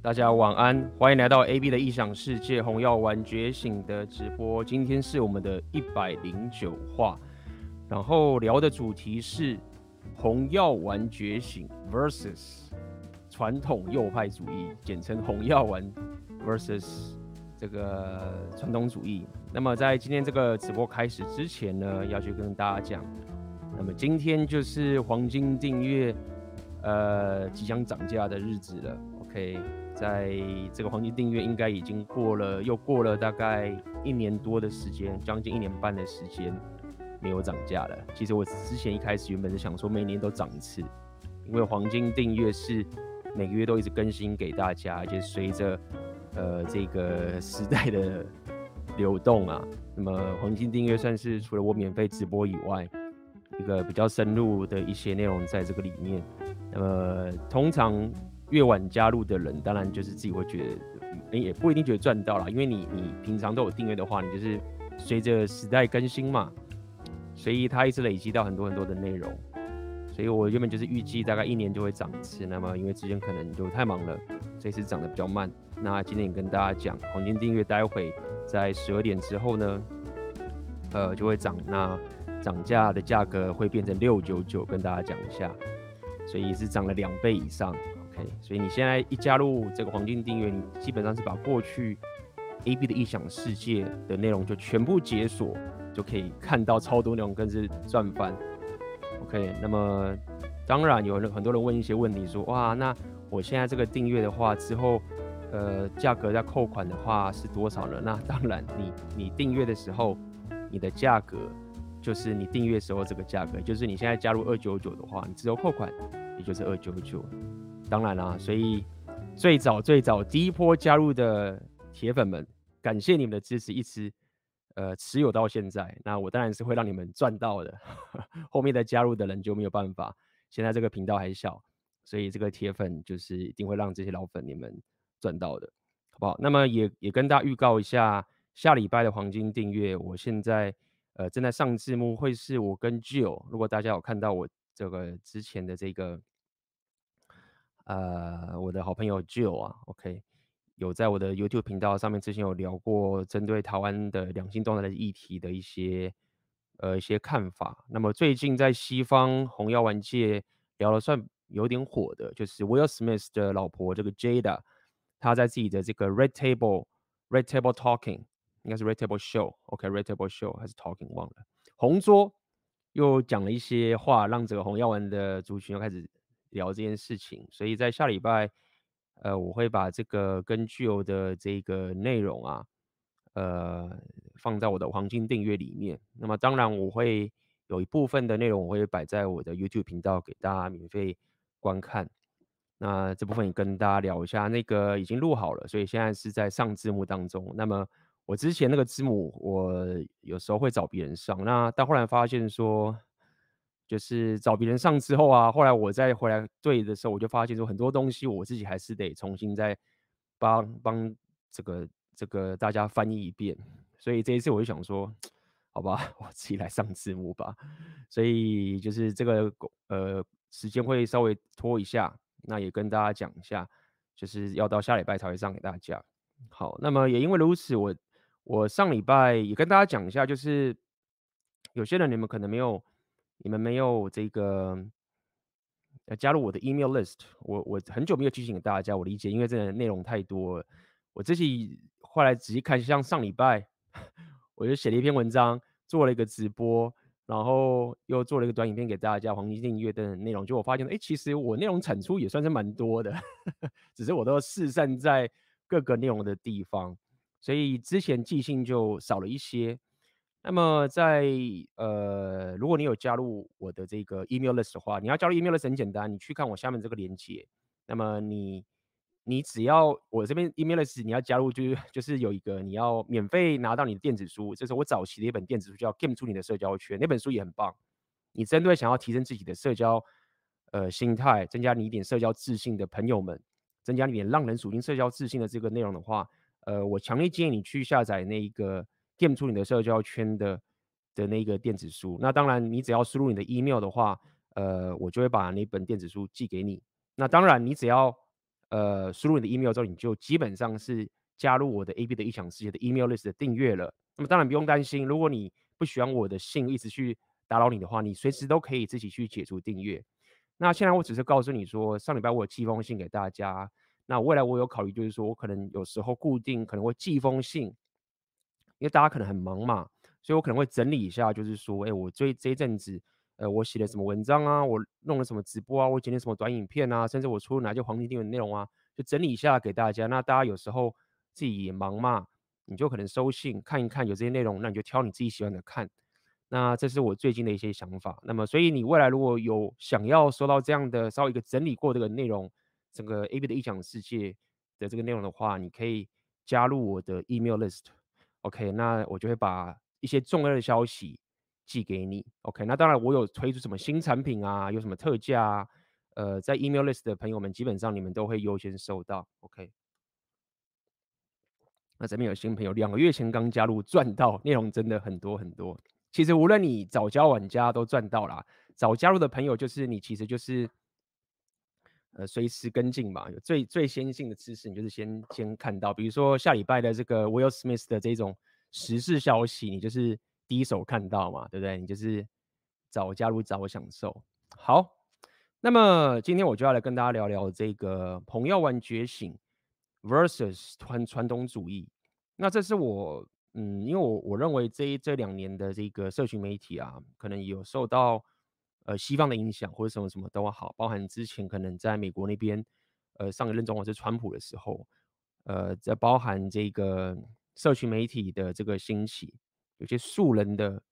大家晚安，欢迎来到 AB 的异想世界红药丸觉醒的直播。今天是我们的一百零九话，然后聊的主题是红药丸觉醒 versus 传统右派主义，简称红药丸 versus 这个传统主义。那么在今天这个直播开始之前呢，要去跟大家讲，那么今天就是黄金订阅呃即将涨价的日子了。OK。在这个黄金订阅应该已经过了，又过了大概一年多的时间，将近一年半的时间没有涨价了。其实我之前一开始原本是想说每年都涨一次，因为黄金订阅是每个月都一直更新给大家，而且随着呃这个时代的流动啊，那么黄金订阅算是除了我免费直播以外，一个比较深入的一些内容在这个里面。那么通常。越晚加入的人，当然就是自己会觉得，也不一定觉得赚到了，因为你你平常都有订阅的话，你就是随着时代更新嘛，所以它一直累积到很多很多的内容，所以我原本就是预计大概一年就会涨一次，那么因为之前可能就太忙了，这次涨得比较慢。那今天也跟大家讲，黄金订阅待会在十二点之后呢，呃就会涨，那涨价的价格会变成六九九，跟大家讲一下，所以是涨了两倍以上。所以你现在一加入这个黄金订阅，你基本上是把过去 AB 的异想世界的内容就全部解锁，就可以看到超多内容，更是赚翻。OK，那么当然有很多人问一些问题，说哇，那我现在这个订阅的话，之后呃价格再扣款的话是多少呢？那当然你，你你订阅的时候，你的价格就是你订阅时候这个价格，就是你现在加入二九九的话，你之后扣款也就是二九九。当然啦，所以最早最早第一波加入的铁粉们，感谢你们的支持，一直呃持有到现在。那我当然是会让你们赚到的，后面的加入的人就没有办法。现在这个频道还小，所以这个铁粉就是一定会让这些老粉你们赚到的，好不好？那么也也跟大家预告一下，下礼拜的黄金订阅，我现在呃正在上字幕，会是我跟 Jill。如果大家有看到我这个之前的这个。呃，我的好朋友 Jill 啊，OK，有在我的 YouTube 频道上面之前有聊过针对台湾的两性动态的议题的一些呃一些看法。那么最近在西方红药丸界聊了算有点火的，就是 Will Smith 的老婆这个 Jada，她在自己的这个 Red Table Red Table Talking，应该是 Red Table Show，OK，Red Table Show 还是 Talking 忘了，红桌又讲了一些话，让这个红药丸的族群又开始。聊这件事情，所以在下礼拜，呃，我会把这个跟 Jill 的这个内容啊，呃，放在我的黄金订阅里面。那么当然，我会有一部分的内容我会摆在我的 YouTube 频道给大家免费观看。那这部分也跟大家聊一下，那个已经录好了，所以现在是在上字幕当中。那么我之前那个字幕，我有时候会找别人上，那但后来发现说。就是找别人上之后啊，后来我再回来对的时候，我就发现说很多东西我自己还是得重新再帮帮这个这个大家翻译一遍。所以这一次我就想说，好吧，我自己来上字幕吧。所以就是这个呃时间会稍微拖一下，那也跟大家讲一下，就是要到下礼拜才会上给大家。好，那么也因为如此，我我上礼拜也跟大家讲一下，就是有些人你们可能没有。你们没有这个呃加入我的 email list，我我很久没有提醒大家，我理解，因为这个内容太多了。我自己后来仔细看，像上礼拜我就写了一篇文章，做了一个直播，然后又做了一个短影片给大家，黄金订阅的内容，就我发现，哎，其实我内容产出也算是蛮多的，只是我都四散在各个内容的地方，所以之前记性就少了一些。那么在呃，如果你有加入我的这个 email list 的话，你要加入 email list 很简单，你去看我下面这个链接。那么你你只要我这边 email list 你要加入，就是就是有一个你要免费拿到你的电子书，这是我早期的一本电子书，叫《Game 出你的社交圈》，那本书也很棒。你针对想要提升自己的社交呃心态，增加你一点社交自信的朋友们，增加你点浪人属性社交自信的这个内容的话，呃，我强烈建议你去下载那一个。建出你的社交圈的的那个电子书，那当然你只要输入你的 email 的话，呃，我就会把那本电子书寄给你。那当然你只要呃输入你的 email 之后，你就基本上是加入我的 AB 的异想世界的 email list 的订阅了。那么当然不用担心，如果你不喜欢我的信一直去打扰你的话，你随时都可以自己去解除订阅。那现在我只是告诉你说，上礼拜我有寄封信给大家。那未来我有考虑，就是说我可能有时候固定可能会寄封信，因为大家可能很忙嘛，所以我可能会整理一下，就是说，哎，我这这一阵子，呃，我写了什么文章啊，我弄了什么直播啊，我剪了什么短影片啊，甚至我出了哪些黄金订阅内容啊，就整理一下给大家。那大家有时候自己也忙嘛，你就可能收信看一看，有这些内容，那你就挑你自己喜欢的看。那这是我最近的一些想法。那么，所以你未来如果有想要收到这样的稍微一个整理过这个内容，整个 AB 的异想世界的这个内容的话，你可以加入我的 email list OK，那我就会把一些重要的消息寄给你，OK，那当然我有推出什么新产品啊，有什么特价啊，呃，在 email list 的朋友们，基本上你们都会优先收到，OK。那这边有新朋友，两个月前刚加入，赚到内容真的很多很多。其实无论你早交晚加都赚到啦，早加入的朋友就是你，其实就是。呃，随时跟进嘛，有最最先进的知识，你就是先先看到，比如说下礼拜的这个 Will Smith 的这种时事消息，你就是第一手看到嘛，对不对？你就是早加入早享受。好，那么今天我就要来跟大家聊聊这个朋友玩觉醒 versus 传传统主义。那这是我，嗯，因为我我认为这一这两年的这个社群媒体啊，可能有受到。呃，西方的影响或者什么什么都好，包含之前可能在美国那边，呃，上一任总统是川普的时候，呃，在包含这个社群媒体的这个兴起，有些素人的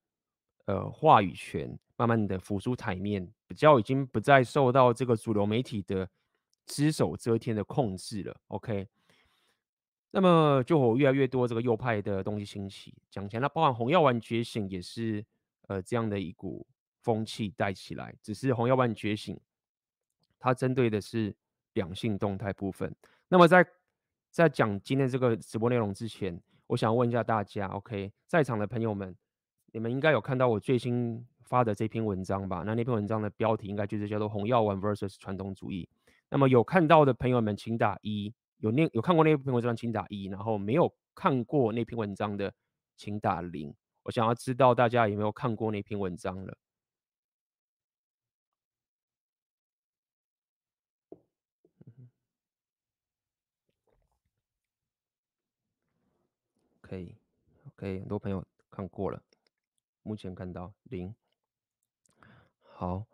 呃话语权慢慢的浮出台面，比较已经不再受到这个主流媒体的只手遮天的控制了。OK，那么就越来越多这个右派的东西兴起，讲起来，那包含红药丸觉醒也是呃这样的一股。风气带起来，只是红药丸觉醒，它针对的是两性动态部分。那么在在讲今天这个直播内容之前，我想问一下大家，OK，在场的朋友们，你们应该有看到我最新发的这篇文章吧？那那篇文章的标题应该就是叫做《红药丸 vs 传统主义》。那么有看到的朋友们，请打一；有念有看过那篇文章，请打一；然后没有看过那篇文章的，请打零。我想要知道大家有没有看过那篇文章了。可以，OK，很多朋友看过了，目前看到零。好，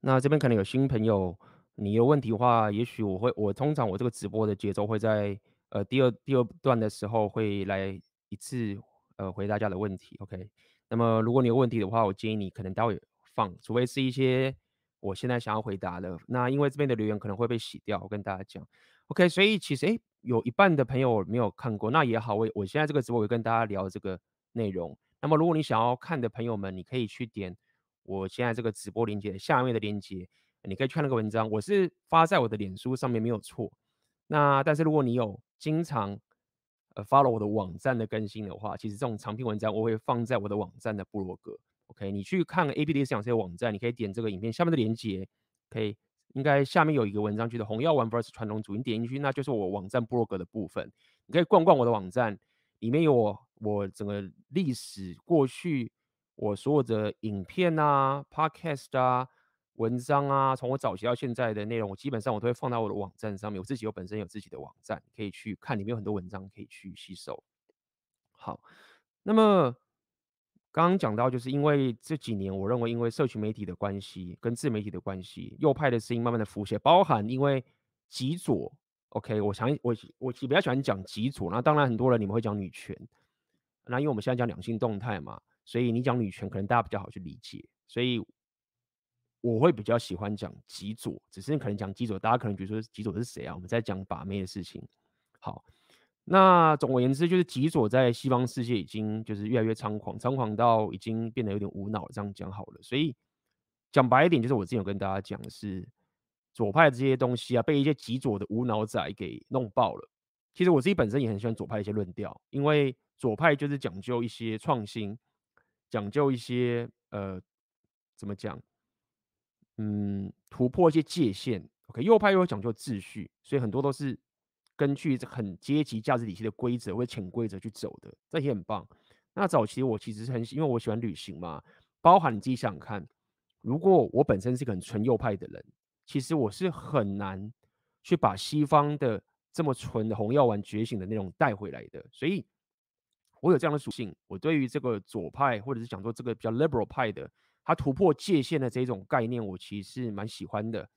那这边可能有新朋友，你有问题的话，也许我会，我通常我这个直播的节奏会在呃第二第二段的时候会来一次呃回答大家的问题，OK。那么如果你有问题的话，我建议你可能待会放，除非是一些我现在想要回答的，那因为这边的留言可能会被洗掉，我跟大家讲，OK。所以其实诶。有一半的朋友没有看过，那也好，我我现在这个直播会跟大家聊这个内容。那么，如果你想要看的朋友们，你可以去点我现在这个直播链接下面的链接，你可以看那个文章。我是发在我的脸书上面没有错。那但是如果你有经常呃 follow 我的网站的更新的话，其实这种长篇文章我会放在我的网站的部落格。OK，你去看 AB 的异想世界网站，你可以点这个影片下面的链接，可以。应该下面有一个文章，就是红药丸 vs 传统主义，你点进去，那就是我网站部落格的部分。你可以逛逛我的网站，里面有我我整个历史过去我所有的影片啊、podcast 啊、文章啊，从我早期到现在的内容，我基本上我都会放到我的网站上面。我自己有本身有自己的网站，可以去看，里面有很多文章可以去吸收。好，那么。刚刚讲到，就是因为这几年，我认为因为社群媒体的关系，跟自媒体的关系，右派的声音慢慢的浮现，包含因为极左，OK，我常我我比较喜欢讲极左，那当然很多人你们会讲女权，那因为我们现在讲两性动态嘛，所以你讲女权可能大家比较好去理解，所以我会比较喜欢讲极左，只是可能讲极左，大家可能觉得说极左是谁啊？我们在讲把妹的事情，好。那总而言之，就是极左在西方世界已经就是越来越猖狂，猖狂到已经变得有点无脑。这样讲好了，所以讲白一点，就是我之前有跟大家讲的是左派这些东西啊，被一些极左的无脑仔给弄爆了。其实我自己本身也很喜欢左派一些论调，因为左派就是讲究一些创新，讲究一些呃怎么讲，嗯，突破一些界限。OK，右派又讲究秩序，所以很多都是根据很阶级价值体系的规则或潜规则去走的，这也很棒。那早期我其实是很喜，因为我喜欢旅行嘛，包含你自己想看，如果我本身是个很纯右派的人，其实我是很难去把西方的这么纯的红药丸觉醒的内容带回来的。所以，我有这样的属性，我对于这个左派或者是讲说这个比较 liberal 派的，它突破界限的这种概念，我其实是蛮喜欢的。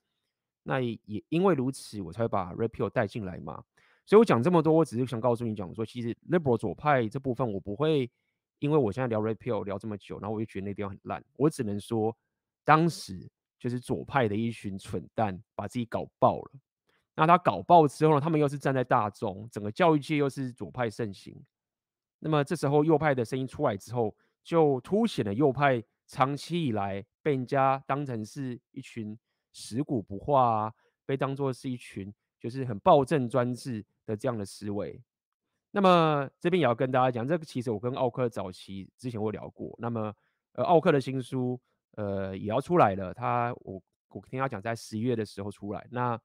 那也因为如此，我才会把 repeal 带进来嘛。所以我讲这么多，我只是想告诉你讲说，其实 liberal 左派这部分，我不会因为我现在聊 repeal 聊这么久，然后我就觉得那地方很烂。我只能说，当时就是左派的一群蠢蛋把自己搞爆了。那他搞爆之后呢，他们又是站在大众，整个教育界又是左派盛行。那么这时候右派的声音出来之后，就凸显了右派长期以来被人家当成是一群。食古不化啊，被当作是一群就是很暴政专制的这样的思维。那么这边也要跟大家讲，这个其实我跟奥克早期之前我聊过。那么呃，奥克的新书呃也要出来了，他我我听他讲在十一月的时候出来。那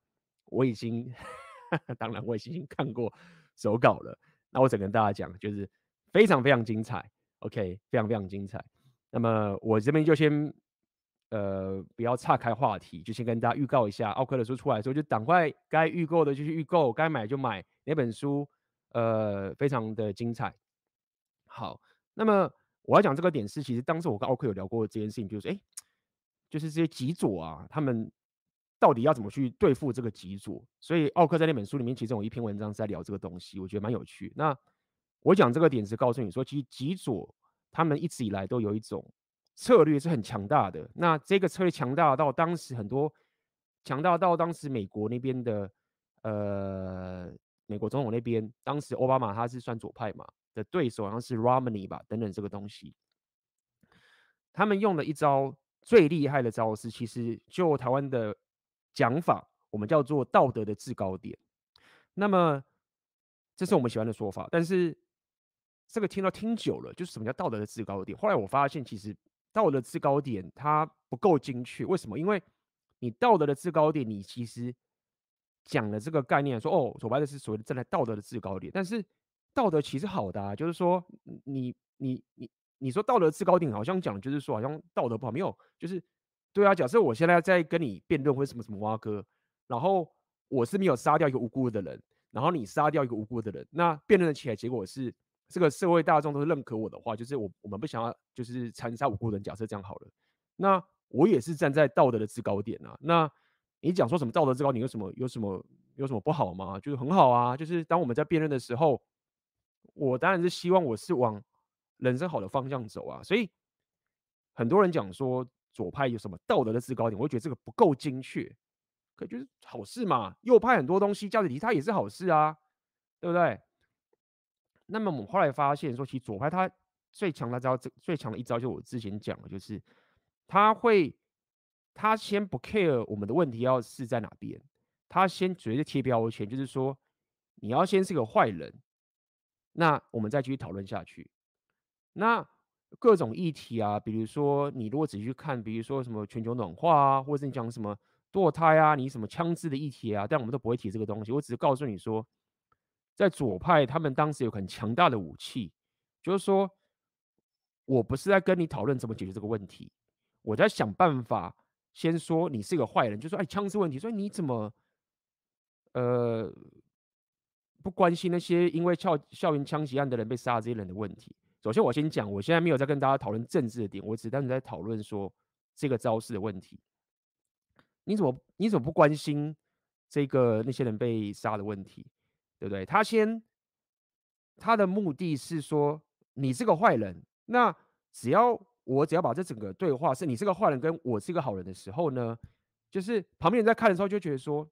我已经 当然我已经看过手稿了。那我只跟大家讲，就是非常非常精彩，OK，非常非常精彩。那么我这边就先。呃，不要岔开话题，就先跟大家预告一下，奥克的书出来的时候，就赶快该预购的就去预购，该买就买。那本书，呃，非常的精彩。好，那么我要讲这个点是，其实当时我跟奥克有聊过这件事情，就是，哎，就是这些极左啊，他们到底要怎么去对付这个极左？所以奥克在那本书里面，其中有一篇文章在聊这个东西，我觉得蛮有趣。那我讲这个点是告诉你说，其实极左他们一直以来都有一种。策略是很强大的。那这个策略强大到当时很多，强大到当时美国那边的，呃，美国总统那边，当时奥巴马他是算左派嘛的对手，好像是 Romney 吧，等等这个东西。他们用了一招最厉害的招式，其实就台湾的讲法，我们叫做道德的制高点。那么这是我们喜欢的说法，但是这个听到听久了，就是什么叫道德的制高点？后来我发现，其实。道德的制高点它不够精确，为什么？因为你道德的制高点，你其实讲了这个概念，说哦，左派的是所谓的站在道德的制高点，但是道德其实好的啊，就是说你你你你说道德制高点，好像讲就是说好像道德不好，没有，就是对啊。假设我现在在跟你辩论或者什么什么挖哥，然后我是没有杀掉一个无辜的人，然后你杀掉一个无辜的人，那辩论的起来结果是。这个社会大众都是认可我的话，就是我我们不想要就是残杀无辜人。假设这样好了，那我也是站在道德的制高点啊。那你讲说什么道德制高点有什么有什么有什么不好吗？就是很好啊。就是当我们在辩论的时候，我当然是希望我是往人生好的方向走啊。所以很多人讲说左派有什么道德的制高点，我会觉得这个不够精确。可就是好事嘛，右派很多东西价值体他也是好事啊，对不对？那么我们后来发现说，其实左派他最强的招，最强的一招，就我之前讲的，就是他会他先不 care 我们的问题要是在哪边，他先直接贴标签，就是说你要先是个坏人，那我们再继续讨论下去。那各种议题啊，比如说你如果仔细去看，比如说什么全球暖化啊，或者是你讲什么堕胎啊，你什么枪支的议题啊，但我们都不会提这个东西，我只是告诉你说。在左派，他们当时有很强大的武器，就是说，我不是在跟你讨论怎么解决这个问题，我在想办法先说你是个坏人，就说哎，枪支问题，所以你怎么呃不关心那些因为校校园枪击案的人被杀这些人的问题？首先，我先讲，我现在没有在跟大家讨论政治的点，我只单纯在讨论说这个招式的问题。你怎么你怎么不关心这个那些人被杀的问题？对不对？他先，他的目的是说你是个坏人。那只要我只要把这整个对话是你是个坏人，跟我是个好人的时候呢，就是旁边人在看的时候就觉得说，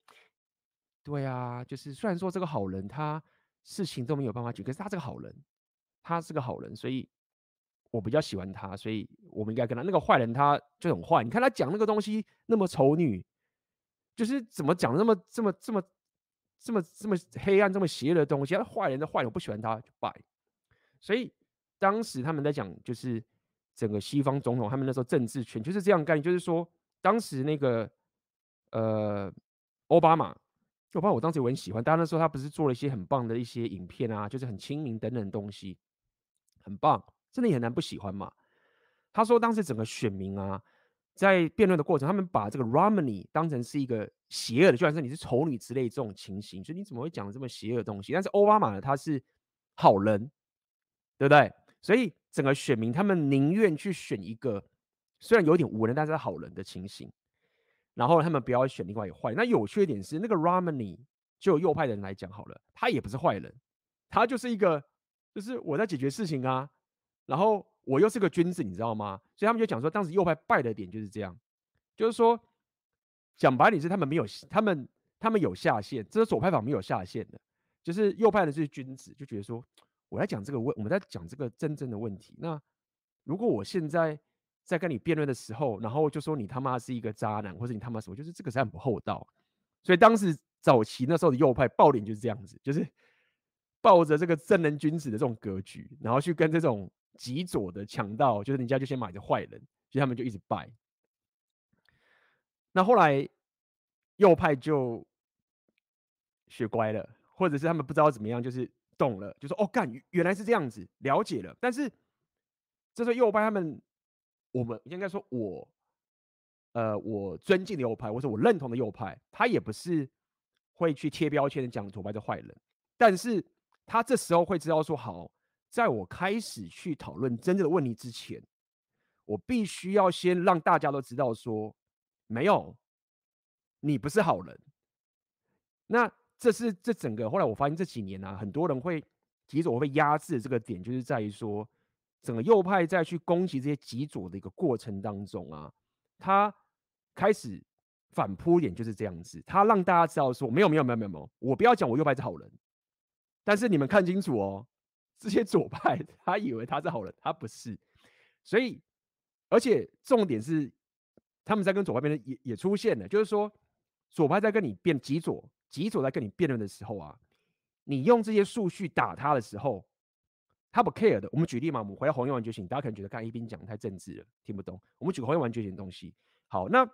对啊，就是虽然说这个好人他事情都没有办法解决，可是他这个好人，他是个好人，所以我比较喜欢他，所以我们应该跟他。那个坏人他就很坏，你看他讲那个东西那么丑女，就是怎么讲那么这么这么。这么这么黑暗、这么邪恶的东西，他坏人的坏人，我不喜欢他就拜。所以当时他们在讲，就是整个西方总统，他们那时候政治权就是这样概念，就是说，当时那个呃奥巴马，奥巴马我当时我很喜欢，当然那时候他不是做了一些很棒的一些影片啊，就是很亲民等等东西，很棒，真的也很难不喜欢嘛。他说当时整个选民啊，在辩论的过程，他们把这个 Romney 当成是一个邪恶的，就算是你是丑女之类这种情形，就你怎么会讲这么邪恶的东西？但是奥巴马呢，他是好人，对不对？所以整个选民他们宁愿去选一个虽然有点无能，但是好人的情形，然后他们不要选另外一个坏。那有趣一点是，那个 Romney 就右派的人来讲好了，他也不是坏人，他就是一个，就是我在解决事情啊，然后我又是个君子，你知道吗？所以他们就讲说，当时右派败的点就是这样，就是说讲白点是他们没有，他们他们有下限，这是左派党没有下限的，就是右派的就是君子，就觉得说。我在讲这个问，我们在讲这个真正的问题。那如果我现在在跟你辩论的时候，然后就说你他妈是一个渣男，或者你他妈什么，就是这个是很不厚道。所以当时早期那时候的右派爆点就是这样子，就是抱着这个正人君子的这种格局，然后去跟这种极左的强盗，就是人家就先买着坏人，所以他们就一直败。那后来右派就学乖了，或者是他们不知道怎么样，就是。懂了，就说哦，干，原来是这样子，了解了。但是这时候右派他们，我们应该说我，呃，我尊敬的右派，或者我认同的右派，他也不是会去贴标签讲左派的坏人，但是他这时候会知道说，好，在我开始去讨论真正的问题之前，我必须要先让大家都知道说，没有，你不是好人。那。这是这整个后来我发现这几年啊，很多人会极左会被压制的这个点，就是在于说，整个右派在去攻击这些极左的一个过程当中啊，他开始反扑点就是这样子，他让大家知道说，没有没有没有没有，我不要讲我右派是好人，但是你们看清楚哦，这些左派 他以为他是好人，他不是，所以而且重点是他们在跟左派辩论也也出现了，就是说左派在跟你辩极左。极左在跟你辩论的时候啊，你用这些数据打他的时候，他不 care 的。我们举例嘛，我们回到红药丸觉醒，大家可能觉得刚才一斌讲太政治了，听不懂。我们举个红药丸觉醒的东西。好，那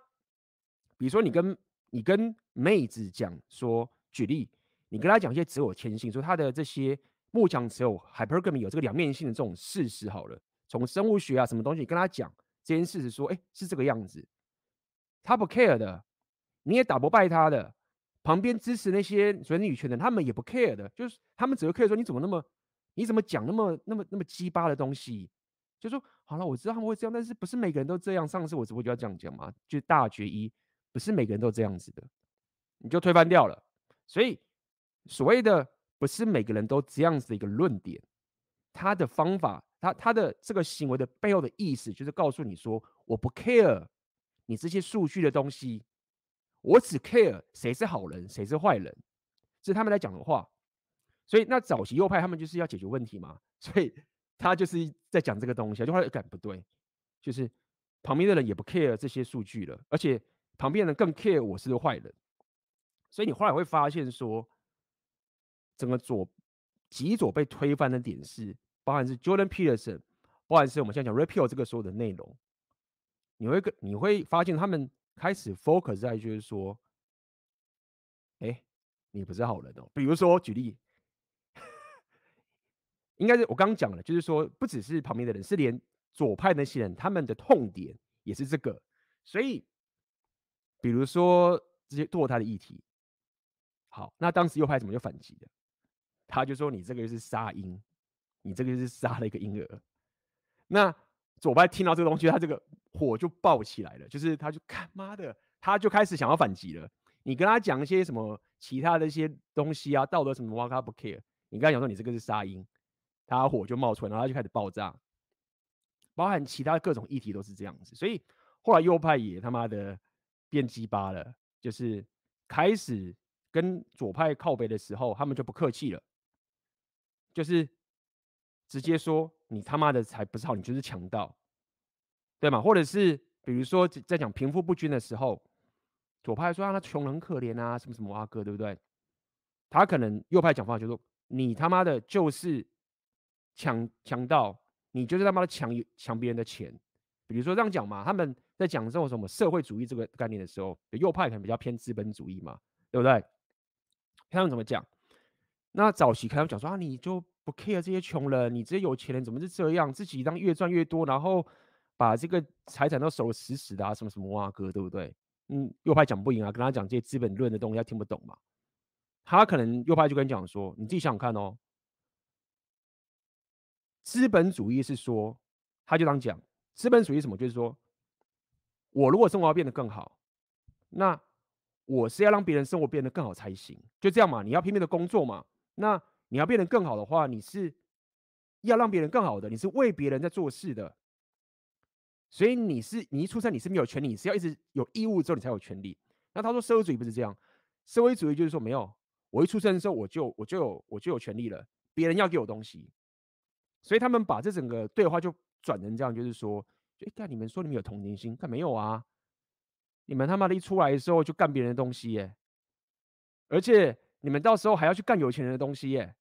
比如说你跟你跟妹子讲说，举例，你跟他讲一些择偶天性，说他的这些木强只有 hypergamy 有这个两面性的这种事实。好了，从生物学啊什么东西，跟他讲这件事实，说，哎，是这个样子，他不 care 的，你也打不败他的。旁边支持那些所谓女权的，他们也不 care 的，就是他们只会 care 说，你怎么那么，你怎么讲那么那么那么鸡巴的东西？就说好了，我知道他们会这样，但是不是每个人都这样？上次我直播就要这样讲嘛，就大决一，不是每个人都这样子的，你就推翻掉了。所以所谓的不是每个人都这样子的一个论点，他的方法，他他的这个行为的背后的意思，就是告诉你说，我不 care 你这些数据的东西。我只 care 谁是好人，谁是坏人，是他们来讲的话。所以那早期右派他们就是要解决问题嘛，所以他就是在讲这个东西，就后来感不对，就是旁边的人也不 care 这些数据了，而且旁边的人更 care 我是个坏人。所以你后来会发现说，整个左极左被推翻的点是，包含是 Jordan Peterson，包含是我们现在讲 repeal 这个所有的内容，你会跟你会发现他们。开始 focus 在就是说，哎、你不是好人哦。比如说举例，应该是我刚刚讲了，就是说不只是旁边的人，是连左派那些人，他们的痛点也是这个。所以，比如说这些堕胎的议题，好，那当时右派怎么就反击了？他就说你这个就是杀婴，你这个就是杀了一个婴儿。那左派听到这个东西，他这个。火就爆起来了，就是他就看妈的，他就开始想要反击了。你跟他讲一些什么其他的一些东西啊，道德什么哇，他不 care。你跟他讲说你这个是杀婴，他火就冒出来，然后他就开始爆炸。包含其他各种议题都是这样子，所以后来右派也他妈的变鸡巴了，就是开始跟左派靠北的时候，他们就不客气了，就是直接说你他妈的才不是好，你就是强盗。对嘛？或者是比如说在讲贫富不均的时候，左派说让他穷人很可怜啊，什么什么阿哥，对不对？他可能右派讲话就说你他妈的就是强强盗，你就是他妈的抢抢别人的钱。比如说这样讲嘛，他们在讲这种什么社会主义这个概念的时候，右派可能比较偏资本主义嘛，对不对？他们怎么讲。那早期看他们讲说啊，你就不 care 这些穷人，你这些有钱人怎么是这样？自己当越赚越多，然后把这个财产都守得死死的啊，什么什么啊哥，对不对？嗯，右派讲不赢啊，跟他讲这些资本论的东西，他听不懂嘛。他可能右派就跟你讲说，你自己想想看哦。资本主义是说，他就当讲资本主义什么，就是说我如果生活要变得更好，那我是要让别人生活变得更好才行，就这样嘛。你要拼命的工作嘛。那你要变得更好的话，你是要让别人更好的，你是为别人在做事的。所以你是你一出生你是没有权利，你是要一直有义务之后你才有权利。那他说社会主义不是这样，社会主义就是说没有，我一出生的时候我就我就有我就有权利了，别人要给我东西。所以他们把这整个对话就转成这样，就是说，哎，干你们说你们有同情心，干没有啊？你们他妈的一出来的时候就干别人的东西耶，而且。你们到时候还要去干有钱人的东西耶，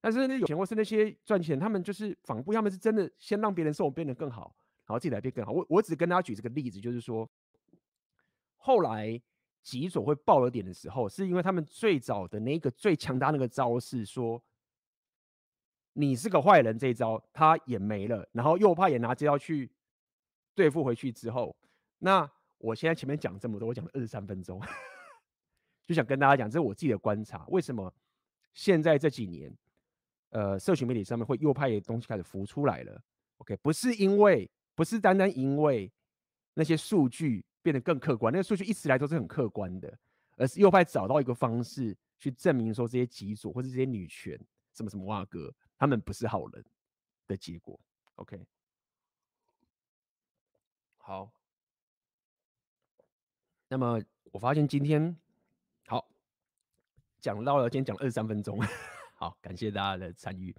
但是那有钱或是那些赚钱，他们就是仿佛他们是真的先让别人生活变得更好，然后自己来变更好。我我只跟大家举这个例子，就是说，后来极左会爆了点的时候，是因为他们最早的那个最强大那个招是说，你是个坏人这一招他也没了，然后右派也拿这招去对付回去之后，那我现在前面讲这么多，我讲了二十三分钟。就想跟大家讲，这是我自己的观察。为什么现在这几年，呃，社群媒体上面会右派的东西开始浮出来了？OK，不是因为，不是单单因为那些数据变得更客观，那个数据一直来都是很客观的，而是右派找到一个方式去证明说这些极左或者这些女权什么什么哇哥，他们不是好人的结果。OK，好，那么我发现今天好。讲到了，今天讲了二十三分钟，好，感谢大家的参与。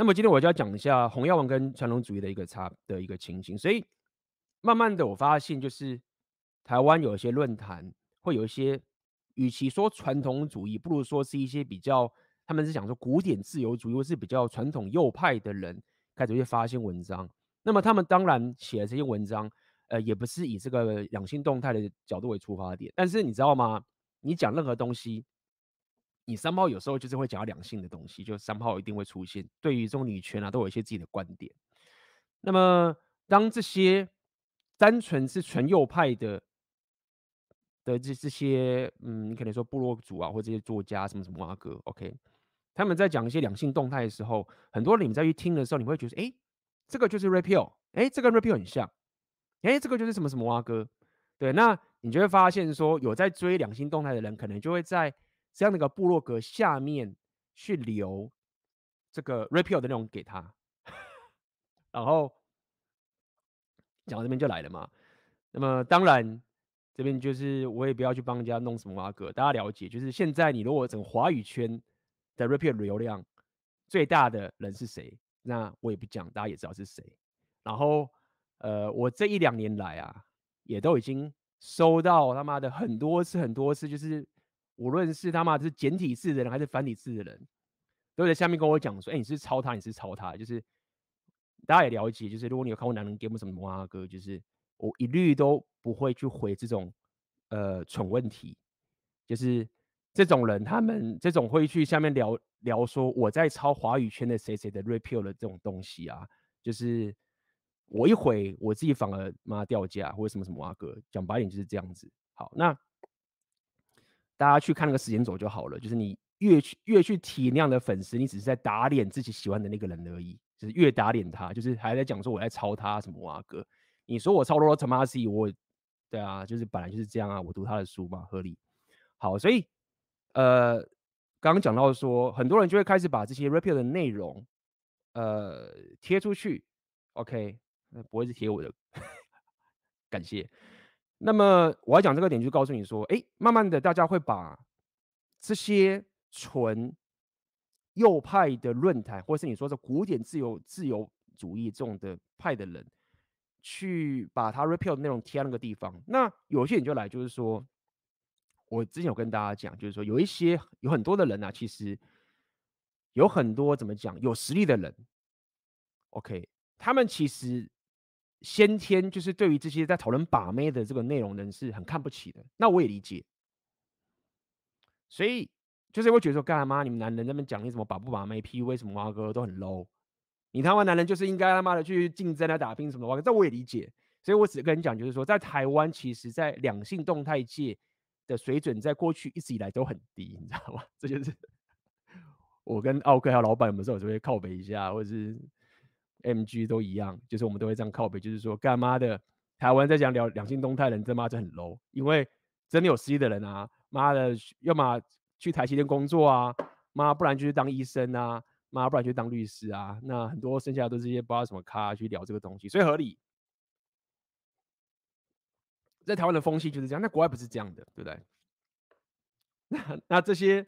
那么今天我就要讲一下洪耀文跟传统主义的一个差的一个情形。所以慢慢的我发现，就是台湾有一些论坛会有一些，与其说传统主义，不如说是一些比较，他们是讲说古典自由主义或是比较传统右派的人开始会发一些文章。那么他们当然写的这些文章，呃，也不是以这个两性动态的角度为出发点。但是你知道吗？你讲任何东西。你三炮有时候就是会讲到两性的东西，就三炮一定会出现。对于这种女权啊，都有一些自己的观点。那么，当这些单纯是纯右派的的这这些，嗯，你可能说部落主啊，或这些作家什么什么阿哥，OK，他们在讲一些两性动态的时候，很多你们在去听的时候，你会觉得，哎，这个就是 Repeal，哎，这个 Repeal 很像，哎，这个就是什么什么阿哥，对，那你就会发现说，有在追两性动态的人，可能就会在。这样的一个部落格下面去留这个 repeal 的内容给他，然后讲到这边就来了嘛。那么当然这边就是我也不要去帮人家弄什么挖哥，大家了解，就是现在你如果整华语圈的 repeal 流量最大的人是谁，那我也不讲，大家也知道是谁。然后呃，我这一两年来啊，也都已经收到他妈的很多次很多次，就是。无论是他妈是简体字的人还是繁体字的人，都在下面跟我讲说：“哎、你是抄他，你是抄他。”就是大家也了解，就是如果你有看过男人 game 什么摩阿哥，就是我一律都不会去回这种呃蠢问题。就是这种人，他们这种会去下面聊聊说我在抄华语圈的谁谁的 repeal 的这种东西啊，就是我一回我自己反而妈掉价或者什么什么阿哥，讲白点就是这样子。好，那。大家去看那个时间轴就好了，就是你越去越去提那样的粉丝，你只是在打脸自己喜欢的那个人而已，就是越打脸他，就是还在讲说我在抄他什么哇哥，你说我抄罗罗 Tomasi，我，对啊，就是本来就是这样啊，我读他的书嘛，合理。好，所以呃，刚刚讲到说，很多人就会开始把这些 repeal 的内容呃贴出去，OK，那不会是贴我的，感谢。那么我要讲这个点，就告诉你说，哎，慢慢的大家会把这些纯右派的论坛，或是你说的古典自由自由主义这种的派的人，去把他 repeal 的内容贴那个地方。那有些人就来，就是说，我之前有跟大家讲，就是说有一些有很多的人啊，其实有很多怎么讲，有实力的人，OK，他们其实。先天就是对于这些在讨论把妹的这个内容人是很看不起的，那我也理解。所以就是会觉得说，干嘛你们男人那边讲你什么把不把妹，PU 什么蛙哥都很 low，你他妈男人就是应该他妈的去竞争啊打拼什么的，这我也理解。所以我只跟你讲，就是说在台湾，其实在两性动态界的水准，在过去一直以来都很低，你知道吗？这就是我跟奥克还有老板有时候就会靠北一下，或者是 MG 都一样，就是我们都会这样靠背，就是说干嘛的？台湾在讲聊两性动态人，这妈就很 low，因为真的有实力的人啊，妈的，要么去台积电工作啊，妈不然就去当医生啊，妈不然就当律师啊，那很多剩下的都是一些不知道什么咖去聊这个东西，所以合理。在台湾的风气就是这样，那国外不是这样的，对不对？那那这些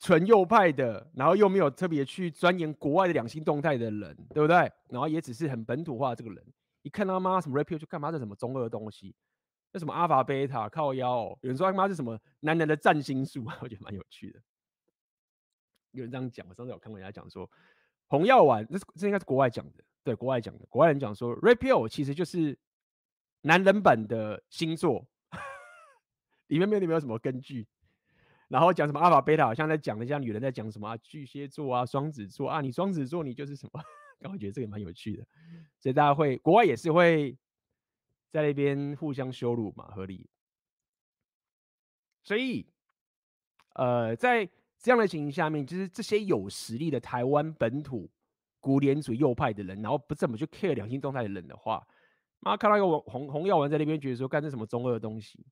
纯右派的，然后又没有特别去钻研国外的两性动态的人，对不对？然后也只是很本土化的这个人。一看他妈什么 rapio 就干嘛这什么中二的东西？那什么阿法贝塔靠腰、有人说他妈是什么男人的占星术？我觉得蛮有趣的。有人这样讲，我上次有看过人家讲说，红药丸，这这应该是国外讲的，对，国外讲的。国外人讲说 rapio 其实就是男人版的星座，里面没有，里面有什么根据？然后讲什么阿尔法贝塔，好像在讲的像女人在讲什么、啊、巨蟹座啊、双子座啊，你双子座你就是什么？刚我觉得这个蛮有趣的，所以大家会国外也是会在那边互相羞辱嘛，合理。所以，呃，在这样的情形下面，就是这些有实力的台湾本土古典主义右派的人，然后不怎么去 care 两性动态的人的话，妈看到一个红红药丸在那边，觉得说干这什么中二的东西，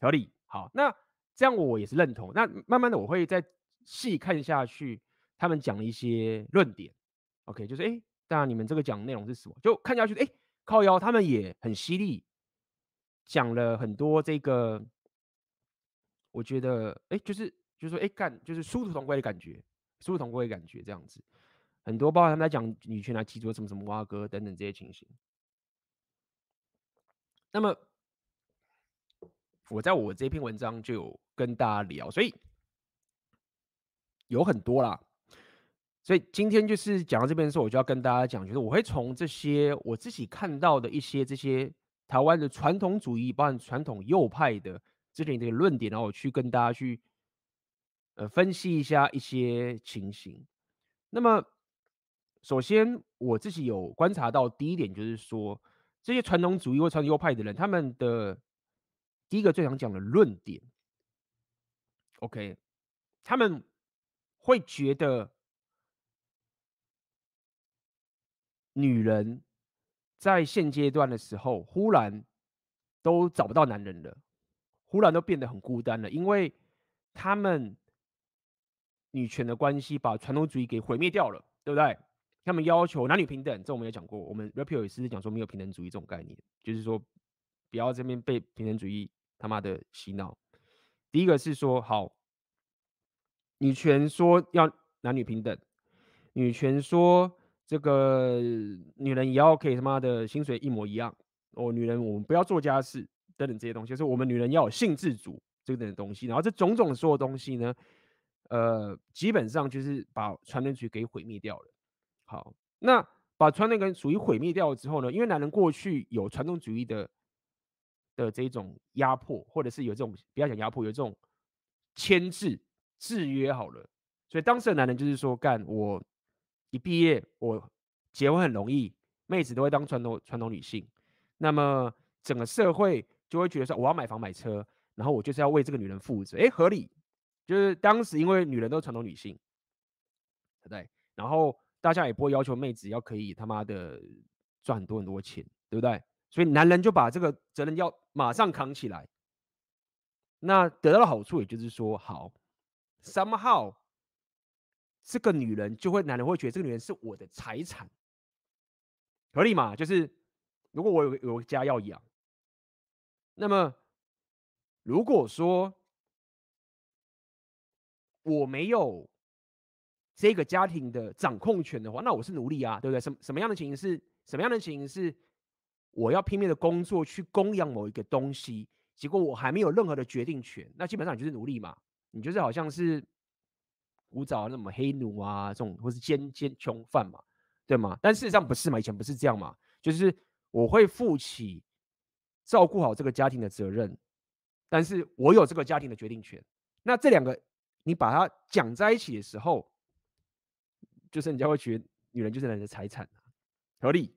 合理。好，那这样我也是认同。那慢慢的我会再细看下去，他们讲了一些论点。OK，就是哎，当然你们这个讲的内容是什么？就看下去，哎，靠腰，他们也很犀利，讲了很多这个，我觉得哎，就是就是说哎干，就是殊途同归的感觉，殊途同归的感觉这样子，很多包括他们在讲女权啊，提出什么什么蛙哥等等这些情形。那么我在我这篇文章就有跟大家聊，所以有很多啦。所以今天就是讲到这边的时候，我就要跟大家讲，就是我会从这些我自己看到的一些这些台湾的传统主义，包含传统右派的这点这个论点，然后我去跟大家去呃分析一下一些情形。那么，首先我自己有观察到第一点，就是说这些传统主义或传统右派的人，他们的第一个最想讲的论点，OK，他们会觉得。女人在现阶段的时候，忽然都找不到男人了，忽然都变得很孤单了，因为他们女权的关系把传统主义给毁灭掉了，对不对？他们要求男女平等，这我们也讲过，我们 Rapio 也是讲说没有平等主义这种概念，就是说不要这边被平等主义他妈的洗脑。第一个是说，好，女权说要男女平等，女权说。这个女人也要可以他妈的薪水一模一样哦，女人我们不要做家事等等这些东西，就是我们女人要有性自主这个等东西，然后这种种所有东西呢，呃，基本上就是把传统主义给毁灭掉了。好，那把传统主义毁灭掉了之后呢，因为男人过去有传统主义的的这种压迫，或者是有这种不要讲压迫，有这种牵制制约好了，所以当时的男人就是说干我。一毕业，我结婚很容易，妹子都会当传统传统女性，那么整个社会就会觉得说，我要买房买车，然后我就是要为这个女人负责，哎，合理，就是当时因为女人都是传统女性，对不对？然后大家也不会要求妹子要可以他妈的赚很多很多钱，对不对？所以男人就把这个责任要马上扛起来，那得到的好处也就是说，好，somehow。这个女人就会，男人会觉得这个女人是我的财产，合理嘛？就是如果我有有家要养，那么如果说我没有这个家庭的掌控权的话，那我是奴隶啊，对不对？什什么样的情形是什么样的情形是我要拼命的工作去供养某一个东西，结果我还没有任何的决定权，那基本上你就是奴隶嘛，你就是好像是。古早那么黑奴啊，这种或是奸奸囚犯嘛，对吗？但事实上不是嘛，以前不是这样嘛，就是我会负起照顾好这个家庭的责任，但是我有这个家庭的决定权。那这两个你把它讲在一起的时候，就是人家会觉得女人就是男人的财产，合理，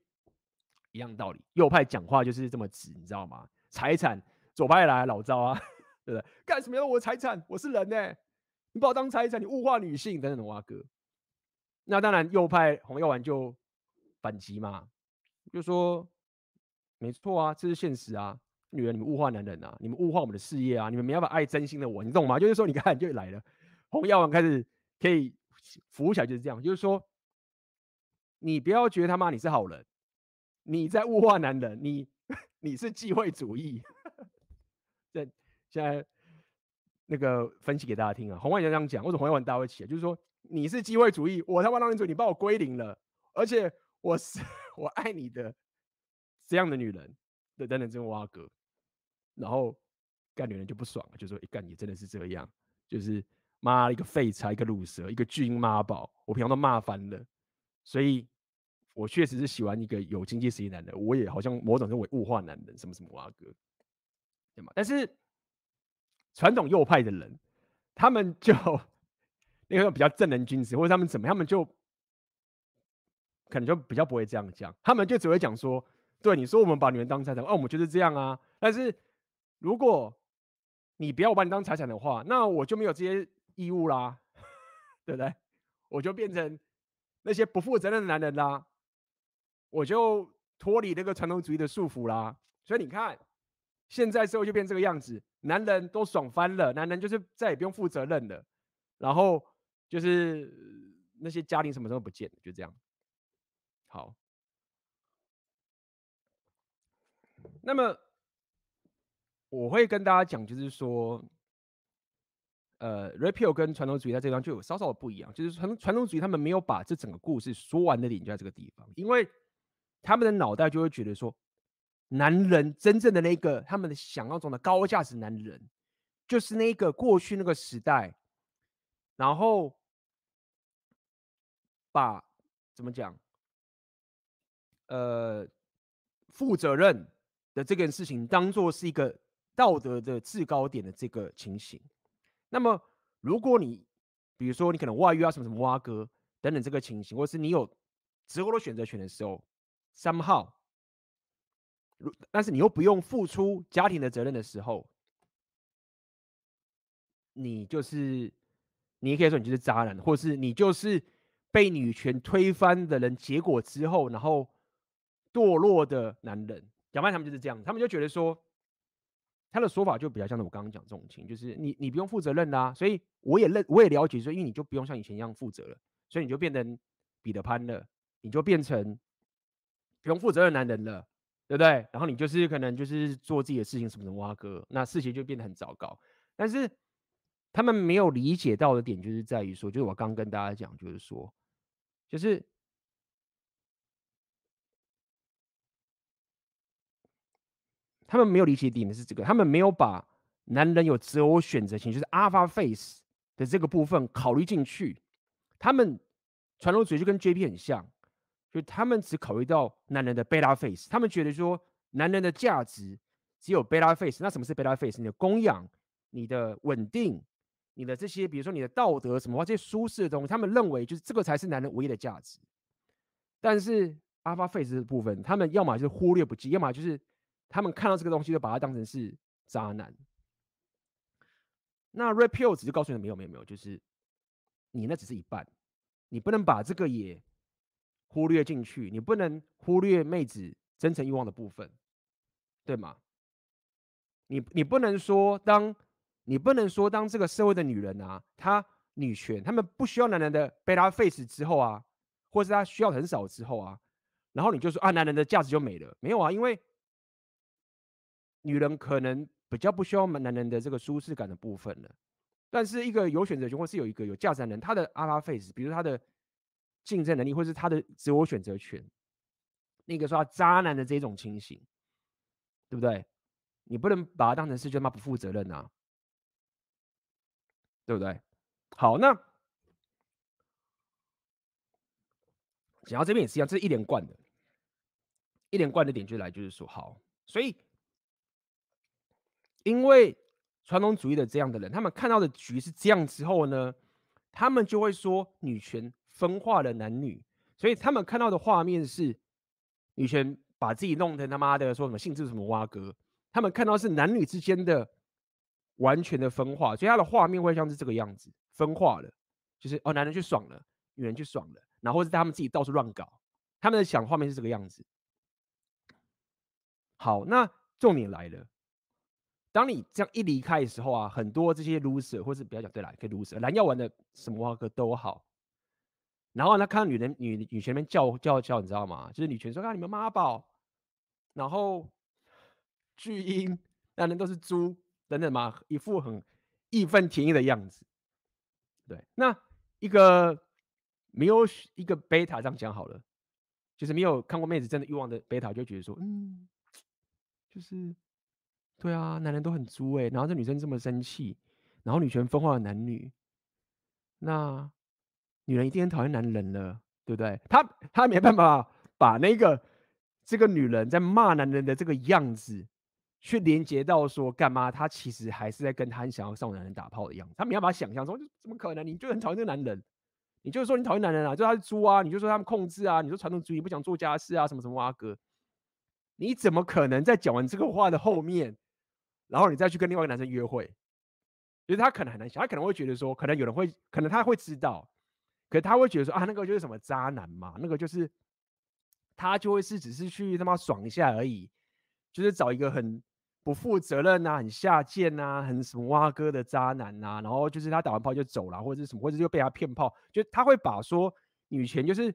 一样道理。右派讲话就是这么直，你知道吗？财产，左派来老赵啊，对不对？干什么要我财产？我是人呢、你把我当财产，你物化女性等等的，哇哥。那当然，右派红药丸就反击嘛，就说没错啊，这是现实啊。女人，你们物化男人啊，你们物化我们的事业啊，你们没办法爱真心的我，你懂吗？就是说，你看就来了，红药丸开始可以服务起来，就是这样。就是说，你不要觉得他妈你是好人，你在物化男人，你 你是机会主义。这现在那个分析给大家听啊，红药丸这样讲，为什么红药丸大家会起来？就是说。你是机会主义，我他妈当你主义，你把我归零了，而且我是 我爱你的这样的女人，对，等等这种挖哥，然后干女人就不爽了，就说一干你真的是这样，就是妈一个废柴，一个鲁蛇，一个巨婴妈宝，我平常都骂翻了，所以我确实是喜欢一个有经济实力男人，我也好像某种认为物化男人，什么什么挖哥，对吗？但是传统右派的人，他们就。那个比较正人君子，或者他们怎么，他们就可能就比较不会这样讲，他们就只会讲说：“对，你说我们把女人当财产，哦，我们就是这样啊。但是如果你不要我把你当财产的话，那我就没有这些义务啦，对不对？我就变成那些不负责任的男人啦，我就脱离那个传统主义的束缚啦。所以你看，现在社会就变这个样子，男人都爽翻了，男人就是再也不用负责任了，然后。就是那些家庭什么时候不见，就这样。好，那么我会跟大家讲，就是说，呃，Repeal 跟传统主义在这地方就有稍稍的不一样，就是传传统主义他们没有把这整个故事说完的点就在这个地方，因为他们的脑袋就会觉得说，男人真正的那个他们的想象中的高价值男人，就是那个过去那个时代，然后。把怎么讲？呃，负责任的这件事情当做是一个道德的制高点的这个情形。那么，如果你比如说你可能外遇啊，什么什么挖哥等等这个情形，或是你有择偶的选择权的时候，somehow，但是你又不用付出家庭的责任的时候，你就是你也可以说你就是渣男，或是你就是。被女权推翻的人，结果之后，然后堕落的男人，讲白他们就是这样，他们就觉得说，他的说法就比较像是我刚刚讲这种情，就是你你不用负责任啦，所以我也认我也了解说，因为你就不用像以前一样负责了，所以你就变成彼得潘了，你就变成不用负责任男人了，对不对？然后你就是可能就是做自己的事情，什么什么挖哥，那事情就变得很糟糕。但是他们没有理解到的点，就是在于说，就是我刚跟大家讲，就是说。就是他们没有理解点的是这个，他们没有把男人有择偶选择性，就是 Alpha Face 的这个部分考虑进去。他们传统主义就跟 JP 很像，就他们只考虑到男人的贝拉 Face，他们觉得说男人的价值只有贝拉 Face。那什么是贝拉 Face？你的供养、你的稳定。你的这些，比如说你的道德什么话，这些舒适的东西，他们认为就是这个才是男人唯一的价值。但是 Alpha Face 的部分，他们要么就是忽略不计，要么就是他们看到这个东西就把它当成是渣男。那 repeal 只是告诉你没有没有没有，就是你那只是一半，你不能把这个也忽略进去，你不能忽略妹子真诚欲望的部分，对吗？你你不能说当。你不能说，当这个社会的女人啊，她女权，她们不需要男人的 beta face 之后啊，或是她需要很少之后啊，然后你就说啊，男人的价值就没了？没有啊，因为女人可能比较不需要男人的这个舒适感的部分了。但是一个有选择权，或是有一个有价值的人，他的阿拉 face，比如他的竞争能力，或是他的自我选择权，那个说他渣男的这种情形，对不对？你不能把他当成是就他妈不负责任啊。对不对？好，那讲到这边也是一样，这是一连贯的，一连贯的点就来就是说，好，所以因为传统主义的这样的人，他们看到的局是这样之后呢，他们就会说女权分化了男女，所以他们看到的画面是女权把自己弄成他妈的说什么性质什么挖哥，他们看到是男女之间的完全的分化，所以他的画面会像是这个样子，分化了，就是哦，男人去爽了，女人去爽了，然后是他们自己到处乱搞，他们的想画面是这个样子。好，那重点来了。当你这样一离开的时候啊，很多这些 loser 或是不要讲对啦，可以 loser 蓝药丸的什么蛙哥都好。然后他看到女人女女权那边叫叫叫，你知道吗？就是女权说啊，你们妈宝，然后巨婴，男人都是猪等等嘛，一副很义愤填膺的样子。对，那一个没有一个贝塔这样讲好了，就是没有看过妹子真的欲望的贝塔就觉得说，嗯，就是。对啊，男人都很猪哎，然后这女生这么生气，然后女权分化了男女，那女人一定很讨厌男人了，对不对？她她没办法把那个这个女人在骂男人的这个样子，去连接到说干嘛？她其实还是在跟她想要上男人打炮的样子，她没办法想象说，怎么可能？你就很讨厌这个男人，你就是说你讨厌男人啊，就他是猪啊，你就说他们控制啊，你说传统主义不想做家事啊，什么什么啊哥，你怎么可能在讲完这个话的后面？然后你再去跟另外一个男生约会，就是他可能很难想，他可能会觉得说，可能有人会，可能他会知道，可是他会觉得说啊，那个就是什么渣男嘛，那个就是他就会是只是去他妈爽一下而已，就是找一个很不负责任啊、很下贱啊、很什么蛙哥的渣男呐、啊，然后就是他打完炮就走了，或者是什么，或者就被他骗炮，就他会把说女权就是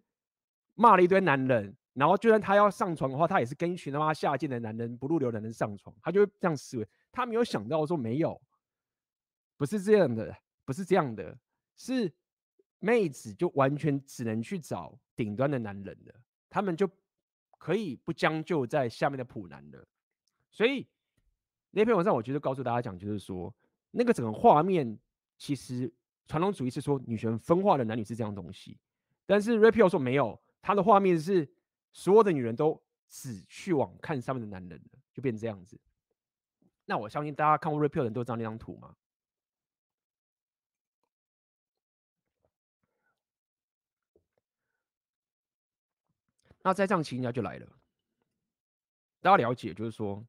骂了一堆男人。然后，就算他要上床的话，他也是跟一群他妈下贱的男人、不入流的男人上床，他就会这样思维。他没有想到说没有，不是这样的，不是这样的，是妹子就完全只能去找顶端的男人了，他们就可以不将就在下面的普男了。所以那篇文章，我觉得告诉大家讲，就是说那个整个画面，其实传统主义是说女权分化的男女是这样东西，但是 Rapio 说没有，他的画面是。所有的女人都只去往看上面的男人了，就变成这样子。那我相信大家看过 Rapio 的人都知道那张图吗？那在这样情况下就来了，大家了解，就是说，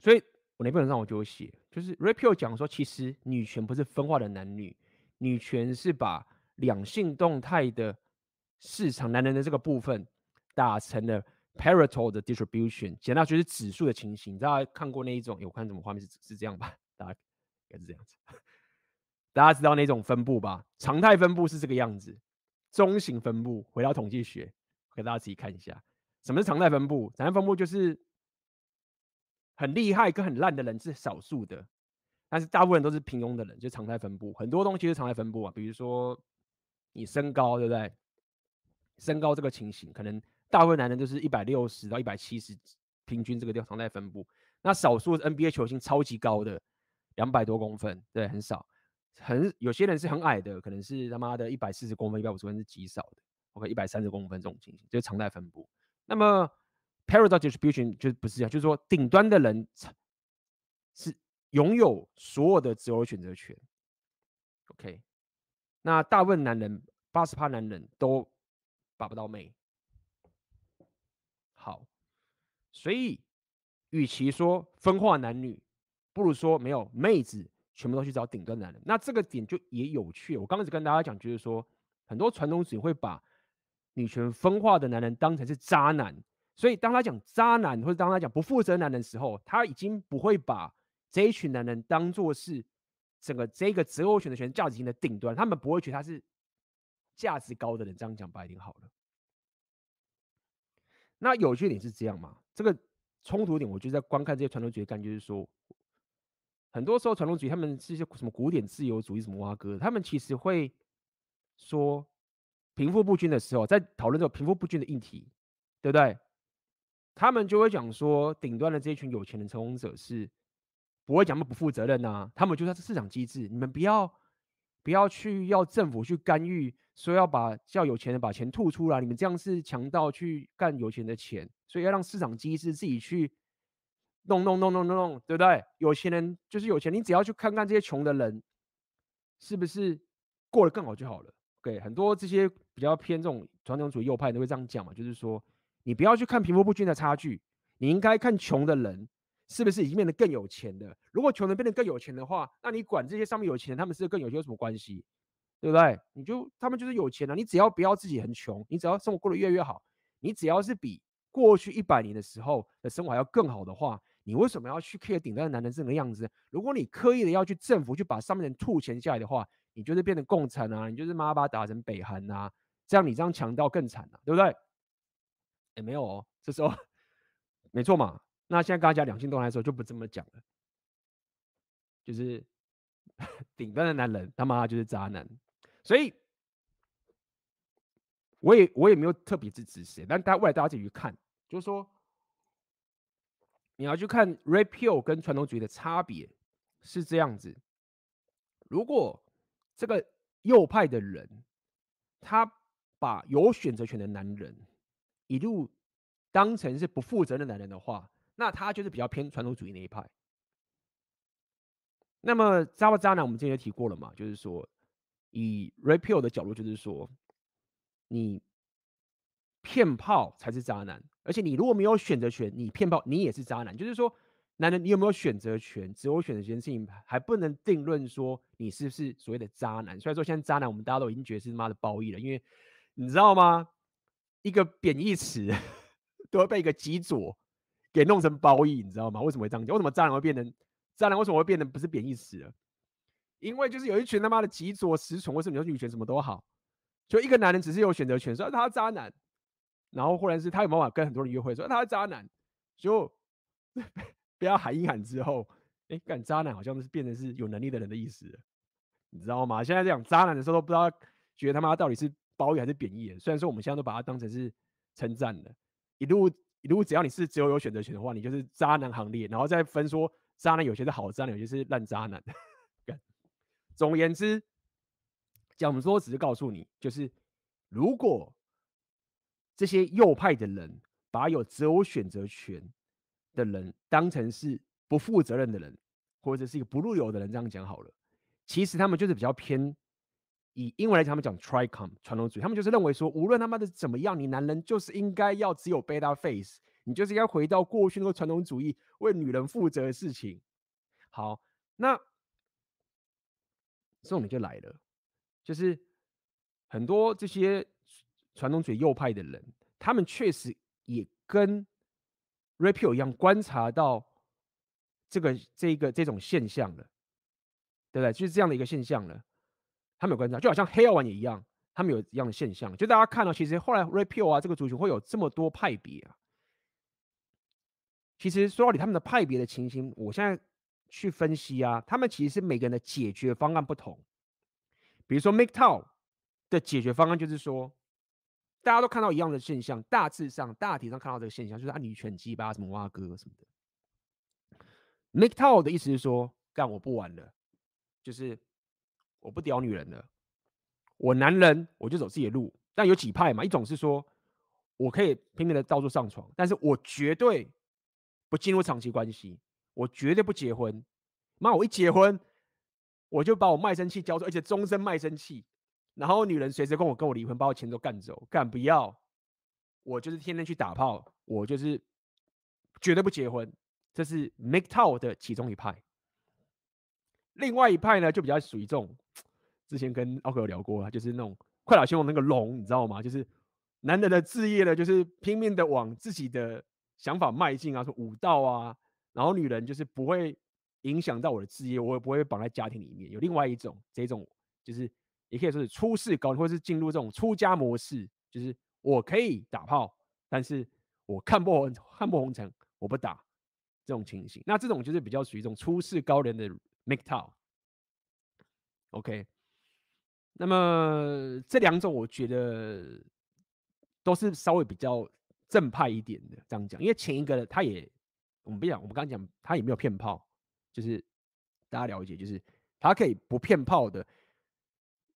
所以我那篇文章我就写，就是 Rapio 讲说，其实女权不是分化的男女，女权是把两性动态的。市场男人的这个部分打成了 Pareto 的 distribution，简单就是指数的情形。大家看过那一种？有看什么画面是是这样吧？大家应该是这样子。大家知道那种分布吧？常态分布是这个样子，中型分布回到统计学，给大家自己看一下。什么是常态分布？常态分布就是很厉害跟很烂的人是少数的，但是大部分人都是平庸的人，就常态分布。很多东西是常态分布啊，比如说你身高，对不对？身高这个情形，可能大部分男人都是一百六十到一百七十，平均这个地方常态分布。那少数 NBA 球星超级高的，两百多公分，对，很少。很有些人是很矮的，可能是他妈的一百四十公分、一百五十公分是极少的。OK，一百三十公分这种情形就是常态分布。那么 Pareto distribution 就不是这样，就是说顶端的人是拥有所有的择偶选择权。OK，那大部分男人八十趴男人都。把不到妹，好，所以与其说分化男女，不如说没有妹子全部都去找顶端男人。那这个点就也有趣。我刚开始跟大家讲，就是说很多传统主义会把女权分化的男人当成是渣男，所以当他讲渣男或者当他讲不负责任男人的时候，他已经不会把这一群男人当做是整个这个择偶选择权价值型的顶端，他们不会觉得他是。价值高的人，这样讲白一点好了。那有趣点是这样嘛？这个冲突点，我就在观看这些传统主义，感觉就是说，很多时候传统主义他们是一些什么古典自由主义什么挖哥，他们其实会说贫富不均的时候，在讨论这个贫富不均的议题，对不对？他们就会讲说，顶端的这一群有钱的成功者是不会讲他们不负责任呐、啊，他们就算是市场机制，你们不要。不要去要政府去干预，说要把叫有钱人把钱吐出来，你们这样是强盗去干有钱的钱，所以要让市场机制自己去弄弄弄弄弄弄，对不对？有钱人就是有钱，你只要去看看这些穷的人，是不是过得更好就好了？对，很多这些比较偏这种传统主义右派都会这样讲嘛，就是说，你不要去看贫富不均的差距，你应该看穷的人是不是已经变得更有钱的。如果穷人变得更有钱的话，那你管这些上面有钱人他们是更有钱有什么关系？对不对？你就他们就是有钱了，你只要不要自己很穷，你只要生活过得越来越好，你只要是比过去一百年的时候的生活还要更好的话。你为什么要去 care 顶端的男人这个样子？如果你刻意的要去政府去把上面人吐钱下来的话，你就是变成共产啊，你就是妈把打成北韩啊，这样你这样强盗更惨了，对不对？也没有哦，这时候没错嘛。那现在刚才讲两性动态的时候就不这么讲了，就是 顶端的男人他妈就是渣男，所以我也我也没有特别支持谁，但大家未来大家自己去看，就是说。你要去看 Red Pill 跟传统主义的差别是这样子。如果这个右派的人，他把有选择权的男人一路当成是不负责任的男人的话，那他就是比较偏传统主义那一派。那么渣不渣男，我们之前也提过了嘛，就是说以 Red Pill 的角度，就是说你骗炮才是渣男。而且你如果没有选择权，你骗炮，你也是渣男。就是说，男人你有没有选择权？只有选择权的事情还不能定论说你是不是所谓的渣男。所以说，现在渣男我们大家都已经觉得是他妈的褒义了，因为你知道吗？一个贬义词 都会被一个极左给弄成褒义，你知道吗？为什么会这样讲？为什么渣男会变成渣男？为什么会变成不是贬义词？因为就是有一群他妈的极左实宠，或是你说女权什么都好，就一个男人只是有选择权，所以他渣男。然后，或者是他有办法跟很多人约会，说他是渣男，就不要喊一喊之后，哎，干渣男好像是变成是有能力的人的意思，你知道吗？现在讲渣男的时候都不知道，觉得他妈到底是褒义还是贬义。虽然说我们现在都把它当成是称赞的，一路一路只要你是只有有选择权的话，你就是渣男行列，然后再分说渣男有些是好渣男，有些是烂渣男。总而言之，讲说只是告诉你，就是如果。这些右派的人把有择偶选择权的人当成是不负责任的人，或者是一个不入流的人，这样讲好了。其实他们就是比较偏以英文来讲，他们讲 Tricom 传统主义，他们就是认为说，无论他妈的怎么样，你男人就是应该要只有 beta face，你就是应该回到过去那个传统主义为女人负责的事情。好，那重点就来了，就是很多这些。传统主义右派的人，他们确实也跟 Red Pill 一样观察到这个、这个、这种现象了，对不对？就是这样的一个现象了。他们有观察，就好像黑药丸也一样，他们有一样的现象。就大家看到，其实后来 Red Pill 啊，这个族群会有这么多派别啊。其实说到底，他们的派别的情形，我现在去分析啊，他们其实是每个人的解决方案不同。比如说 Make Town 的解决方案就是说。大家都看到一样的现象，大致上、大体上看到这个现象，就是啊，女权鸡巴什么蛙哥什么的。Miketow 的意思是说，干我不玩了，就是我不屌女人了，我男人我就走自己的路。但有几派嘛，一种是说我可以拼命的到处上床，但是我绝对不进入长期关系，我绝对不结婚。妈，我一结婚，我就把我卖身契交出，而且终身卖身契。然后女人随时跟我跟我离婚，把我钱都干走，干不要，我就是天天去打炮，我就是绝对不结婚，这是 make town 的其中一派。另外一派呢，就比较属于这种，之前跟奥克有聊过啊，就是那种快打旋风那个龙，你知道吗？就是男人的志业呢，就是拼命的往自己的想法迈进啊，说武道啊，然后女人就是不会影响到我的志业，我也不会绑在家庭里面。有另外一种，这种就是。也可以说是出世高，或是进入这种出家模式，就是我可以打炮，但是我看破看破红尘，我不打这种情形。那这种就是比较属于一种出世高人的 make town。OK，那么这两种我觉得都是稍微比较正派一点的，这样讲，因为前一个他也我们不讲，我们刚刚讲他也没有骗炮，就是大家了解，就是他可以不骗炮的。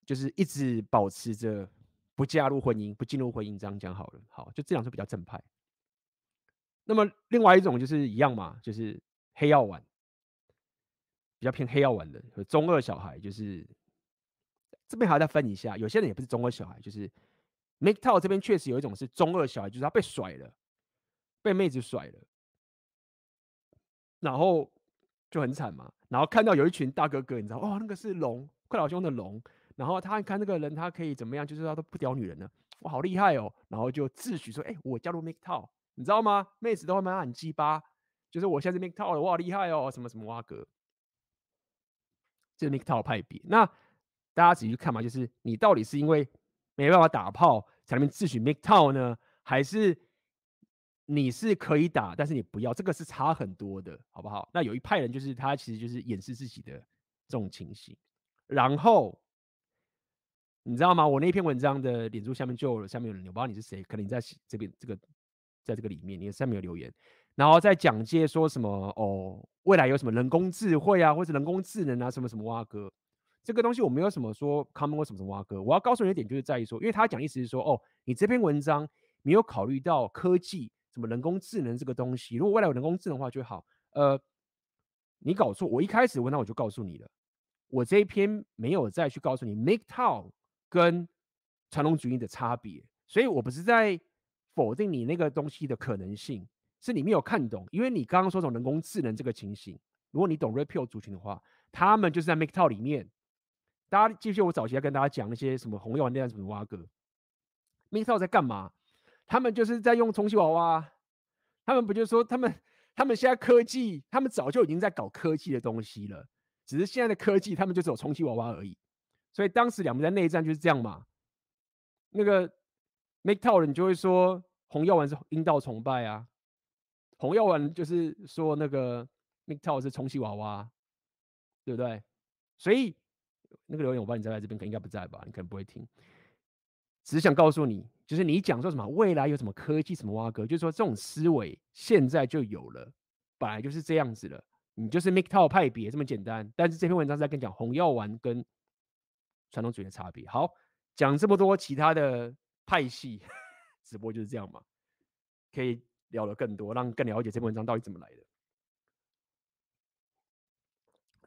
就是一直保持着不加入婚姻、不进入婚姻，这样讲好了。好，就这两种比较正派。那么另外一种就是一样嘛，就是黑药丸，比较偏黑药丸的和中二小孩，就是这边还要再分一下，有些人也不是中二小孩，就是 Make t o w 这边确实有一种是中二小孩，就是他被甩了，被妹子甩了，然后就很惨嘛，然后看到有一群大哥哥，你知道哦，那个是龙，快老兄的龙，然后他看那个人，他可以怎么样，就是他都不屌女人了，我，好厉害哦，然后就自诩说，哎，我加入 Make t o l。你知道吗？妹子都会蛮很鸡巴，就是我现在是 MGTOW 了，我好厉害哦，什么什么哇哥，这是 Make t o l 派别。那大家仔细看嘛，就是你到底是因为没办法打炮才能自诩 Make t o l 呢，还是你是可以打，但是你不要？这个是差很多的，好不好？那有一派人就是他其实就是掩饰自己的这种情形，然后你知道吗？我那篇文章的脸书下面就有下面有人，我不知道你是谁，可能你在这边这个。在这个里面，你的上面有留言，然后在讲解说什么哦，未来有什么人工智慧啊，或者人工智能啊，什么什么哇哥，这个东西我没有什么说 common 或什么什么哇哥，我要告诉你一点，就是在于说，因为他讲意思是说，哦，你这篇文章没有考虑到科技，什么人工智能这个东西，如果未来有人工智能的话就好，呃，你搞错，我一开始文章我就告诉你了，我这一篇没有再去告诉你 MGTOW 跟传统主义的差别，所以我不是在。否定你那个东西的可能性，是你没有看懂，因为你刚刚说从人工智能这个情形，如果你懂 REPEAL 族群的话，他们就是在 MGTOW 里面。大家记不记得我早期要跟大家讲那些什么红药丸那样什么蛙哥，MGTOW 在干嘛？他们就是在用充气娃娃，他们不就是说他们他们现在科技，他们早就已经在搞科技的东西了，只是现在的科技他们就只有充气娃娃而已。所以当时两边在内战就是这样嘛，那个。MGTOW 人就会说红药丸是阴道崇拜啊，红药丸就是说那个 MGTOW 是充气娃娃，对不对？所以那个留言我不知道你在这边，可应该不在吧？你可能不会听。只想告诉你，就是你讲说什么未来有什么科技什么挖哥，就是说这种思维现在就有了，本来就是这样子了。你就是 MGTOW 派别这么简单。但是这篇文章是在跟你讲红药丸跟传统主义的差别。好，讲这么多其他的。派系 直播就是这样嘛，可以聊得更多，让更了解这篇文章到底怎么来的。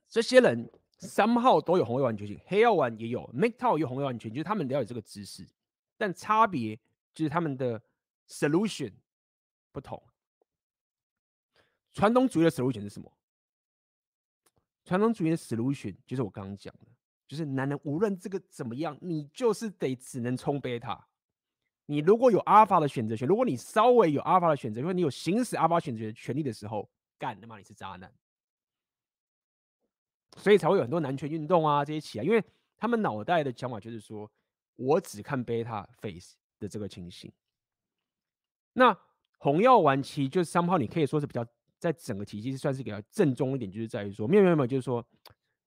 这些人三号都有红药丸觉醒，黑药丸也有，MGTOW 有红药丸觉醒，就是他们了解这个知识，但差别就是他们的 solution 不同。传统主义的 solution 是什么？传统主义的 solution 就是我刚刚讲的，就是男人无论这个怎么样，你就是得只能冲贝塔。你如果有阿尔法的选择权，如果你稍微有阿尔法的选择权，或者你有行使阿尔法选择权权利的时候，干他妈你是渣男，所以才会有很多男权运动啊这些起来，因为他们脑袋的想法就是说，我只看贝塔 face 的这个情形。那红药丸其实就是三炮，你可以说是比较在整个体系算是比较正宗一点，就是在于说，没有没有没有，就是说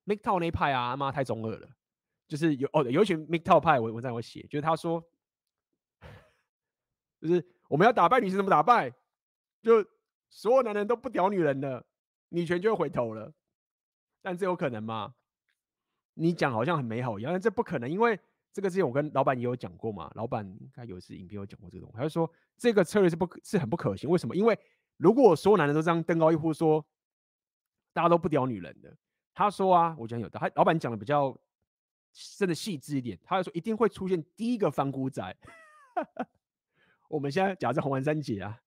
MGTOW 那一派啊，妈太中二了，就是有哦有一群 MGTOW 派，我我在我写，就是他说。就是我们要打败女生，怎么打败？就所有男人都不屌女人了，女权就会回头了。但这有可能吗？你讲好像很美好一样，但这不可能，因为这个之前我跟老板也有讲过嘛。老板他有一次影片有讲过这个东西，他就说这个策略是不是很不可行？为什么？因为如果所有男人都这样登高一呼说大家都不屌女人的，他说啊，我讲有的，他老板讲的比较真的细致一点，他就说一定会出现第一个反骨仔。我们现在假设红丸三姐啊，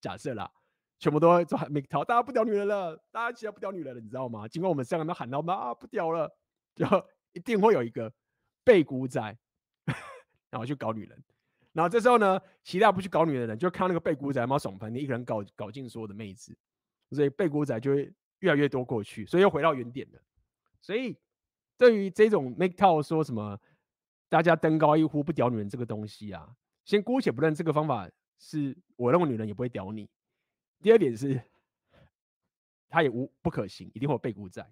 假设啦，全部都会做 MGTOW，大家不屌女人了，大家现在不屌女人了，你知道吗？尽管我们三个都喊到妈不屌了，就 一定会有一个背骨仔，然后去搞女人。然后这时候呢，其他不去搞女人的人，就看那个背骨仔妈爽喷，你一个人搞搞尽所有的妹子，所以背骨仔就会越来越多过去，所以又回到原点了。所以对于这种 MGTOW 说什么大家登高一呼不屌女人这个东西啊。先姑且不论这个方法是我认为女人也不会屌你。第二点是，他也无不可行，一定会有背骨在。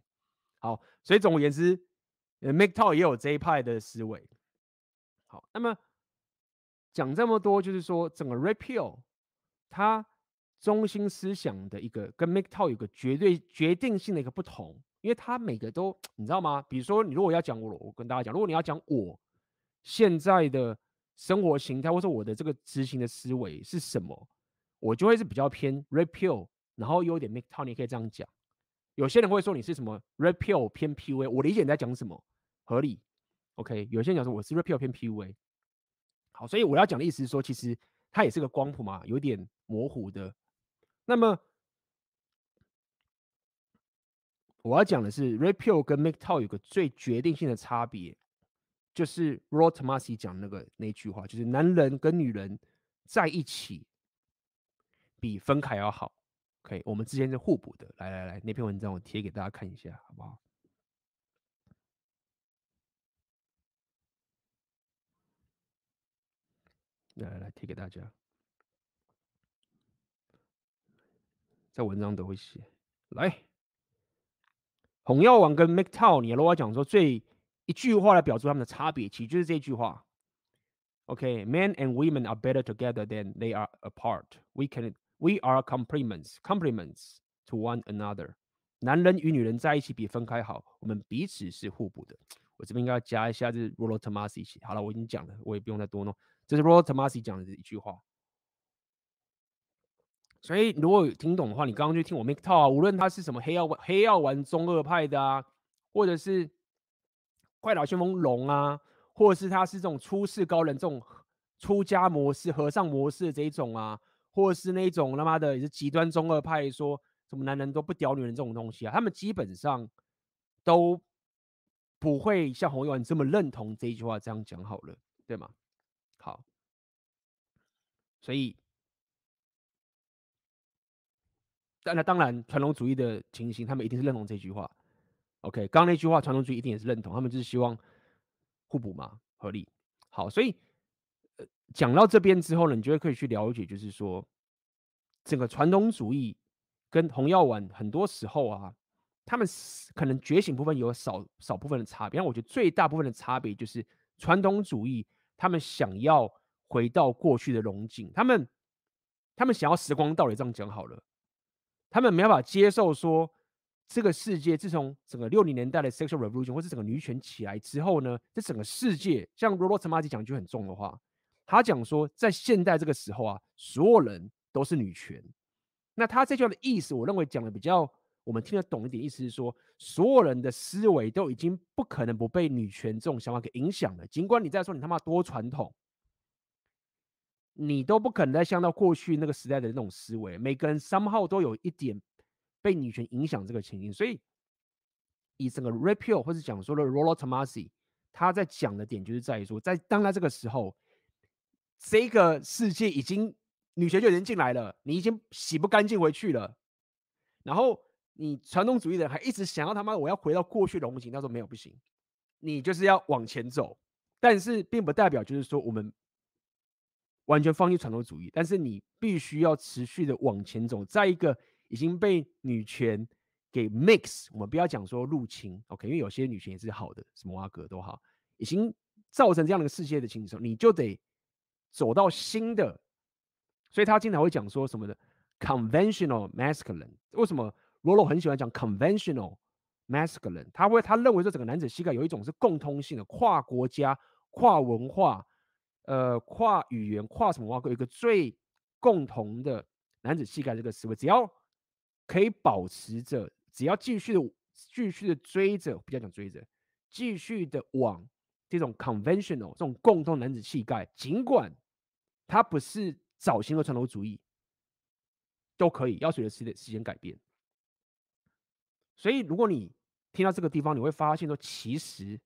好，所以总而言之，MGTOW 也有这一派的思维。好，那么讲这么多，就是说整个 Repeal 它中心思想的一个跟 MGTOW 有个绝对决定性的一个不同，因为它每个都你知道吗？比如说你如果要讲我，我跟大家讲，如果你要讲我现在的。生活形态，或者说我的这个执行的思维是什么？我就会是比较偏 Red Pill，然后有点 MGTOW，你可以这样讲。有些人会说你是什么 Red Pill 偏 PUA，我理解你在讲什么，合理。OK，有些人讲说我是 Repeal 偏 PUA。好，所以我要讲的意思是说，其实它也是个光谱嘛，有点模糊的。那么我要讲的是 Red Pill 跟 MGTOW 有个最决定性的差别，就是 r o t o m a s i 讲那个那句话，就是男人跟女人在一起比分开要好。OK，我们之间是互补的。来来来，那篇文章我贴给大家看一下，好不好？来来来，贴给大家，在文章都会写。来，红药丸跟 MacTow，你如果讲说最一句话来表述他们的差别，其实就是这句话。OK，men、and women are better together than they are apart. We can, we are complements, complements to one another. 男人与女人在一起比分开好，我们彼此是互补的。我这边应该要加一下，这是 Rollo Tomassi。好了，我已经讲了，我也不用再多弄。这是 Rollo Tomasi 讲的一句话，所以如果有听懂的话，你刚刚就听我 MGTOW 啊，无论他是什么黑曜、黑曜丸中二派的啊，或者是怪盗旋风龙啊，或者是他是这种出世高人这种出家模式、和尚模式这一种啊，或者是那种他妈的也是极端中二派，说什么男人都不屌女人这种东西啊，他们基本上都不会像红药丸这么认同这一句话这样讲好了，对吗？好，所以，当然，当然，传统主义的情形，他们一定是认同这句话。OK，刚刚那句话，传统主义一定也是认同，他们就是希望互补嘛，合理。好，所以，呃，讲到这边之后呢，你就会可以去了解，就是说，整个传统主义跟红药丸很多时候啊，他们可能觉醒部分有少少部分的差别，但我觉得最大部分的差别就是传统主义。他们想要回到过去的荣景，他们他们想要时光倒流，这样讲好了。他们没办法接受说，这个世界自从整个六零年代的 sexual revolution 或是整个女权起来之后呢，这整个世界，像罗罗陈玛基讲一句很重的话，他讲说，在现代这个时候啊，所有人都是女权。那他这句话的意思，我认为讲的比较。我们听得懂一点，意思是说，所有人的思维都已经不可能不被女权这种想法给影响了。尽管你在说你他妈多传统，你都不可能再像到过去那个时代的那种思维。每个人 somehow 都有一点被女权影响这个情形。所以，以整个 Red Pill 或者讲说的 Rollo Tomasi，他在讲的点就是在于说，在当他这个时候，这个世界已经女权就已经进来了，你已经洗不干净回去了，然后。你传统主义的人还一直想要他妈我要回到过去的荣景，他说没有不行，你就是要往前走，但是并不代表就是说我们完全放弃传统主义，但是你必须要持续的往前走，在一个已经被女权给 mix，我们不要讲说入侵，OK，因为有些女权也是好的，什么阿哥都好，已经造成这样的世界的情况，你就得走到新的，所以他经常会讲说什么的 conventional masculine，为什么？罗罗很喜欢讲 conventional masculine，他会他认为说整个男子膝盖有一种是共通性的，跨国家、跨文化、呃跨语言、跨什么文化，有一个最共同的男子气概这个思维，只要可以保持着，只要继续的继续的追着，不要讲追着，继续的往这种 conventional 这种共同男子气概，尽管它不是早先的传统主义，都可以，要随着时时间改变。所以，如果你听到这个地方，你会发现说，其实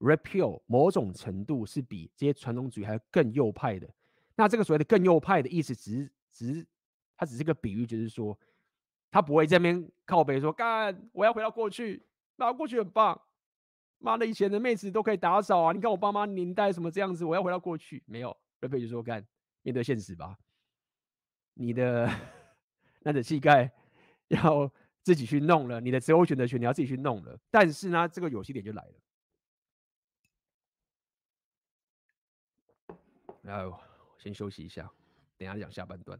Red Pill 某种程度是比这些传统主义还要更右派的。那这个所谓的更右派的意思，只是只是它只是个比喻，就是说，他不会在那边靠北说，干，我要回到过去，那过去很棒，妈的，以前的妹子都可以打扫啊，你看我爸妈年代什么这样子，我要回到过去，没有，Red Pill 就说，干，面对现实吧，你的 男子气概要。自己去弄了，你的择偶选择权你要自己去弄了。但是呢，这个有些点就来了。然后先休息一下，等下讲下半段。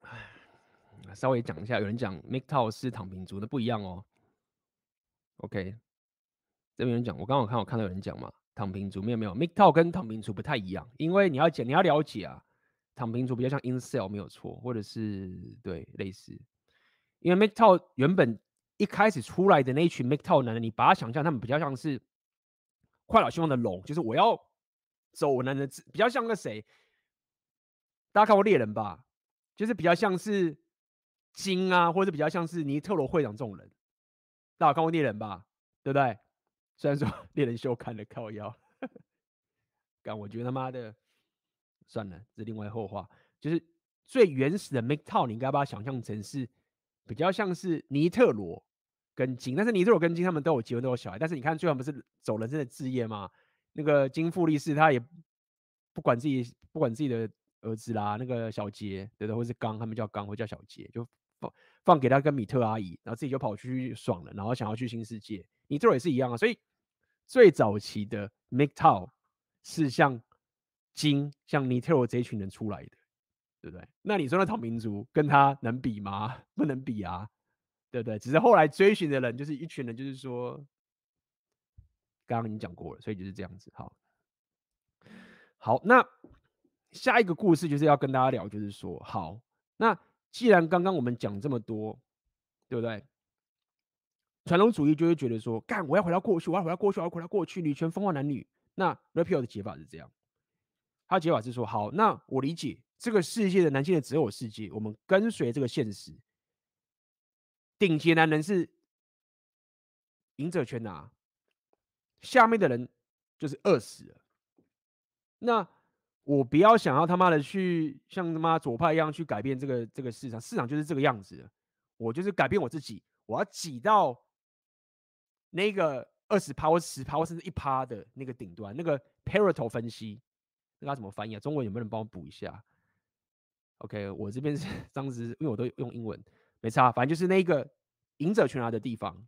哎，稍微讲一下，有人讲 MGTOW 是躺平族，那不一样哦。OK，这边有人讲，我刚好看我看到有人讲嘛，躺平族没有没有，MGTOW 跟躺平族不太一样，因为你要讲你要了解啊，躺平族比较像 Incel 没有错，或者是对类似，因为 MGTOW 原本一开始出来的那一群 MGTOW 男人，你把他想象他们比较像是快老希望的龙，就是我要走男人比较像个谁？大家看过猎人吧？就是比较像是金啊，或者比较像是尼特罗会长这种人。大家看过猎人吧？对不对？虽然说 猎人秀看了靠腰，但我觉得他妈的算了，这是另外后话。就是最原始的 Miketow，你应该把它想象成是比较像是尼特罗跟金，但是尼特罗跟金他们都有结婚，都有小孩。但是你看最后不是走人生的置业吗？那个金富力士他也不管自己，不管自己的。儿子啦，那个小杰，对的，或是刚，他们叫刚，或叫小杰，就放放给他跟米特阿姨，然后自己就跑去爽了，然后想要去新世界。尼特罗也是一样啊，所以最早期的 Miketow 是像金、像尼特罗这一群人出来的，对不对？那你说那草民族跟他能比吗？不能比啊，对不对？只是后来追寻的人就是一群人，就是说，刚刚已经讲过了，所以就是这样子。好，好，那。下一个故事就是要跟大家聊，就是说，好，那既然刚刚我们讲这么多，对不对？传统主义就会觉得说，干，我要回到过去，我要回到过去，我要回到过去，女权分化男女。那 Raphael 的解法是这样，他解法是说，好，那我理解这个世界的男性的择偶世界，我们跟随这个现实，顶级男人是赢者全拿，下面的人就是饿死了。那我不要想要他妈的去像他妈左派一样去改变这个这个市场，市场就是这个样子的。我就是改变我自己，我要挤到那个二十趴或十趴或甚至一趴的那个顶端。那个 Pareto 分析，那怎么翻译啊？中文有没有人帮我补一下？OK，我这边是 当时因为我都用英文，没差，反正就是那个赢者全拿的地方，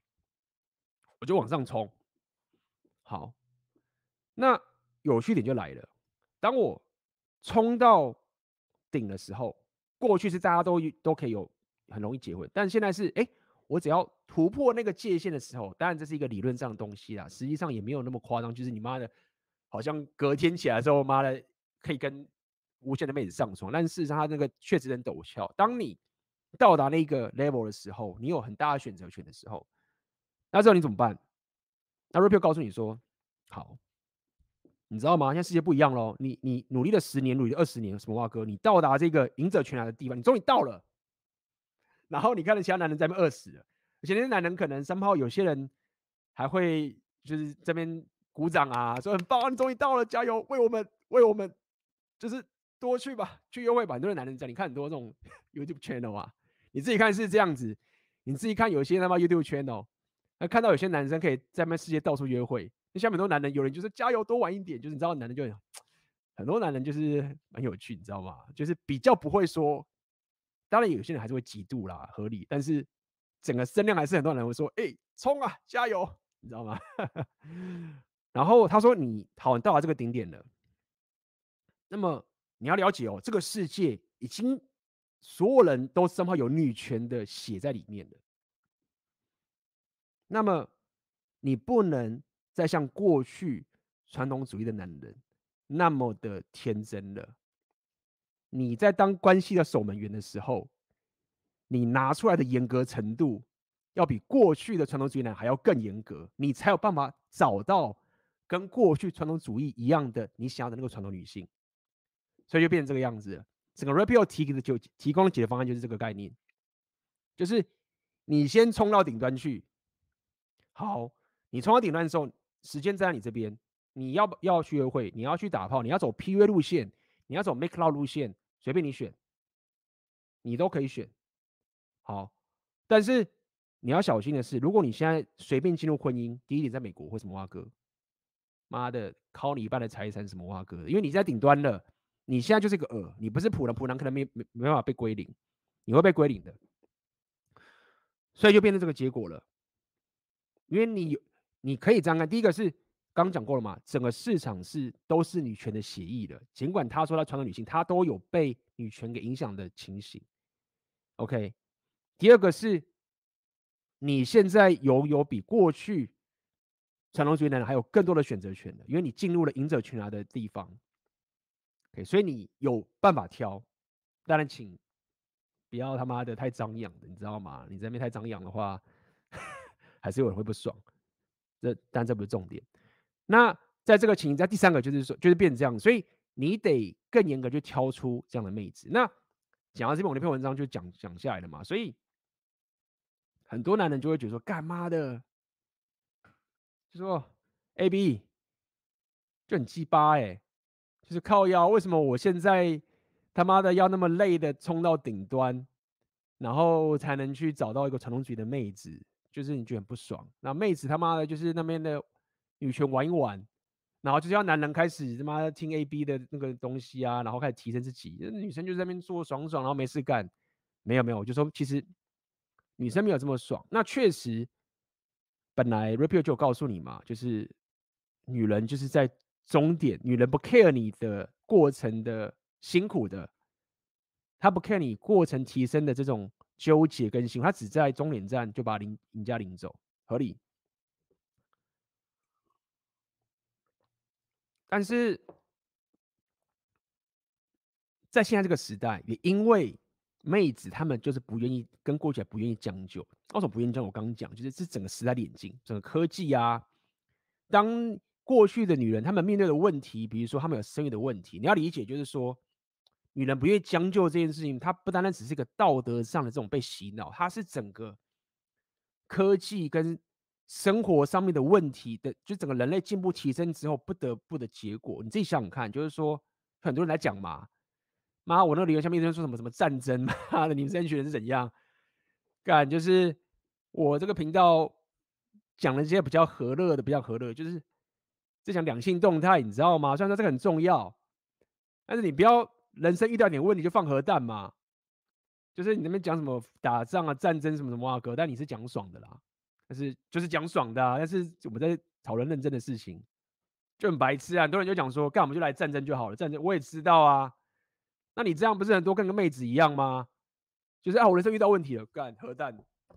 我就往上冲。好，那有趣点就来了，当我。冲到顶的时候，过去是大家都都可以有很容易结婚，但现在是哎、我只要突破那个界限的时候，当然这是一个理论上的东西啦，实际上也没有那么夸张，就是你妈的，好像隔天起来之后，妈的可以跟无限的妹子上床，但事实上他那个确实很陡峭。当你到达那个 level 的时候，你有很大的选择权的时候，那之后你怎么办？那 Raphael 告诉你说，好。你知道吗？现在世界不一样喽。你你努力了十年，努力了二十年，什么话哥？你到达这个赢者全拿的地方，你终于到了。然后你看到其他男人在那饿死了，而且那些男人可能三炮，有些人还会就是这边鼓掌啊，说很棒啊，你终于到了，加油，为我们为我们，就是多去吧，去约会吧。很多男人在，你看很多这种 YouTube channel 啊，你自己看是这样子，你自己看有些他妈 YouTube channel，那看到有些男生可以在那世界到处约会。那下面很多男人，有人就是加油多玩一点，就是你知道，男人就很，多男人就是蛮有趣，你知道吗？就是比较不会说，当然有些人还是会嫉妒啦，合理，但是整个声量还是很多人会说，哎、欸，冲啊，加油，你知道吗？然后他说你好，你到达这个顶点了，那么你要了解哦，这个世界已经所有人都生怕有女权的血在里面了，那么你不能。再像过去传统主义的男人那么的天真了。你在当关系的守门员的时候，你拿出来的严格程度，要比过去的传统主义男还要更严格，你才有办法找到跟过去传统主义一样的你想要的那个传统女性。所以就变成这个样子。整个 Raphael 提的就提供的解决方案就是这个概念，就是你先冲到顶端去。好，你冲到顶端的时候。时间在你这边，你要不要去约会？你要去打炮？你要走 PUA 路线？你要走 Make Love 路线？随便你选，你都可以选。好，但是你要小心的是，如果你现在随便进入婚姻，第一点在美国或什么挖哥，妈的，靠你一半的财产什么挖哥，因为你在顶端了，你现在就是个饵，你不是普人，普人可能没没没办法被归零，你会被归零的，所以就变成这个结果了，因为你有。你可以这样看，第一个是刚讲过了嘛，整个市场是都是女权的协议的，尽管他说他传统女性，她都有被女权给影响的情形。OK，第二个是，你现在有有比过去传统主义男人还有更多的选择权的，因为你进入了赢者全拿的地方。所以你有办法挑。当然，请不要他妈的太张扬的，你知道吗？你在那边太张扬的话，还是有人会不爽。这，但这不是重点。那在这个情形，在第三个就是说，就是变成这样，所以你得更严格去挑出这样的妹子。那讲到这边，我那篇文章就讲讲下来了嘛。所以很多男人就会觉得说，干妈的，就说 A B 就很鸡巴哎，就是靠腰。为什么我现在他妈的要那么累的冲到顶端，然后才能去找到一个传统主义的妹子？就是你觉得很不爽。那妹子他妈的，就是那边的女权玩一玩。然后就是要男人开始他妈听 A B 的那个东西啊，然后开始提升自己。女生就在那边做爽爽，然后没事干。没有没有，我就说其实女生没有这么爽。那确实，本来 Rapio 就有告诉你嘛，就是女人就是在终点，女人不 care 你的过程的辛苦的，她不 care 你过程提升的这种纠结跟辛苦，她只在终点站就把领赢家领走，合理。但是在现在这个时代，也因为妹子她们就是不愿意跟过去不愿意将就。为什么不愿意将？我刚刚讲，就是这整个时代的演进，整个科技啊。当过去的女人她们面对的问题，比如说她们有生育的问题，你要理解，就是说女人不愿意将就这件事情，它不单单只是一个道德上的这种被洗脑，它是整个科技跟。生活上面的问题的，就整个人类进步提升之后不得不的结果。你自己想想看，就是说很多人来讲嘛，妈，我那个留言下面有人说什么什么战争，妈的，你们这群人是怎样干？就是我这个频道讲了一些比较和乐的，比较和乐，就是在讲两性动态，你知道吗？虽然说这个很重要，但是你不要人生遇到点问题就放核弹嘛。就是你那边讲什么打仗啊、战争什么什么啊，哥，但你是讲爽的啦。但是就是讲爽的，啊，但是我们在讨论认真的事情，就很白痴啊！很多人就讲说，干我们就来战争就好了，战争我也知道啊。那你这样不是很多跟个妹子一样吗？就是啊，我人生遇到问题了，干核弹，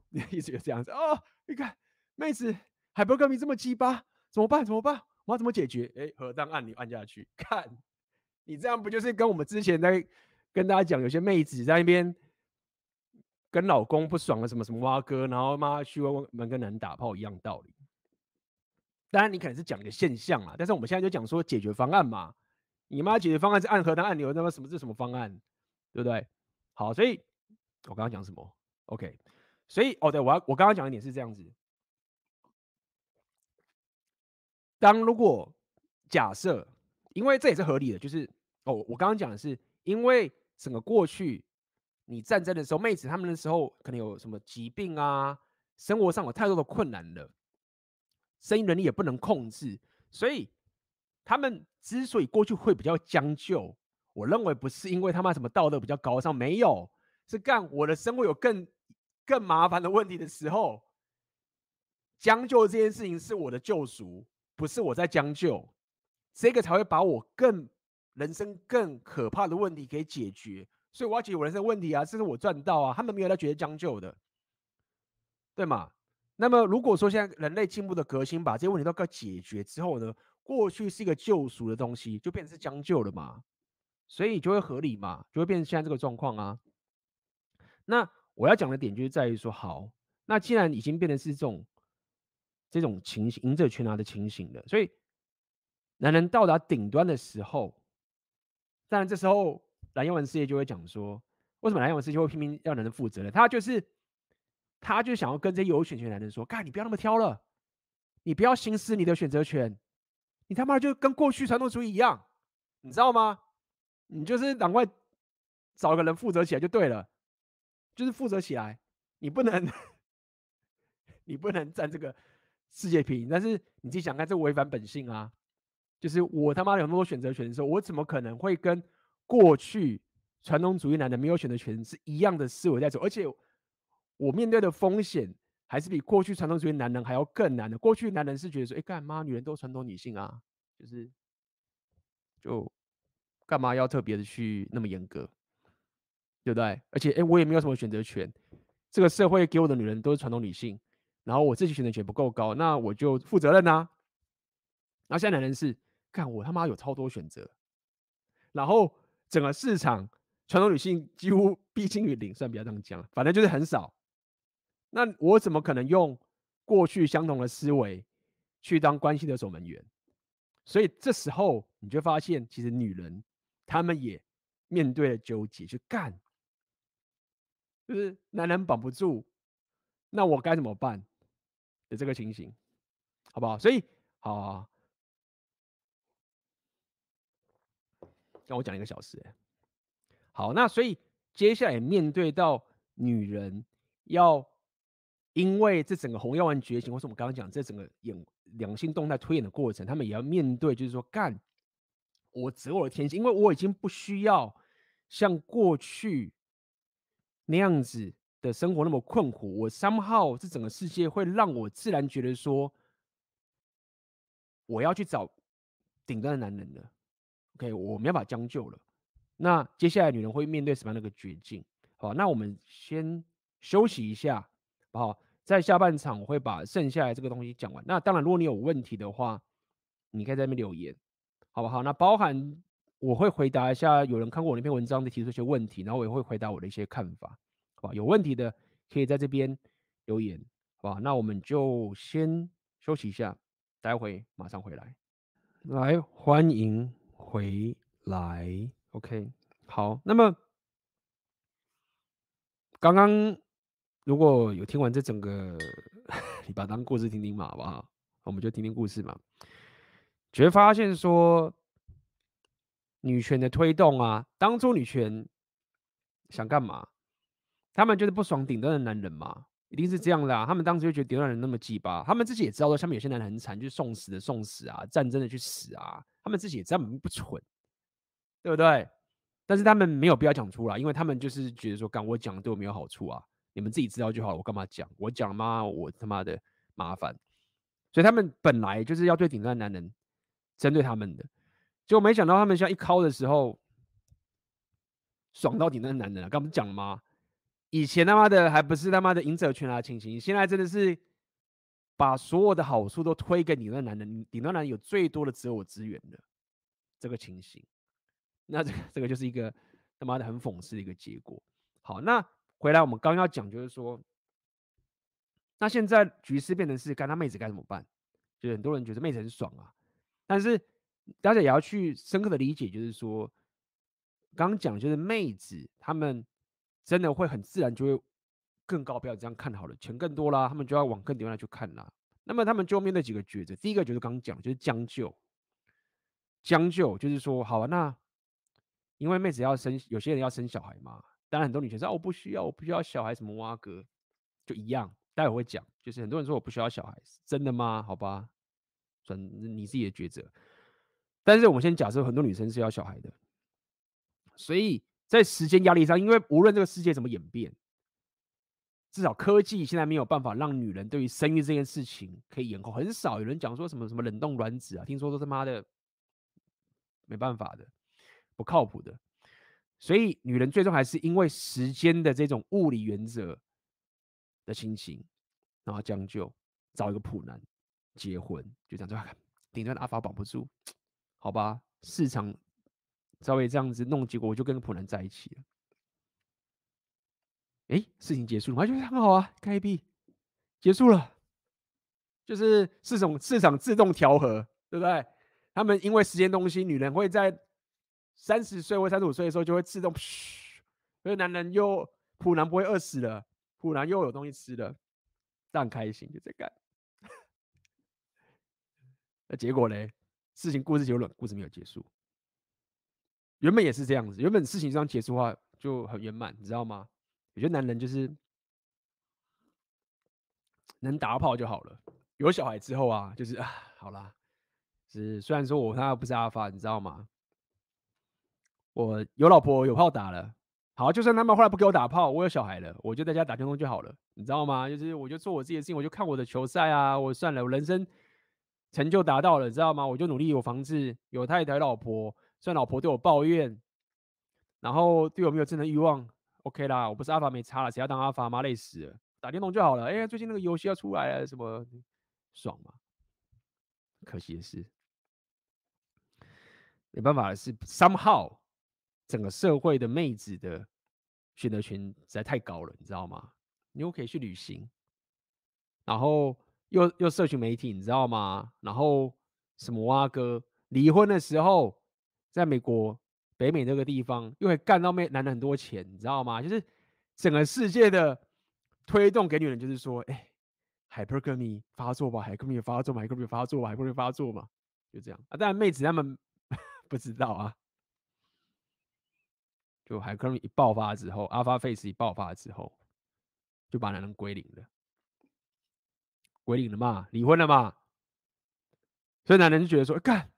你 一直就这样子哦。你看妹子还不跟你这么鸡巴，怎么办？怎么办？我要怎么解决？哎，核弹按钮按下去，看你这样不就是跟我们之前在跟大家讲，有些妹子在那边。跟老公不爽了，什么什么挖哥，然后妈去问门跟男人打炮一样道理。当然，你可能是讲一个现象啊，但是我们现在就讲说解决方案嘛。你妈解决方案是按核弹按钮，那么什么是什么方案，对不对？好，所以我刚刚讲什么？OK，所以哦，对，我要我刚刚讲一点是这样子。当如果假设，因为这也是合理的，就是哦，我刚刚讲的是因为整个过去。你战争的时候，妹子他们的时候可能有什么疾病啊，生活上有太多的困难了，生育能力也不能控制，所以他们之所以过去会比较将就，我认为不是因为他们什么道德比较高尚，没有，是干我的生活有更更麻烦的问题的时候，将就这件事情是我的救赎，不是我在将就，这个才会把我更人生更可怕的问题给解决。所以我要解决我人生问题啊，这是我赚到啊，他们没有在觉得将就的，对吗？那么如果说现在人类进步的革新把这些问题都给解决之后呢，过去是一个救赎的东西，就变成是将就了嘛，所以就会合理嘛，就会变成现在这个状况啊。那我要讲的点就是在于说，好，那既然已经变成是这种这种情形，赢者全拿的情形了，所以男人到达顶端的时候，当然这时候。蓝英文事业就会讲说，为什么蓝英文事业会拼命要男人负责呢？他就是，他就想要跟这有选权的男人说：“干，你不要那么挑了，你不要行使你的选择权，你他妈就跟过去传统主义一样，你知道吗？你就是赶快找个人负责起来就对了，就是负责起来，你不能，你不能占这个世界平，但是你自己想看，这违反本性啊！就是我他妈有那么多选择权的时候，我怎么可能会跟？过去传统主义男人没有选择权是一样的思维在走，而且我面对的风险还是比过去传统主义男人还要更难的。过去男人是觉得说，哎，干嘛女人都传统女性啊，就是就干嘛要特别的去那么严格，对不对？而且，哎，我也没有什么选择权，这个社会给我的女人都是传统女性，然后我自己选择权不够高，那我就负责任呐、啊。那现在男人是，看我他妈有超多选择，然后整个市场传统女性几乎逼近于零，算比较这样讲，反正就是很少。那我怎么可能用过去相同的思维去当关系的守门员？所以这时候你就发现，其实女人她们也面对了纠结，去干，就是男人绑不住，那我该怎么办的这个情形，好不好？所以，好，好，好，让我讲一个小时，好，那所以接下来面对到女人要因为这整个红药丸觉醒，或是我们刚刚讲这整个演。两性动态推演的过程，他们也要面对，就是说，干，我择我的天性，因为我已经不需要像过去那样子的生活那么困苦。我 somehow 这整个世界会让我自然觉得说，我要去找顶端的男人了。OK，我没办法将就了。那接下来女人会面对什么样的一个绝境？好，那我们先休息一下，好。在下半场我会把剩下来这个东西讲完。那当然，如果你有问题的话，你可以在那边留言，好不好？那包含我会回答一下有人看过我那篇文章的提出一些问题，然后我也会回答我的一些看法，好吧？有问题的可以在这边留言，好吧？那我们就先休息一下，待会马上回来。来，欢迎回来，OK，好。那么刚刚。如果有听完这整个，你把它当故事听听嘛，好不好？我们就听听故事嘛。就会发现说，女权的推动啊，当初女权想干嘛？他们就是不爽顶端的男人嘛，一定是这样的啊。他们当时就觉得顶端人那么鸡巴，他们自己也知道说，下面有些男人很惨，就是送死的送死啊，战争的去死啊。他们自己也知道不蠢，对不对？但是他们没有必要讲出来，因为他们就是觉得说，干我讲的对我没有好处啊。你们自己知道就好了，我干嘛讲？我讲嘛，我他妈的麻烦。所以他们本来就是要对顶端男人针对他们的，结果没想到他们现在一敲的时候，爽到顶端男人。刚不是讲了吗？以前他妈的还不是他妈的赢者全拿情形，现在真的是把所有的好处都推给顶端男人，顶端男人有最多的择偶资源的这个情形。那这个这个就是一个他妈的很讽刺的一个结果。好，那。回来，我们刚要讲，就是说，那现在局势变成是，看他妹子该怎么办？就很多人觉得妹子很爽啊，但是大家也要去深刻的理解，就是说，刚刚讲就是妹子他们真的会很自然就会更高，标这样看好了，钱更多啦，他们就要往更顶端去看啦。那么他们就面对几个抉择，第一个就是刚讲，就是将就，将就就是说，好啊，那因为妹子要生，有些人要生小孩嘛。当然，很多女生说：“我不需要，我不需要小孩，什么蛙哥，就一样。”待会会讲，就是很多人说我不需要小孩，真的吗？好吧，算你自己的抉择。但是我们先假设很多女生是要小孩的，所以在时间压力上，因为无论这个世界怎么演变，至少科技现在没有办法让女人对于生育这件事情可以延后。很少有人讲说什么什么冷冻卵子啊，听说都他妈的没办法的，不靠谱的。所以，女人最终还是因为时间的这种物理原则的情形，然后将就找一个普男结婚，就这样子。顶端的阿法绑不住，好吧？市场稍微这样子弄，结果我就跟普男在一起了。哎，事情结束了，我觉得很好啊，开闭结束了，就是市场市场自动调和，对不对？他们因为时间东西，女人会在。三十岁或三十五岁的时候，就会自动，嘘，所以男人又普男不会饿死了，普男又有东西吃了，这样开心就在干。那结果呢？事情故事结束了，故事没有结束。原本也是这样子，原本事情这样结束的话就很圆满，你知道吗？有些男人就是能打炮就好了，有小孩之后啊，就是啊，好啦，是虽然说我他不是阿发，你知道吗？我有老婆有炮打了，好，就算他们后来不给我打炮，我有小孩了，我就在家打电动就好了，你知道吗？就是我就做我自己的事情，我就看我的球赛啊，我算了，我人生成就达到了，你知道吗？我就努力有房子，有太太、老婆，虽然老婆对我抱怨，然后对我没有真的欲望，OK 啦，我不是阿法没差了，谁要当阿法妈？累死了，打电动就好了。哎、欸，最近那个游戏要出来了，什么爽吗？可惜的是，没办法的是，somehow 整个社会的妹子的选择权实在太高了，你知道吗？你又可以去旅行，然后又又社群媒体，你知道吗？然后什么蛙哥离婚的时候，在美国。北美那个地方又会干到妹男人很多钱，你知道吗？就是整个世界的推动给女人，就是说，哎、海龟迷发作吧，hypergamy 发作嘛，hypergamy 发作吧，hypergamy 发作嘛，就这样啊。当然妹子他们 不知道啊，就海克一爆发之后，alpha face 一爆发之后，就把男人归零了，归零了嘛，离婚了嘛。所以男人就觉得说，干、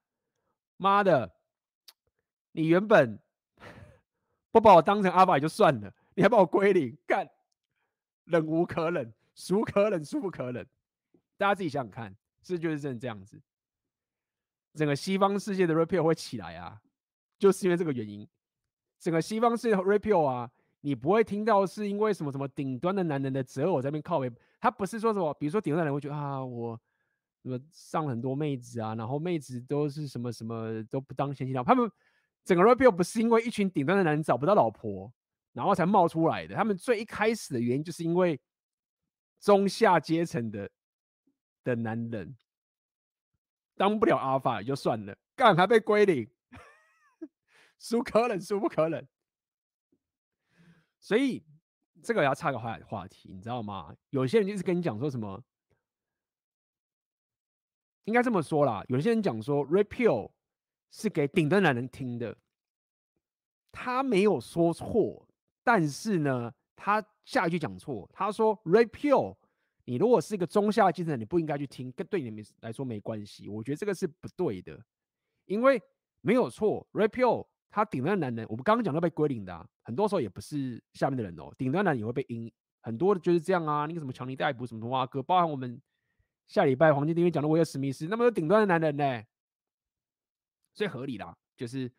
妈的！你原本不把我当成阿爸也就算了，你还把我归零，干，忍无可忍，孰可忍孰不可忍？大家自己想想看，是不是就是真的这样子？整个西方世界的 Red Pill 会起来啊，就是因为这个原因。整个西方世界的 Red Pill 啊，你不会听到是因为什么什么顶端的男人的择偶在那边靠北，他不是说什么，比如说顶端的男人会觉得啊我。什么上很多妹子啊，然后妹子都是什么什么都不当贤妻良母。他们整个 Red Pill 不是因为一群顶端的男人找不到老婆，然后才冒出来的。他们最一开始的原因就是因为中下阶层的的男人当不了阿尔法也就算了，干还被归零，孰可忍孰不可忍？所以这个要插个话话题，你知道吗？有些人就是跟你讲说什么。应该这么说啦，有些人讲说 Red Pill 是给顶端男人听的，他没有说错，但是呢，他下一句讲错，他说 Red Pill，你如果是一个中下阶层，你不应该去听，跟对你们来说没关系。我觉得这个是不对的，因为没有错，Red Pill 他顶端男人，我们刚刚讲到被归零的、很多时候也不是下面的人哦，顶端男人也会被阴，很多的就是这样啊，那个什么强尼戴普什么什么啊哥，包含我们。下礼拜黄金订阅讲的威尔史密斯，那么多顶端的男人呢，所以合理啦。就是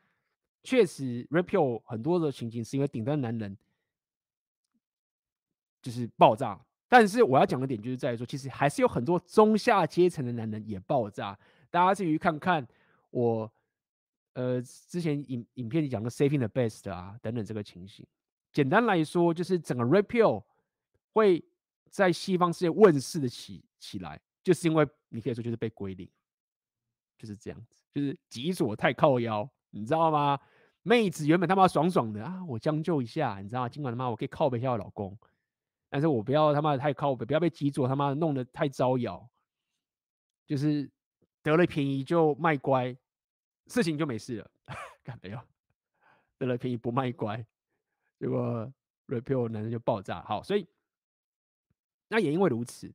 确实 Red Pill 很多的情景是因为顶端男人就是爆炸，但是我要讲的点就是在于说，其实还是有很多中下阶层的男人也爆炸。大家至于看看我呃之前影影片里讲的 Saving the Best 啊等等这个情形，简单来说就是整个 Red Pill 会在西方世界问世的起起来。就是因为你可以说就是被归零，就是这样子，就是极左太靠腰，你知道吗？妹子原本他妈爽爽的啊，我将就一下，你知道吗？今晚他妈我可以靠北一下我老公，但是我不要他妈的太靠北，不要被极左他妈的弄得太招摇，就是得了便宜就卖乖，事情就没事了，干没有？得了便宜不卖乖，结果 repel 男人就爆炸。好，所以那也因为如此。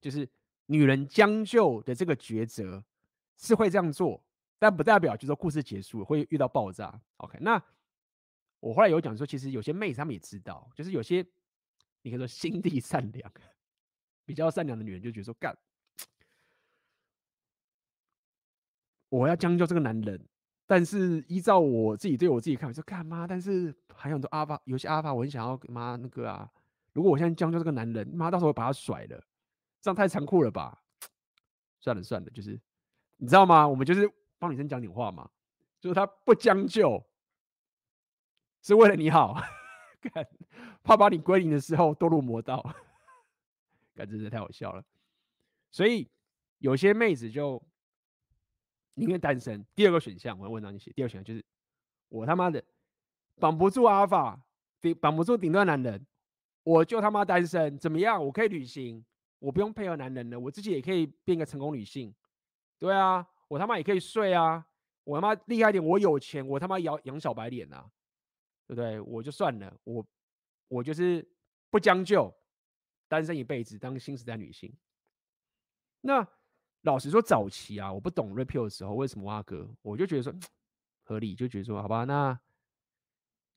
就是女人将就的这个抉择是会这样做，但不代表就是说故事结束会遇到爆炸。OK，那我后来有讲说，其实有些妹子她们也知道，就是有些你可以说心地善良、比较善良的女人就觉得说干，我要将就这个男人，但是依照我自己对我自己看法，说干嘛，但是还有很多阿法，有些阿法我很想要妈那个啊，如果我现在将就这个男人，妈到时候我把他甩了。这样太残酷了吧？算了算了，就是你知道吗？我们就是帮女生讲点话嘛，就是他不将就，是为了你好，怕把你归零的时候堕入魔道，感觉真的太好笑了。所以有些妹子就宁愿单身。第二个选项，我要问到你写。第二个选项就是我他妈的绑不住阿尔法，绑不住顶端男人，我就他妈单身，怎么样？我可以旅行。我不用配合男人了，我自己也可以变个成功女性。对啊，我他妈也可以睡啊，我他妈厉害点，我有钱，我他妈养养小白脸啊，对不对？我就算了，我我就是不将就，单身一辈子当新时代女性。那老实说，早期啊，我不懂 repeal 的时候，为什么阿哥，我就觉得说合理，就觉得说好吧，那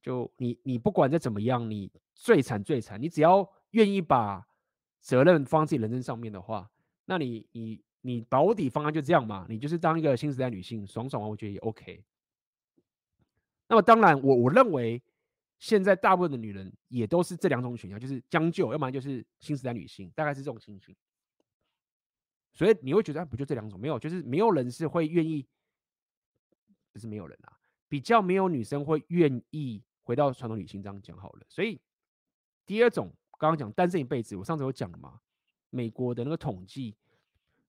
就你你不管再怎么样，你最惨最惨，你只要愿意把。责任放在自己人生上面的话，那你你你保底方案就这样嘛，你就是当一个新时代女性，爽爽我觉得也 OK。那么当然，我我认为现在大部分的女人也都是这两种选项，就是将就，要不然就是新时代女性，大概是这种情形。所以你会觉得，不就这两种？没有，就是没有人是会愿意，不是没有人啊，比较没有女生会愿意回到传统女性这样讲好了。所以第二种，刚刚讲单身一辈子，我上次有讲嘛？美国的那个统计，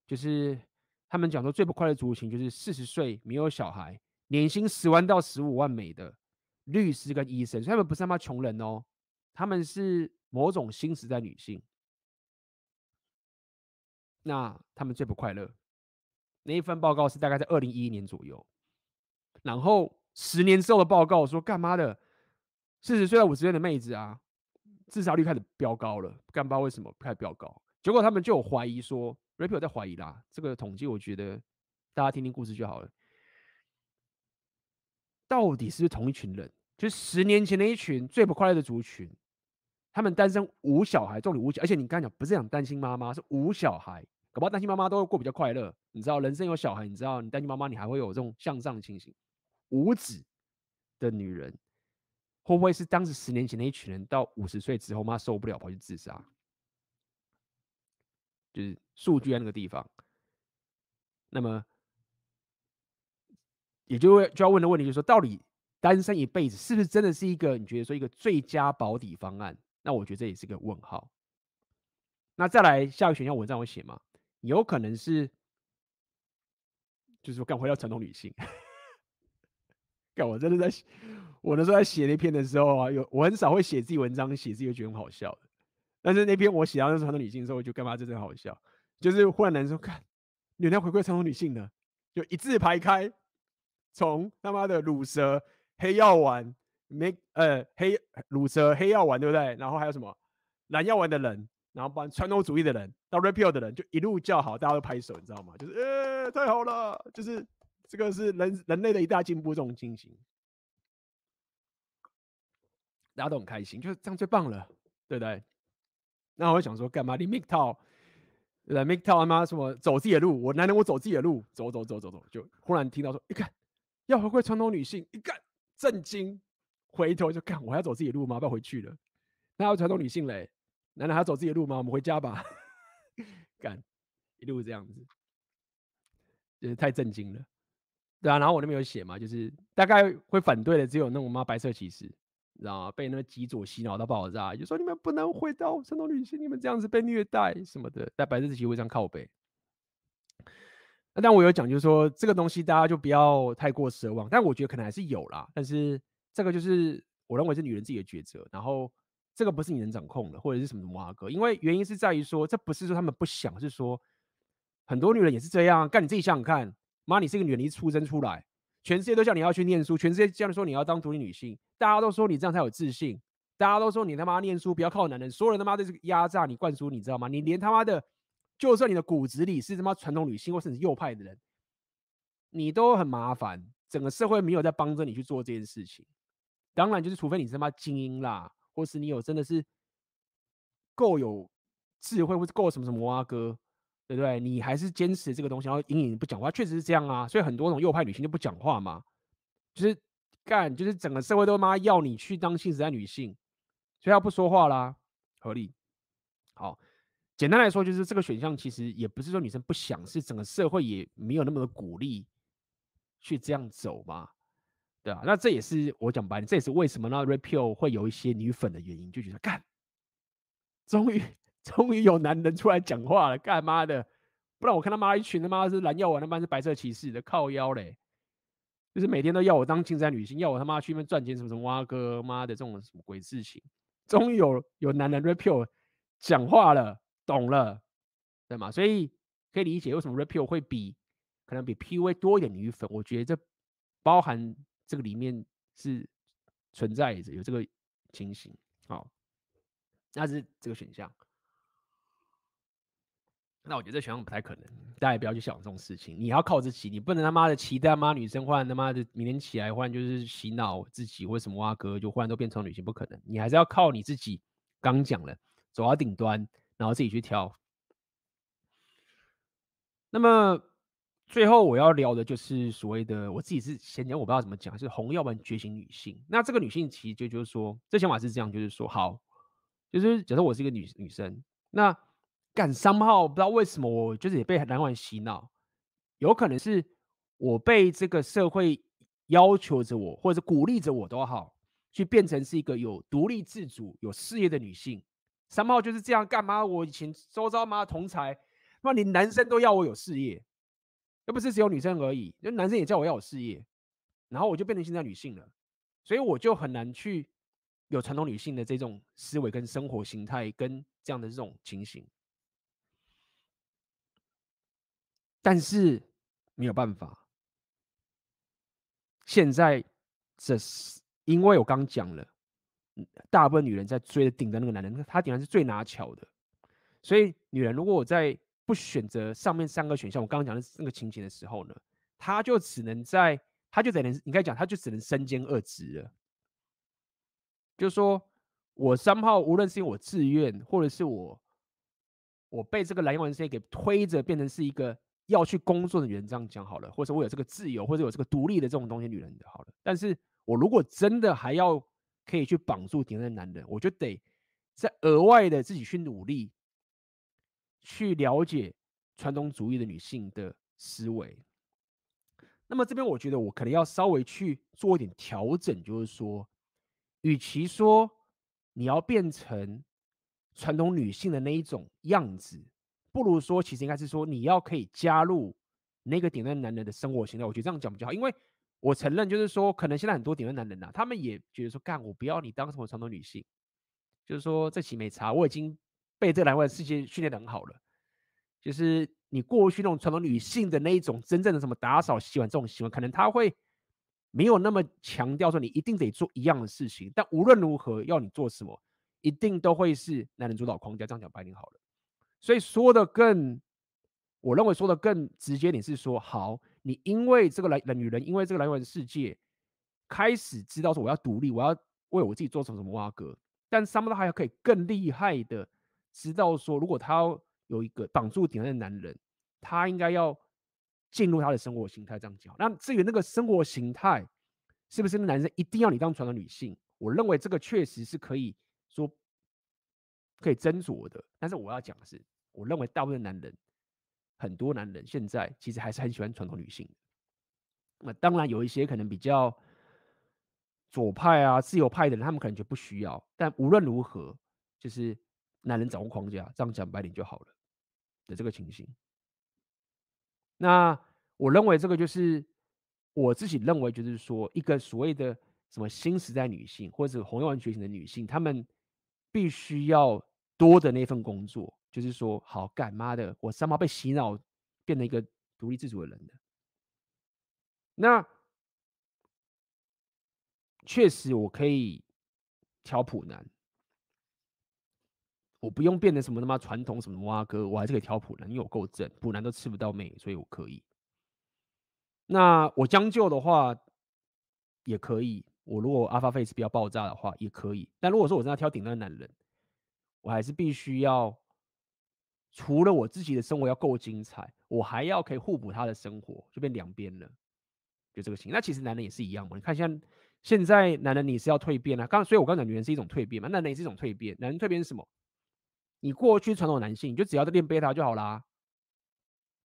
就是他们讲说最不快乐族群，就是四十岁没有小孩，年薪十万到十五万美的律师跟医生，所以他们不是他妈穷人哦，他们是某种新时代女性。那他们最不快乐。那一份报告是大概在二零一一年左右，然后十年之后的报告说干嘛的？四十岁到五十岁的妹子啊，自杀率开始飙高了，干不知道为什么开始飙高。结果他们就有怀疑说，Rapio 在怀疑啦。这个统计我觉得大家听听故事就好了。到底是不是同一群人？就十年前的一群最不快乐的族群，他们单身无小孩，重点无小，而且你刚才讲不是讲单亲妈妈，是无小孩，搞不好单亲妈妈都会过比较快乐。你知道，人生有小孩，你知道，你单亲妈妈你还会有这种向上的情形。无子的女人，会不会是当时十年前的一群人，到五十岁之后妈受不了跑去自杀？就是数据在那个地方，那么也就会就要问的问题就是说，到底单身一辈子是不是真的是一个你觉得说一个最佳保底方案？那我觉得这也是个问号。那再来下一个选项，文章我写嘛，有可能是就是说，干回到传统女性。干我真的在我那时候在写那篇的时候啊，有我很少会写自己文章，写自己觉得很好笑的。但是那篇我写到那传统女性的时候，我就干嘛？这真好笑，就是忽然男生：“看，女人回归传统女性的，就一字排开，从他妈的乳蛇、黑药丸、没呃黑鲁蛇、黑药丸，对不对？然后还有什么蓝药丸的人，然后把传统主义的人到 Rapio 的人，就一路叫好，大家都拍手，你知道吗？就是呃、太好了，就是这个是人人类的一大进步，这种情形，大家都很开心，就是这样最棒了，对不对？”那我就想说，干嘛？你 MGTOW，来 MGTOW 他妈什么走自己的路？我男人，我走自己的路，走走走走走，就忽然听到说，一看要回归传统女性，一看震惊，回头就看我还要走自己的路吗？不要回去了。那要传统女性嘞，男人还要走自己的路吗？我们回家吧。干，一路这样子，就是太震惊了，对啊。然后我那边有写嘛，就是大概会反对的只有那种妈白色骑士。然后被那个极左洗脑到爆炸，就说你们不能回到传统女性，你们这样子被虐待什么的，在白色骑士会上靠背。那但我有讲，就是说这个东西大家就不要太过奢望，但我觉得可能还是有啦。但是这个就是我认为是女人自己的抉择，然后这个不是你能掌控的，或者是什么什么哇哥，因为原因是在于说，这不是说他们不想，是说很多女人也是这样。干你自己想想看，妈，你是一个女人，你一出生出来。全世界都叫你要去念书，全世界叫你说你要当独立女性，大家都说你这样才有自信，大家都说你他妈念书不要靠男人，所有人他妈都是压榨你灌输，你知道吗？你连他妈的，就算你的骨子里是他妈传统女性或甚至右派的人，你都很麻烦，整个社会没有在帮着你去做这件事情。当然就是除非你是他妈精英啦，或是你有真的是够有智慧，或是够什么什么哇哥。对不对？你还是坚持这个东西，然后隐隐不讲话，确实是这样啊。所以很多种右派女性就不讲话嘛，就是干，就是整个社会都妈要你去当新时代女性，所以她不说话啦，合理。好，简单来说，就是这个选项其实也不是说女生不想，是整个社会也没有那么的鼓励去这样走嘛，对啊，那这也是我讲白，这也是为什么呢？Rapio 会有一些女粉的原因，就觉得干，终于。终于有男人出来讲话了，干妈的！不然我看他妈一群他妈是蓝药丸，他妈是白色骑士的靠腰嘞，就是每天都要我当青山女性，要我他妈去那边赚钱，什么什么挖哥妈的这种什么鬼事情。终于有有男人 Rapio 讲话了，懂了，对吗？所以可以理解为什么 Rapio 会比可能比 PUA 多一点女粉。我觉得这包含这个里面是存在着有这个情形。好，那是这个选项。那我觉得这选项不太可能，大家也不要去想这种事情。你要靠自己，你不能他妈的期待妈女生换他妈的明天起来换就是洗脑自己，或什么哇哥就忽然都变成女性，不可能。你还是要靠你自己。刚讲了，走到顶端，然后自己去挑。那么最后我要聊的就是所谓的我自己是先讲，我不知道怎么讲，是红药丸觉醒女性。那这个女性其实就就是说，这想法是这样，就是说，好，就是假设我是一个女女生，那干 somehow 不知道为什么我就是也被蓝丸洗脑，有可能是我被这个社会要求着我，或者鼓励着我都好，去变成是一个有独立自主、有事业的女性。somehow 就是这样，干嘛？我以前周遭嘛同才，那你男生都要我有事业。又不是只有女生而已，就男生也叫我要有事业，然后我就变成现在女性了，所以我就很难去有传统女性的这种思维跟生活形态跟这样的这种情形。但是没有办法，现在这是因为我刚讲了，大部分女人在追的顶着那个男人，他顶然是最拿巧的，所以女人如果我在。不选择上面三个选项，我刚刚讲的那个情形的时候呢，他就只能在，他就只能，应该讲，他就只能身兼二职了。就是说我三号，无论是因为我自愿，或者是我，我被这个蓝药丸事业给推着变成是一个要去工作的女人，这样讲好了，或者我有这个自由，或者有这个独立的这种东西，女人的好了。但是我如果真的还要可以去绑住顶的男人，我就得再额外的自己去努力。去了解传统主义的女性的思维，那么这边我觉得我可能要稍微去做一点调整，就是说，与其说你要变成传统女性的那一种样子，不如说其实应该是说你要可以加入那个顶端男人的生活形态。我觉得这样讲比较好，因为我承认就是说，可能现在很多顶端男人呐、他们也觉得说，干我不要你当什么传统女性，就是说这期没差，我已经。被这个蓝丸世界训练得很好了，就是你过去那种传统女性的那一种真正的什么打扫洗碗这种习惯，可能他会没有那么强调说你一定得做一样的事情，但无论如何要你做什么，一定都会是男人主导框架。这样讲白点好了，所以说的更，我认为说的更直接点是说，好，你因为这个蓝女人，因为这个蓝丸世界开始知道说我要独立，我要为我自己做什么什么挖哥，但 somehow 还可以更厉害的。知道说，如果他有一个绑住顶的男人，他应该要进入他的生活形态。这样讲，那至于那个生活形态是不是男生一定要你当传统女性？我认为这个确实是可以说可以斟酌的。但是我要讲的是，我认为大部分男人，很多男人现在其实还是很喜欢传统女性。那当然有一些可能比较左派啊、自由派的人，他们可能就不需要。但无论如何，就是。男人掌握框架，这样讲白点就好了的这个情形。那我认为这个就是我自己认为，就是说一个所谓的什么新时代女性，或者红药丸觉醒的女性，她们必须要多的那份工作，就是说，好干妈的，我三毛被洗脑，变成一个独立自主的人的。那确实，我可以挑普男。我不用变得什么他妈传统什么挖哥，我还是可以挑普男，因为我够正，普男都吃不到妹，所以我可以。那我将就的话也可以，我如果 Alpha Face 比较爆炸的话也可以。但如果说我真的要挑顶端男人，我还是必须要除了我自己的生活要够精彩，我还要可以互补他的生活，就变两边了，就这个情。那其实男人也是一样嘛，你看像现在男人你是要蜕变啊，刚所以我刚讲女人是一种蜕变嘛，男人也是一种蜕变，男人蜕变是什么？你过去传统男性，你就只要练贝塔就好啦。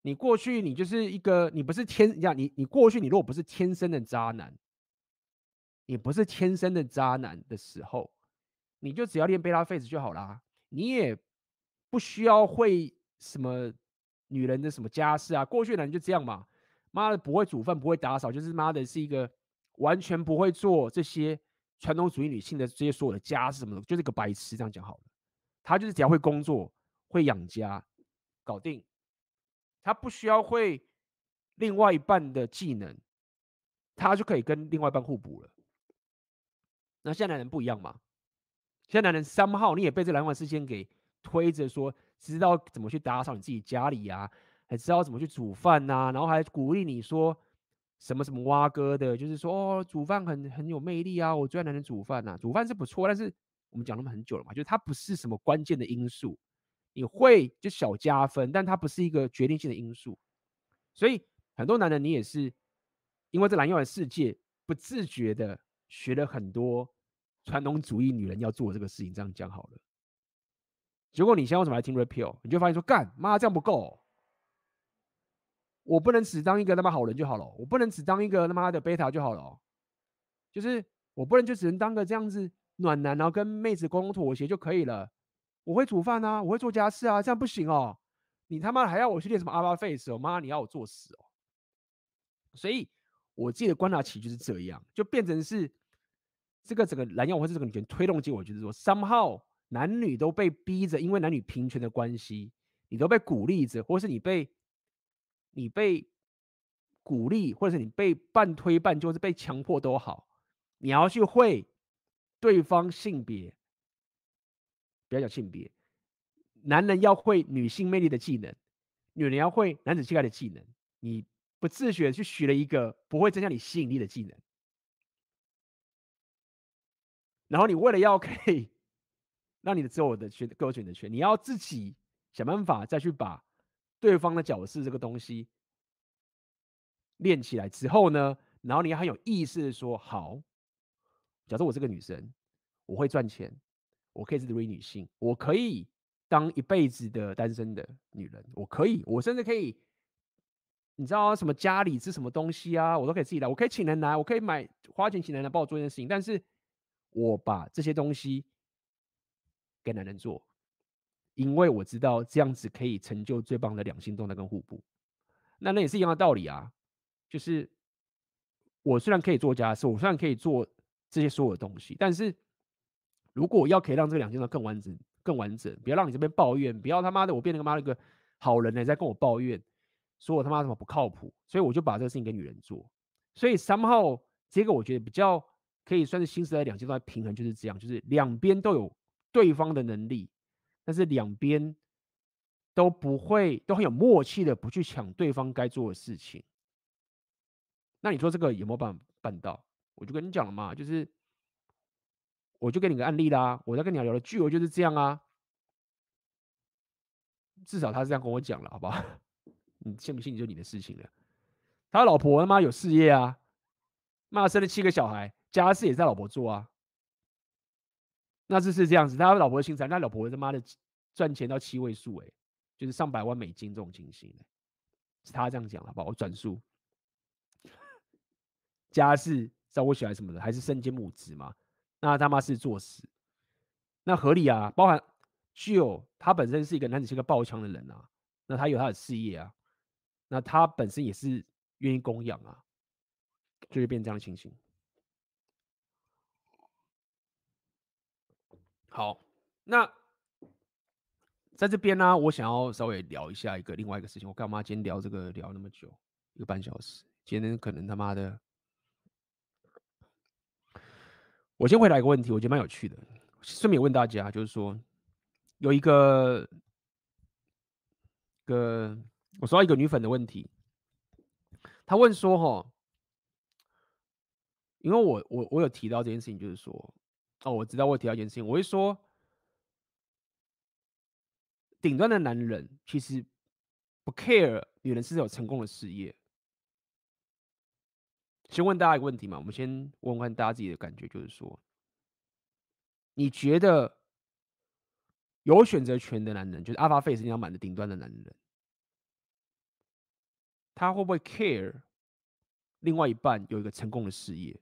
你过去你就是一个，你不是天，你你你过去你如果不是天生的渣男，你不是天生的渣男的时候，你就只要练贝塔 face 就好啦。你也不需要会什么女人的什么家事啊。过去的人就这样嘛，妈的不会煮饭不会打扫，就是妈的是一个完全不会做这些传统主义女性的这些所有的家事什么的，就是个白痴。这样讲好了。他就是只要会工作、会养家，搞定。他不需要会另外一半的技能，他就可以跟另外一半互补了。那现在男人不一样嘛？现在男人三号，你也被这蓝丸事件给推着说，知道怎么去打扫你自己家里呀、啊，还知道怎么去煮饭呐、然后还鼓励你说什么什么挖哥的，就是说哦，煮饭很很有魅力啊，我最爱男人煮饭呐、煮饭是不错，但是。我们讲那么很久了嘛，就是它不是什么关键的因素，你会就小加分，但它不是一个决定性的因素。所以很多男人你也是因为这蓝药的世界不自觉的学了很多传统主义女人要做这个事情，这样讲好了。结果你现在为什么来听 Repeal？你就发现说，干妈这样不够，我不能只当一个他妈好人就好了，我不能只当一个他妈的贝塔就好了，就是我不能就只能当个这样子暖男，然后跟妹子沟通妥协就可以了。我会煮饭啊，我会做家事啊，这样不行哦。你他妈还要我去练什么阿巴 Face 哦？妈，你要我做死哦。所以我自己的观察期就是这样，就变成是这个整个蓝药丸或是这个女权推动结果，就是说 somehow。男女都被逼着，因为男女平权的关系，你都被鼓励着，或是你被你被鼓励，或者是你被半推半就，是被强迫都好，你要去会对方性别，不要讲性别，男人要会女性魅力的技能，女人要会男子气概的技能，你不自觉去学了一个不会增加你吸引力的技能，然后你为了要可以。让你的自我的选各有选择权，你要自己想办法再去把对方的角色这个东西练起来之后呢，然后你要很有意识的说：好，假设我是个女生，我会赚钱，我可以是独立女性，我可以当一辈子的单身的女人，我可以，我甚至可以，你知道什么家里是什么东西啊，我都可以自己来，我可以请人来，我可以买花钱请人来帮我做一件事情，但是我把这些东西。给男人做，因为我知道这样子可以成就最棒的两性动态跟互补。那那也是一样的道理啊，就是我虽然可以做家事，我虽然可以做这些所有的东西，但是如果要可以让这两性动态更完整、更完整，不要让你这边抱怨，不要他妈的我变成个妈的一个好人呢，在跟我抱怨，说我他妈什么不靠谱，所以我就把这个事情给女人做。所以 somehow 这个我觉得比较可以算是新时代两阶段平衡，就是这样，就是两边都有。对方的能力，但是两边都不会都很有默契的不去抢对方该做的事情。那你说这个有没有办法办到？我就跟你讲了嘛，就是我就给你个案例啦。我在跟你聊的巨额就是这样啊，至少他是这样跟我讲了，好不好？你信不信就你的事情了。他老婆他妈有事业啊，妈生了七个小孩，家事也在老婆做啊。那这是这样子，他老婆的薪财，他老婆他妈的赚钱到七位数，哎，就是上百万美金这种情形，是他这样讲了，好不好？我转述，家事照顾小孩什么的，还是身兼母职嘛？那他妈是作死，那合理啊。包含就他本身是一个男子是个爆枪的人啊，那他有他的事业啊，那他本身也是愿意供养啊，就会变这样的情形。好，那在这边呢、我想要稍微聊一下一个另外一个事情。我干嘛今天聊这个聊那么久，一个半小时？今天可能他妈的，我先回答一个问题，我觉得蛮有趣的。顺便问大家，就是说有一个个我收到一个女粉的问题，她问说：“哈，因为我我我有提到这件事情，就是说。”哦，我知道，我有提到一件事情，我会说，顶端的男人其实不 care 女人是否有成功的事业。先问大家一个问题嘛，我们先问问大家自己的感觉，就是说，你觉得有选择权的男人，就是 Alpha Face 一定要满的顶端的男人，他会不会 care 另外一半有一个成功的事业？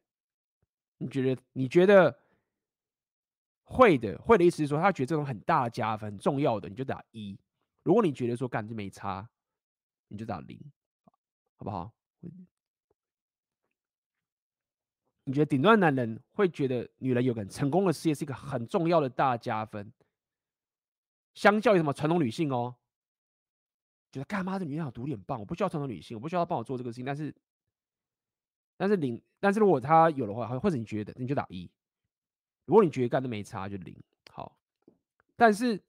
你觉得？你觉得？会的，会的意思是说，他觉得这种很大的加分、很重要的，你就打一；如果你觉得说干这没差，你就打零，好不好？你觉得顶端男人会觉得女人有个成功的事业是一个很重要的大加分，相较于什么传统女性哦，觉得干嘛这女人好独立很棒，我不需要传统女性，我不需要她帮我做这个事情，但是，但是零，但是如果她有的话，或者你觉得，你就打一。如果你觉得干的没差，就零好。但是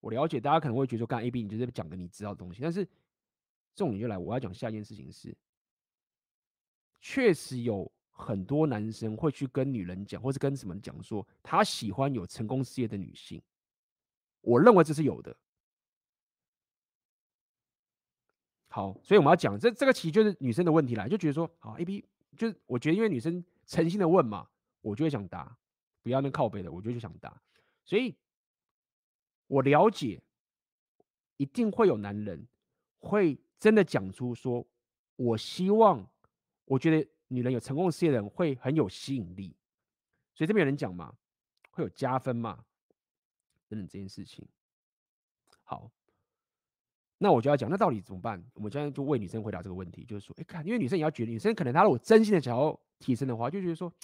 我了解大家可能会觉得说干 A B，你就是讲的你知道的东西。但是重点就来，我要讲下一件事情是，确实有很多男生会去跟女人讲，或是跟什么讲说，他喜欢有成功事业的女性。我认为这是有的。好，所以我们要讲这这个其实就是女生的问题啦，就觉得说，好，A B 就是我觉得因为女生诚心的问嘛，我就会想答，不要那靠背的，我就就想答，所以我了解，一定会有男人会真的讲出说，我希望，我觉得女人有成功的事业的人会很有吸引力，所以这边有人讲嘛，会有加分嘛，等等这件事情，好。那我就要讲，那到底怎么办？我们现在就为女生回答这个问题，就是说，哎，看，因为女生也要觉得，女生可能她如果真心的想要提升的话，就觉得说，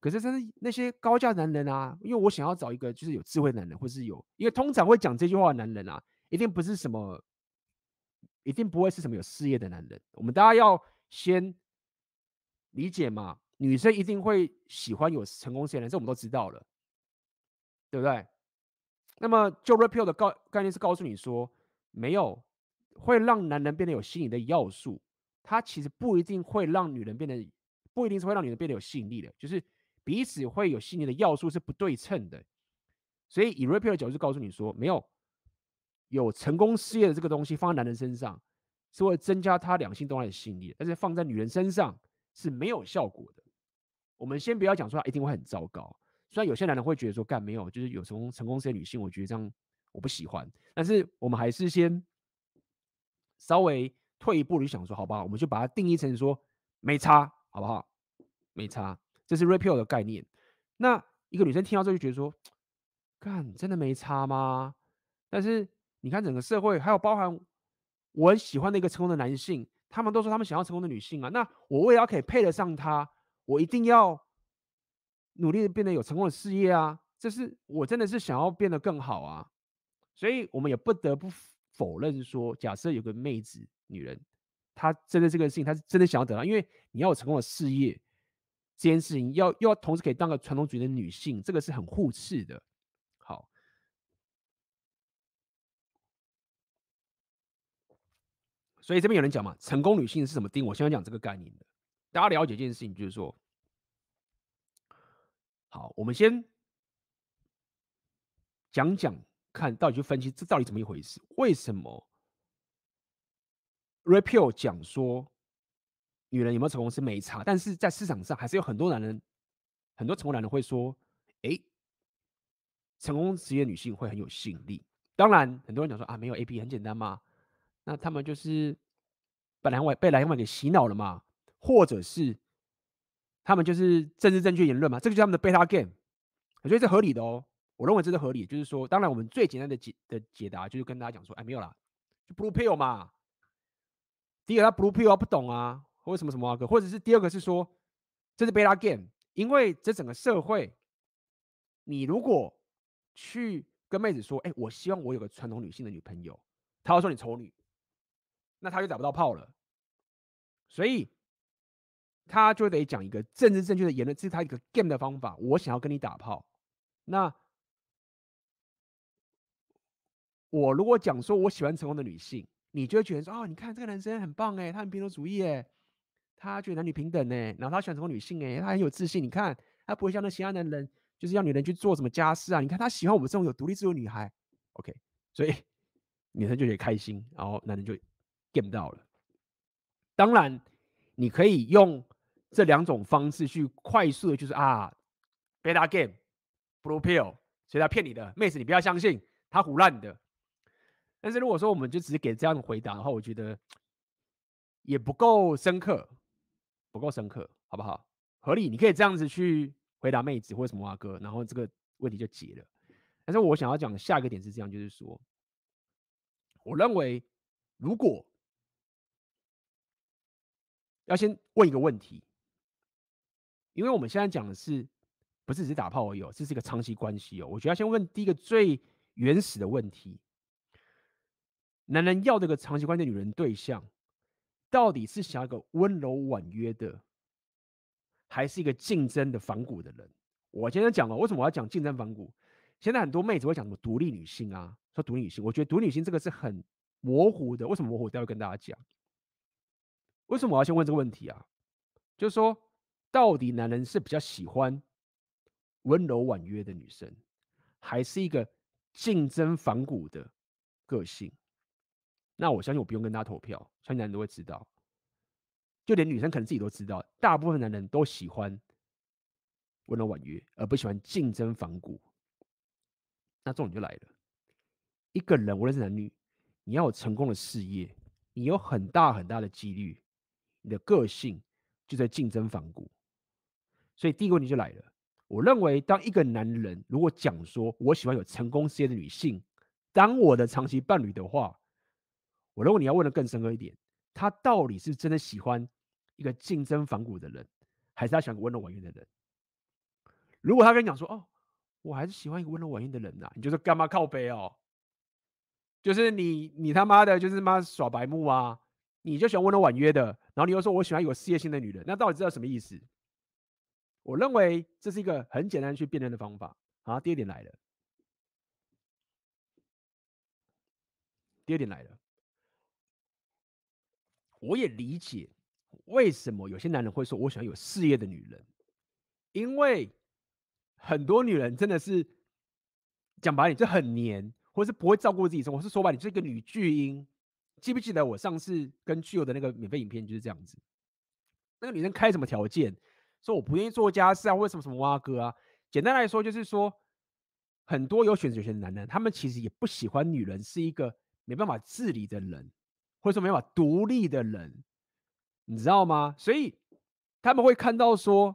可是真的那些高价男人啊，因为我想要找一个就是有智慧的男人，或是有，因为通常会讲这句话的男人啊，一定不是什么，一定不会是什么有事业的男人。我们大家要先理解嘛，女生一定会喜欢有成功事业的，这我们都知道了，对不对？那么就 repeal 的告概念是告诉你说，没有。会让男人变得有吸引的要素，它其实不一定会让女人变得，不一定是会让女人变得有吸引力的，就是彼此会有吸引力的要素是不对称的。所以以 repeal 的角度告诉你说，没有有成功事业的这个东西放在男人身上是会增加他两性动态的吸引力，但是放在女人身上是没有效果的。我们先不要讲说他一定会很糟糕，虽然有些男人会觉得说干没有，就是有成功成功这些女性，我觉得这样我不喜欢，但是我们还是先。稍微退一步，就想说，好不好？我们就把它定义成说没差，好不好？没差，这是 repeal 的概念。那一个女生听到这就觉得说，干，真的没差吗？但是你看整个社会，还有包含我很喜欢的一个成功的男性，他们都说他们想要成功的女性啊。那我为了可以配得上他，我一定要努力的变得有成功的事业啊。这是我真的是想要变得更好啊。所以我们也不得不。否认说，假设有个妹子女人，她真的这个事情，她是真的想要得到，因为你要有成功的事业，这件事情要要同时可以当个传统主义的女性，这个是很互斥的。好，所以这边有人讲嘛，成功女性是什么定？我先讲这个概念的，大家了解一件事情，就是说，好，我们先讲讲。看到底去分析这到底怎么一回事？为什么 Repeal 讲说女人有没有成功是没差，但是在市场上还是有很多男人，很多成功男人会说：“哎，成功职业女性会很有吸引力。”当然，很多人讲说啊，没有 AP 很简单嘛，那他们就是本来被蓝网给洗脑了嘛，或者是他们就是政治正确言论嘛，这个就是他们的贝拉 game，我觉得这合理的哦。我认为这是合理，就是说，当然我们最简单的解的解答就是跟大家讲说，哎，没有啦，就 blue pill 嘛。第一个他 blue pill 不懂啊，或什么什么啊，或者是第二个是说，这是贝拉 game，因为这整个社会，你如果去跟妹子说，哎，我希望我有个传统女性的女朋友，她要说你丑女，那他就找不到炮了，所以他就得讲一个政治正确的言论，这是他一个 game 的方法，我想要跟你打炮，那。我如果讲说我喜欢成功的女性，你就会觉得说哦，你看这个男生很棒哎，他很平等主义哎，他觉得男女平等哎，然后他喜欢成功女性哎，他很有自信。你看他不会像那其他男人，就是要女人去做什么家事啊？你看他喜欢我们这种有独立自由女孩。OK，所以 女生就觉得开心，然后男人就 get 到了。当然，你可以用这两种方式去快速的，就是啊，beta game，blue pill，所以他骗你的妹子，你不要相信他唬烂的。但是如果说我们就只是给这样的回答的话，我觉得也不够深刻，不够深刻，好不好？合理，你可以这样子去回答妹子或者什么啊哥，然后这个问题就解了。但是我想要讲的下一个点是这样，就是说，我认为如果要先问一个问题，因为我们现在讲的是不是只是打炮而已，这是一个长期关系哦。我觉得要先问第一个最原始的问题。男人要这个长期关系的女人对象，到底是想要个温柔婉约的，还是一个竞争的反骨的人？我今天讲了，为什么我要讲竞争反骨？现在很多妹子会讲什么独立女性啊，说独立女性，我觉得独立女性这个是很模糊的。为什么模糊？我待会跟大家讲。为什么我要先问这个问题啊？就是说，到底男人是比较喜欢温柔婉约的女生，还是一个竞争反骨的个性？那我相信我不用跟他投票，相信男人都会知道，就连女生可能自己都知道，大部分男人都喜欢温柔婉约，而不喜欢竞争反骨。那重点就来了，一个人无论是男女，你要有成功的事业，你有很大很大的几率，你的个性就在竞争反骨。所以第一个问题就来了，我认为当一个男人如果讲说我喜欢有成功事业的女性当我的长期伴侣的话，我认为你要问的更深刻一点，他到底是真的喜欢一个竞争反骨的人，还是他喜欢温柔婉约的人？如果他跟你讲说，哦，我还是喜欢一个温柔婉约的人呐，你就是干嘛靠背哦？就是你你他妈的，就是妈耍白目啊！你就喜欢温柔婉约的，然后你又说我喜欢有事业心的女人，那到底知道什么意思？我认为这是一个很简单去辨认的方法。好，第二点来了。第二点来了，我也理解为什么有些男人会说我喜欢有事业的女人，因为很多女人真的是讲白点就很黏，或是不会照顾自己生活，是说白点就是一个女巨婴。记不记得我上次跟巨友的那个免费影片就是这样子？那个女生开什么条件？说我不愿意做家事啊，为什么什么挖哥啊？简单来说就是说，很多有选择权的男人，他们其实也不喜欢女人是一个没办法自理的人，或者说没办法独立的人，你知道吗？所以他们会看到说，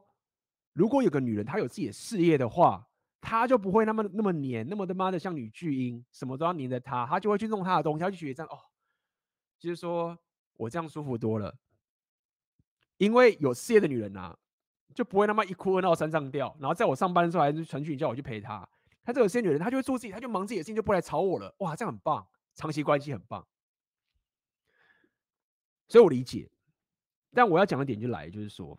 如果有个女人她有自己的事业的话，她就不会那么那么黏，那么他妈的像女巨婴，什么都要黏着她，她就会去弄她的东西，她就觉得这样哦，就是说我这样舒服多了，因为有事业的女人啊。就不会那么一哭二闹三上吊，然后在我上班的时候还是传讯叫我去陪她。她这个些女人，她就会做自己，她就忙自己的事情，就不来吵我了。哇，这样很棒，长期关系很棒。所以我理解，但我要讲的点就来，就是说，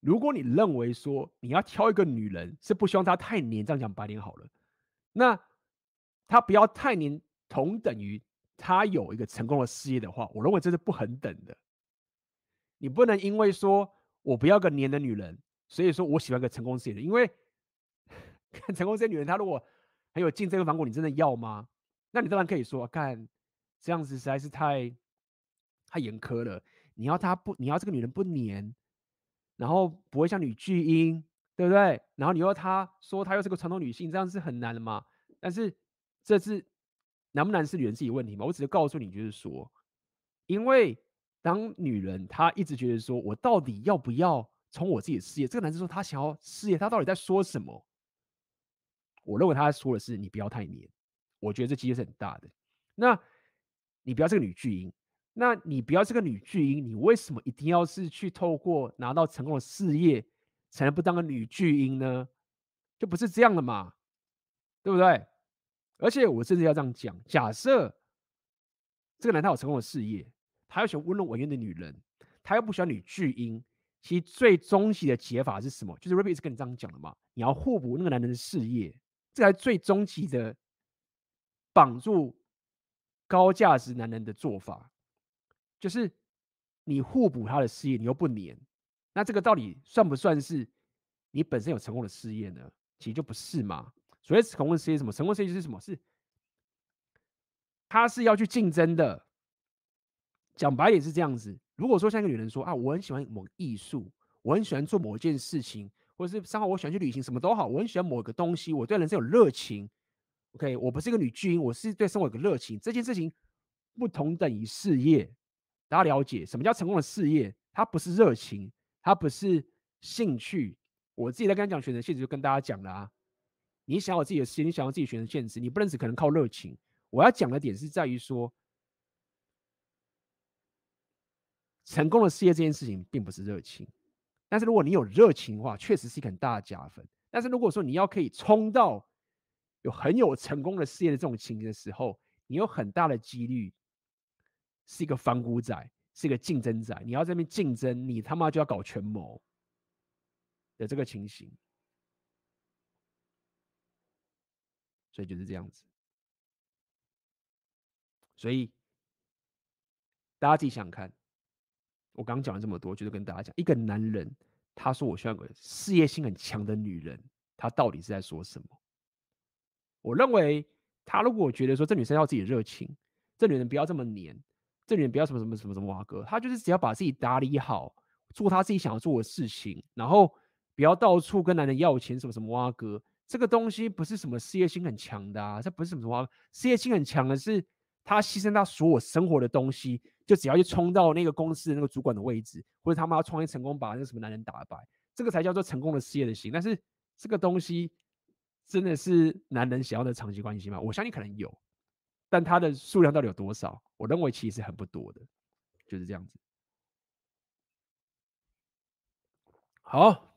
如果你认为说你要挑一个女人是不希望她太黏，这样讲白点好了，那她不要太黏，同等于她有一个成功的事业的话，我认为这是不恒等的。你不能因为说我不要个黏的女人，所以说我喜欢个成功事业的。因为 看成功这些女人，她如果很有竞争的反骨，你真的要吗？那你当然可以说，看这样子实在是太太严苛了。你要她不，你要这个女人不黏，然后不会像女巨婴，对不对？然后你要她说她又是个传统女性，这样是很难的嘛。但是这是难不难是女人自己问题嘛？我只是告诉你，就是说，因为。当女人她一直觉得说，我到底要不要从我自己的事业？这个男生说他想要事业，他到底在说什么？我认为他说的是你不要太黏。我觉得这机会是很大的。那你不要这个女巨婴，那你不要这个女巨婴，你为什么一定要是去透过拿到成功的事业才能不当个女巨婴呢？就不是这样的嘛，对不对？而且我甚至要这样讲，假设这个男他有成功的事业。他又喜欢温柔婉约的女人，他又不喜欢女巨婴。其实最终极的解法是什么？就是 Rabbit 是跟你这样讲的嘛？你要互补那个男人的事业，这才是最终极的绑住高价值男人的做法。就是你互补他的事业，你又不黏，那这个到底算不算是你本身有成功的事业呢？其实就不是嘛。所谓成功的事业是什么？成功事业是什么？是他是要去竞争的。讲白也是这样子。如果说像一个女人说啊，我很喜欢某艺术，我很喜欢做某一件事情，或者是刚好我喜欢去旅行，什么都好，我很喜欢某个东西，我对人生有热情。OK，我不是一个女巨婴，我是对生活有个热情。这件事情不同等于事业，大家了解什么叫成功的事业？它不是热情，它不是兴趣。我自己在跟他讲选择性，就跟大家讲了啊，你想要自己的事业，你想要自己选择现实，你不能只可能靠热情。我要讲的点是在于说。成功的事业这件事情并不是热情，但是如果你有热情的话，确实是一个很大的加分。但是如果说你要可以冲到有很有成功的事业的这种情形的时候，你有很大的几率是一个反骨仔，是一个竞争仔。你要在这边竞争，你他妈就要搞权谋的这个情形。所以就是这样子。所以大家自己想想看。我刚刚讲了这么多，就是跟大家讲，一个男人他说我需要个事业心很强的女人，他到底是在说什么？我认为他如果觉得说这女生要自己的热情，这女人不要这么黏，这女人不要什么什么什么什么哇哥，他就是只要把自己打理好，做他自己想要做的事情，然后不要到处跟男人要钱什么什么哇哥，这个东西不是什么事业心很强的啊，这不是什么什么事业心很强的是他牺牲他所有生活的东西，就只要去冲到那个公司的那个主管的位置，或者他妈要创业成功把那个什么男人打败，这个才叫做成功的事业的心。但是这个东西真的是男人想要的长期关系吗？我相信可能有。但它的数量到底有多少？我认为其实很不多的，就是这样子。好，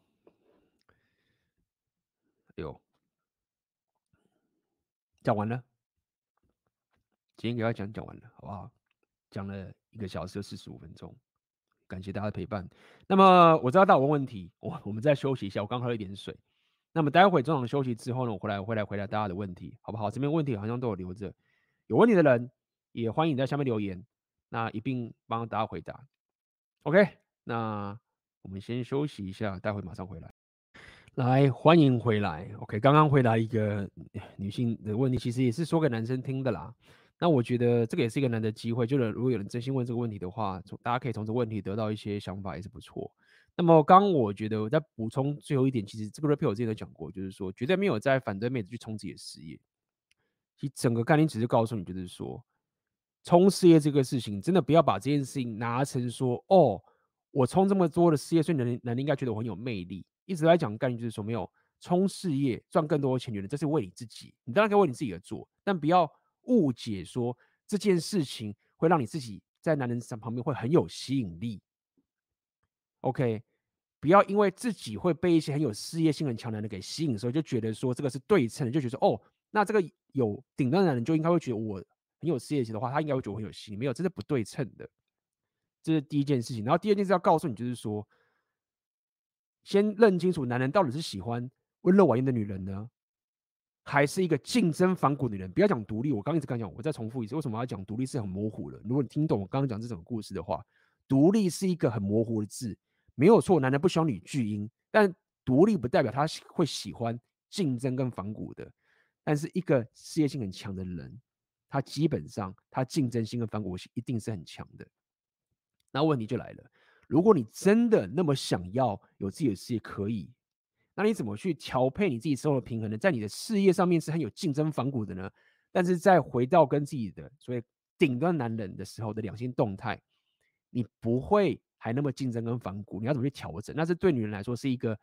有，讲完了，今天给大家讲讲完了，好不好？讲了一个小时四十五分钟，感谢大家的陪伴。那么我知道大家有问题，我我们再休息一下，我刚喝了一点水。那么待会中场休息之后呢，我回来我会来回答大家的问题，好不好？这边问题好像都有留着。有问题的人也欢迎在下面留言，那一并帮大家回答。OK，那我们先休息一下，待会马上回来。来，欢迎回来。OK，刚刚回答一个女性的问题，其实也是说给男生听的啦。那我觉得这个也是一个难得机会，就是如果有人真心问这个问题的话，从大家可以从这个问题得到一些想法，也是不错。那么刚我觉得我在补充最后一点，其实这个 repeat 我之前都讲过，就是说绝对没有在反对妹子去冲自己的事业。其实整个概念只是告诉你，就是说，冲事业这个事情，真的不要把这件事情拿成说，哦，我冲这么多的事业，所以男人男人应该觉得我很有魅力。一直来讲概念就是说，没有冲事业赚更多的钱，女人这是为你自己，你当然可以为你自己而做，但不要误解说这件事情会让你自己在男人身旁边会很有吸引力。OK，不要因为自己会被一些很有事业心很强的人给吸引，所以就觉得说这个是对称的，就觉得哦。那这个有顶端的男人就应该会觉得我很有事业心的话，他应该会觉得我很有吸引力。没有，这是不对称的。这是第一件事情。然后第二件事要告诉你，就是说，先认清楚男人到底是喜欢温柔婉约的女人呢，还是一个竞争反骨的女人？不要讲独立，我刚一直刚讲，我再重复一次，为什么要讲独立是很模糊的？如果你听懂我刚刚讲这种故事的话，独立是一个很模糊的字，没有错。男人不喜欢女巨婴，但独立不代表他会喜欢竞争跟反骨的。但是一个事业心很强的人，他基本上他竞争心跟反骨心一定是很强的。那问题就来了，如果你真的那么想要有自己的事业，可以，那你怎么去调配你自己生活的平衡呢？在你的事业上面是很有竞争反骨的呢？但是再回到跟自己的所谓顶端男人的时候的两性动态，你不会还那么竞争跟反骨，你要怎么去调整？那是对女人来说是一个，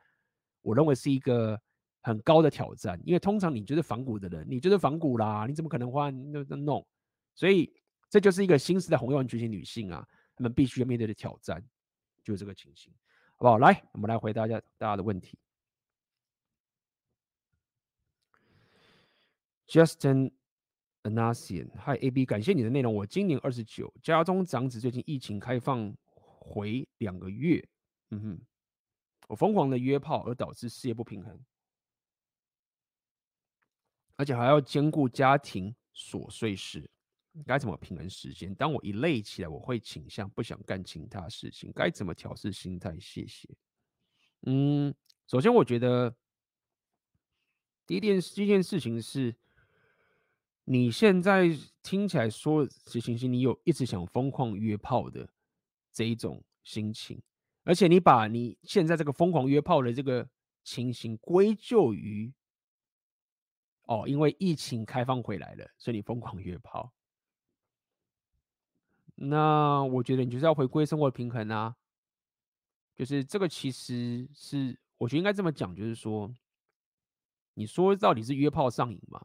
我认为是一个。很高的挑战，因为通常你就是反骨的人，你就是反骨啦，你怎么可能换那那弄？所以这就是一个新时代红药丸觉醒女性啊，她们必须要面对的挑战，就这个情形，好不好？来，我们来回答一下大家的问题。Justin Anasian，Hi AB，感谢你的内容。我今年二十九，家中长子最近疫情开放回两个月，嗯哼，我疯狂的约炮而导致事业不平衡。而且还要兼顾家庭琐碎事，该怎么平衡时间？当我一累起来，我会倾向不想干其他事情，该怎么调试心态？谢谢。嗯，首先我觉得第一件第一件事情是，你现在听起来说这情形，你有一直想疯狂约炮的这一种心情，而且你把你现在这个疯狂约炮的这个情形归咎于。哦，因为疫情开放回来了，所以你疯狂约炮。那我觉得你就是要回归生活的平衡啊。就是这个其实是，我觉得应该这么讲，就是说，你说到底是约炮上瘾嘛？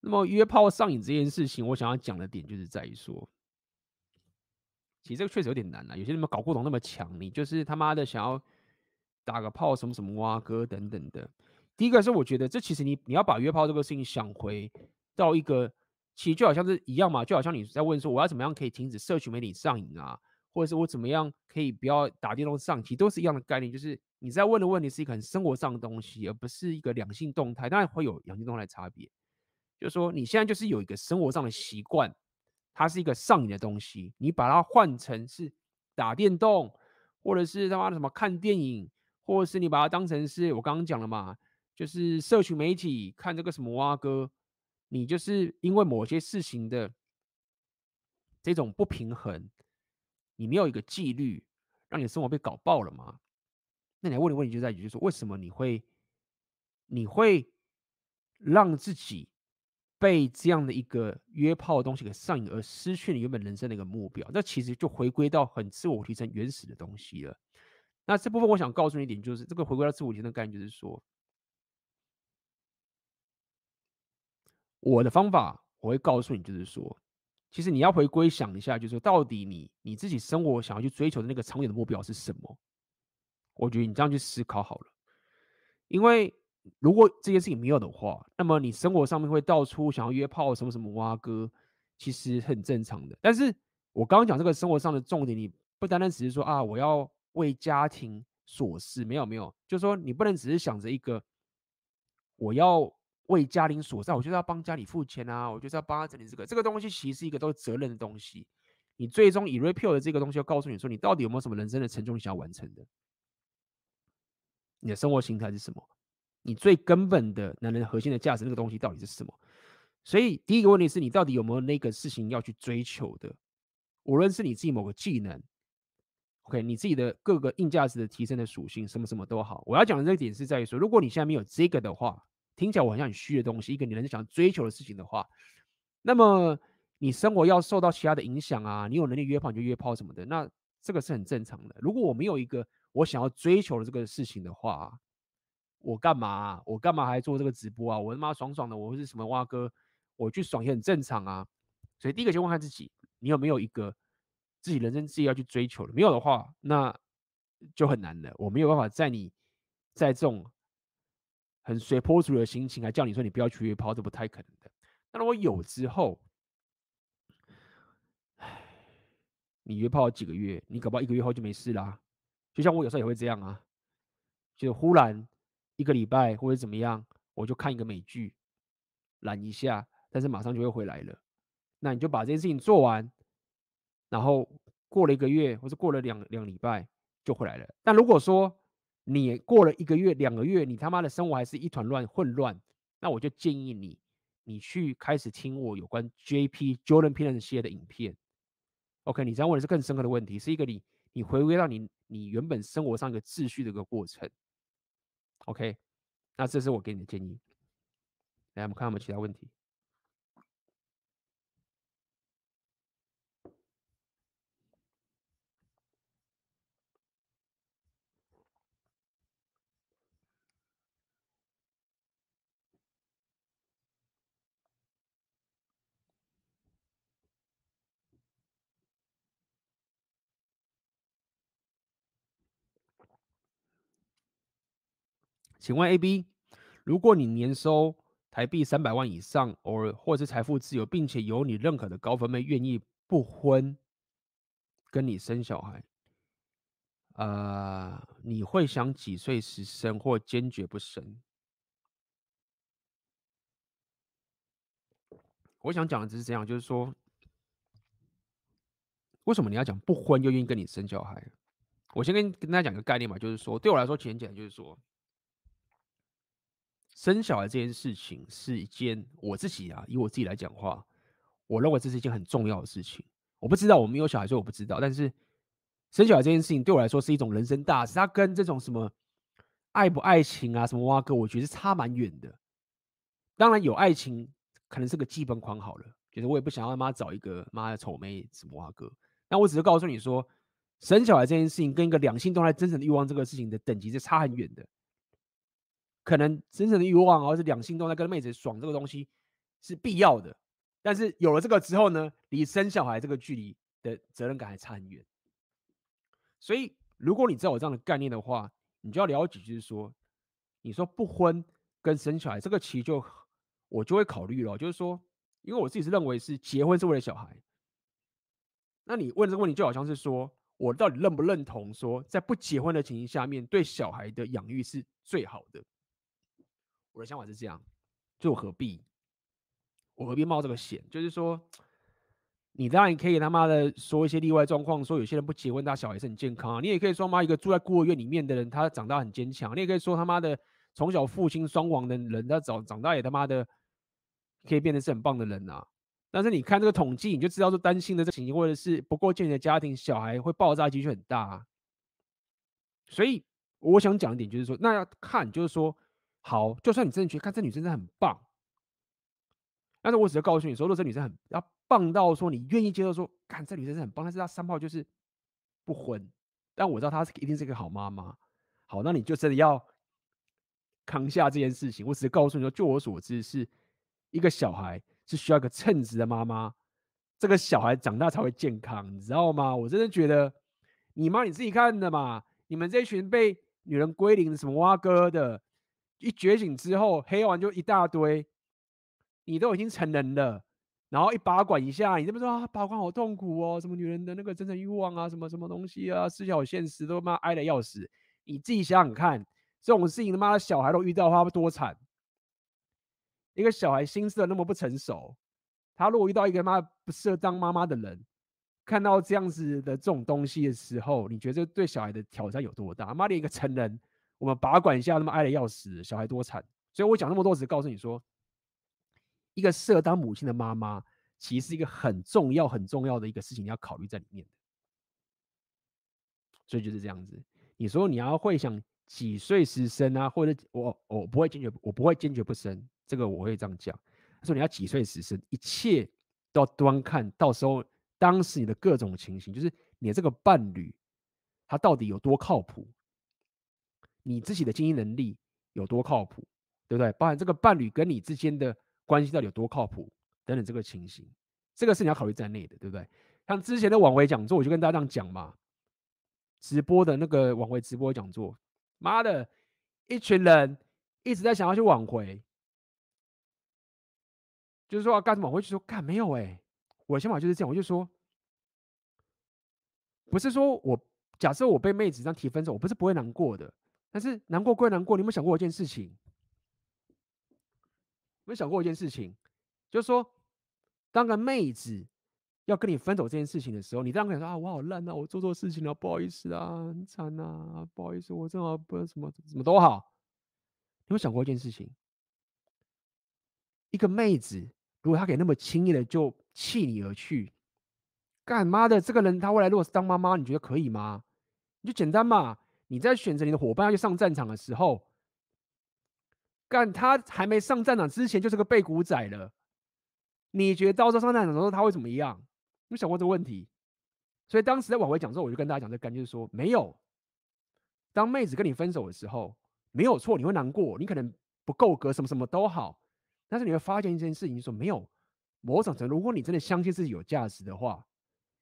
那么约炮上瘾这件事情，我想要讲的点就是在于说，其实这个确实有点难啊。有些人搞不懂那么强，你就是他妈的想要打个炮什么什么哇哥等等的。第一个是，我觉得这其实你你要把约炮这个事情想回到一个，其实就好像是一样嘛，就好像你在问说我要怎么样可以停止社群媒体上瘾啊，或者是我怎么样可以不要打电动上，其实都是一样的概念，就是你在问的问题是一个很生活上的东西，而不是一个两性动态，当然会有两性动态的差别，就是说你现在就是有一个生活上的习惯，它是一个上瘾的东西，你把它换成是打电动，或者是他妈的什么看电影，或者是你把它当成是我刚刚讲了嘛。就是社群媒体看这个什么蛙哥，你就是因为某些事情的这种不平衡，你没有一个纪律，让你的生活被搞爆了吗？那你要问的问题就在于，就是说为什么你会你会让自己被这样的一个约炮的东西给上瘾，而失去你原本人生的一个目标？那其实就回归到很自我提升原始的东西了。那这部分我想告诉你一点，就是这个回归到自我提升的概念，就是说，我的方法我会告诉你，就是说，其实你要回归想一下，就是说，到底你你自己生活想要去追求的那个长远的目标是什么？我觉得你这样去思考好了，因为如果这件事情没有的话，那么你生活上面会到处想要约炮什么什么挖哥，其实很正常的。但是我刚刚讲这个生活上的重点，你不单单只是说啊，我要为家庭琐事，没有没有，就是说你不能只是想着一个我要为家庭所在，我就是要帮家里付钱啊，我就是要帮他整理这个这个东西，其实是一个都是责任的东西。你最终以 repeal 的这个东西要告诉你说，你到底有没有什么人生的成就你想要完成的？你的生活形态是什么？你最根本的男人核心的价值那个东西到底是什么？所以第一个问题是你到底有没有那个事情要去追求的？无论是你自己某个技能，OK，你自己的各个硬价值的提升的属性，什么什么都好。我要讲的这个点是在于说，如果你现在没有这个的话，听起来我很像很虚的东西，一个你人想追求的事情的话，那么你生活要受到其他的影响啊，你有能力约炮你就约炮什么的，那这个是很正常的。如果我没有一个我想要追求的这个事情的话，我干嘛？我干嘛还做这个直播啊？我他妈爽爽的，我是什么蛙哥？我去爽也很正常啊。所以第一个先问看自己，你有没有一个自己人生自己要去追求的？没有的话，那就很难了。我没有办法在你在这种很随波逐流的心情，来叫你说你不要去约炮，这不太可能的。那如果有之后，你约炮几个月，你搞不好一个月后就没事啦。就像我有时候也会这样啊，就忽然一个礼拜或者怎么样，我就看一个美剧，懒一下，但是马上就会回来了。那你就把这件事情做完，然后过了一个月或者过了两两礼拜就回来了。但如果说你过了一个月、两个月，你他妈的生活还是一团乱混乱，那我就建议你，你去开始听我有关 JP Jordan Peterson 系列的影片。OK，你这样问的是更深刻的问题，是一个你。你回归到你你原本生活上一个秩序的一个过程，OK，那这是我给你的建议。来，我们看有没有其他问题。请问 AB，如果你年收台币三百万以上，偶尔或者是财富自由，并且有你认可的高分妹愿意不婚跟你生小孩，呃，你会想几岁时生或坚决不生？我想讲的只是这样，就是说，为什么你要讲不婚又愿意跟你生小孩？我先跟跟大家讲个概念嘛，就是说，对我来说，简简单，就是说。生小孩这件事情是一件我自己啊，以我自己来讲话，我认为这是一件很重要的事情。我不知道，我没有小孩，所以我不知道。但是生小孩这件事情对我来说是一种人生大事，它跟这种什么爱不爱情啊，什么挖哥，我觉得是差蛮远的。当然有爱情可能是个基本款好了，就是我也不想要他妈找一个妈的丑妹什么挖哥。那我只是告诉你说，生小孩这件事情跟一个两性动态真诚的欲望这个事情的等级是差很远的。可能真正的欲望，或是两性都在跟妹子爽，这个东西是必要的。但是有了这个之后呢，离生小孩这个距离的责任感还差很远。所以，如果你知道我这样的概念的话，你就要了解，就是说，你说不婚跟生小孩这个其实就我就会考虑了，就是说，因为我自己是认为是结婚是为了小孩。那你问这个问题，就好像是说我到底认不认同说，在不结婚的情形下面，对小孩的养育是最好的。我的想法是这样，就何必，我何必冒这个险？就是说，你当然可以他妈的说一些例外状况，说有些人不结婚，他小孩是很健康啊。你也可以说，妈一个住在孤儿院里面的人，他长大很坚强。你也可以说，他妈的从小父亲双亡的人，他长长大也他妈的可以变得是很棒的人啊。但是你看这个统计，你就知道说担心的这情形，或者是不够健全的家庭，小孩会爆炸几率很大啊。所以我想讲一点，就是说，那要看，就是说，好，就算你真的觉得看这女生真的很棒，但是我只是告诉你说，如果这女生很要棒到说你愿意接受说，看这女生是很棒，但是她三炮就是不婚，但我知道她是一定是个好妈妈。好，那你就真的要扛下这件事情。我只是告诉你说，就我所知，是一个小孩是需要一个称职的妈妈，这个小孩长大才会健康，你知道吗？我真的觉得，你妈你自己看的嘛。你们这群被女人归零什么挖哥的，一觉醒之后黑完就一大堆，你都已经成人了，然后一拔管一下，你这么说啊，拔管好痛苦哦，什么女人的那个真诚欲望啊，什么什么东西啊，思想现实，都妈挨得要死。你自己想想看，这种事情他妈的小孩都遇到的话，多惨？一个小孩心思那么不成熟，他如果遇到一个妈不适合当妈妈的人。看到这样子的这种东西的时候，你觉得对小孩的挑战有多大？妈的，一个成人，我们把管一下，那么爱的要死，小孩多惨。所以我讲那么多，只是告诉你说，一个适合当母亲的妈妈，其实是一个很重要、很重要的一个事情，你要考虑在里面。所以就是这样子。你说你要会想几岁时生啊，或者我我不会坚决，我不会坚决不生，这个我会这样讲。说你要几岁时生，一切都要端看到时候。当时你的各种情形，就是你的这个伴侣，他到底有多靠谱？你自己的经营能力有多靠谱，对不对？包含这个伴侣跟你之间的关系到底有多靠谱等等这个情形，这个是你要考虑在内的，对不对？像之前的挽回讲座，我就跟大家这样讲嘛，直播的那个挽回直播讲座，妈的，一群人一直在想要去挽回，就是说要干什么挽回，就说干没有哎、我的想法就是这样，我就说，不是说我假设我被妹子这样提分手，我不是不会难过的，但是难过归难过，你有没有想过一件事情？有没有想过一件事情？就是说，当个妹子要跟你分手这件事情的时候，你这样跟你说啊，我好烂啊，我做错事情了，不好意思啊，很惨啊，不好意思，我正好不什么什么都好。有没有想过一件事情？一个妹子。如果她可以那么轻易的就弃你而去，干妈的这个人，她未来如果是当妈妈，你觉得可以吗？你就简单嘛，你在选择你的伙伴要去上战场的时候，干他还没上战场之前就是个背骨仔了，你觉得到时候上战场的时候他会怎么样？你有想过这个问题？所以当时在挽回讲之后，我就跟大家讲这个，就是说没有，当妹子跟你分手的时候，没有错，你会难过，你可能不够格，什么什么都好。但是你会发现一件事情，说没有某种程度，如果你真的相信自己有价值的话，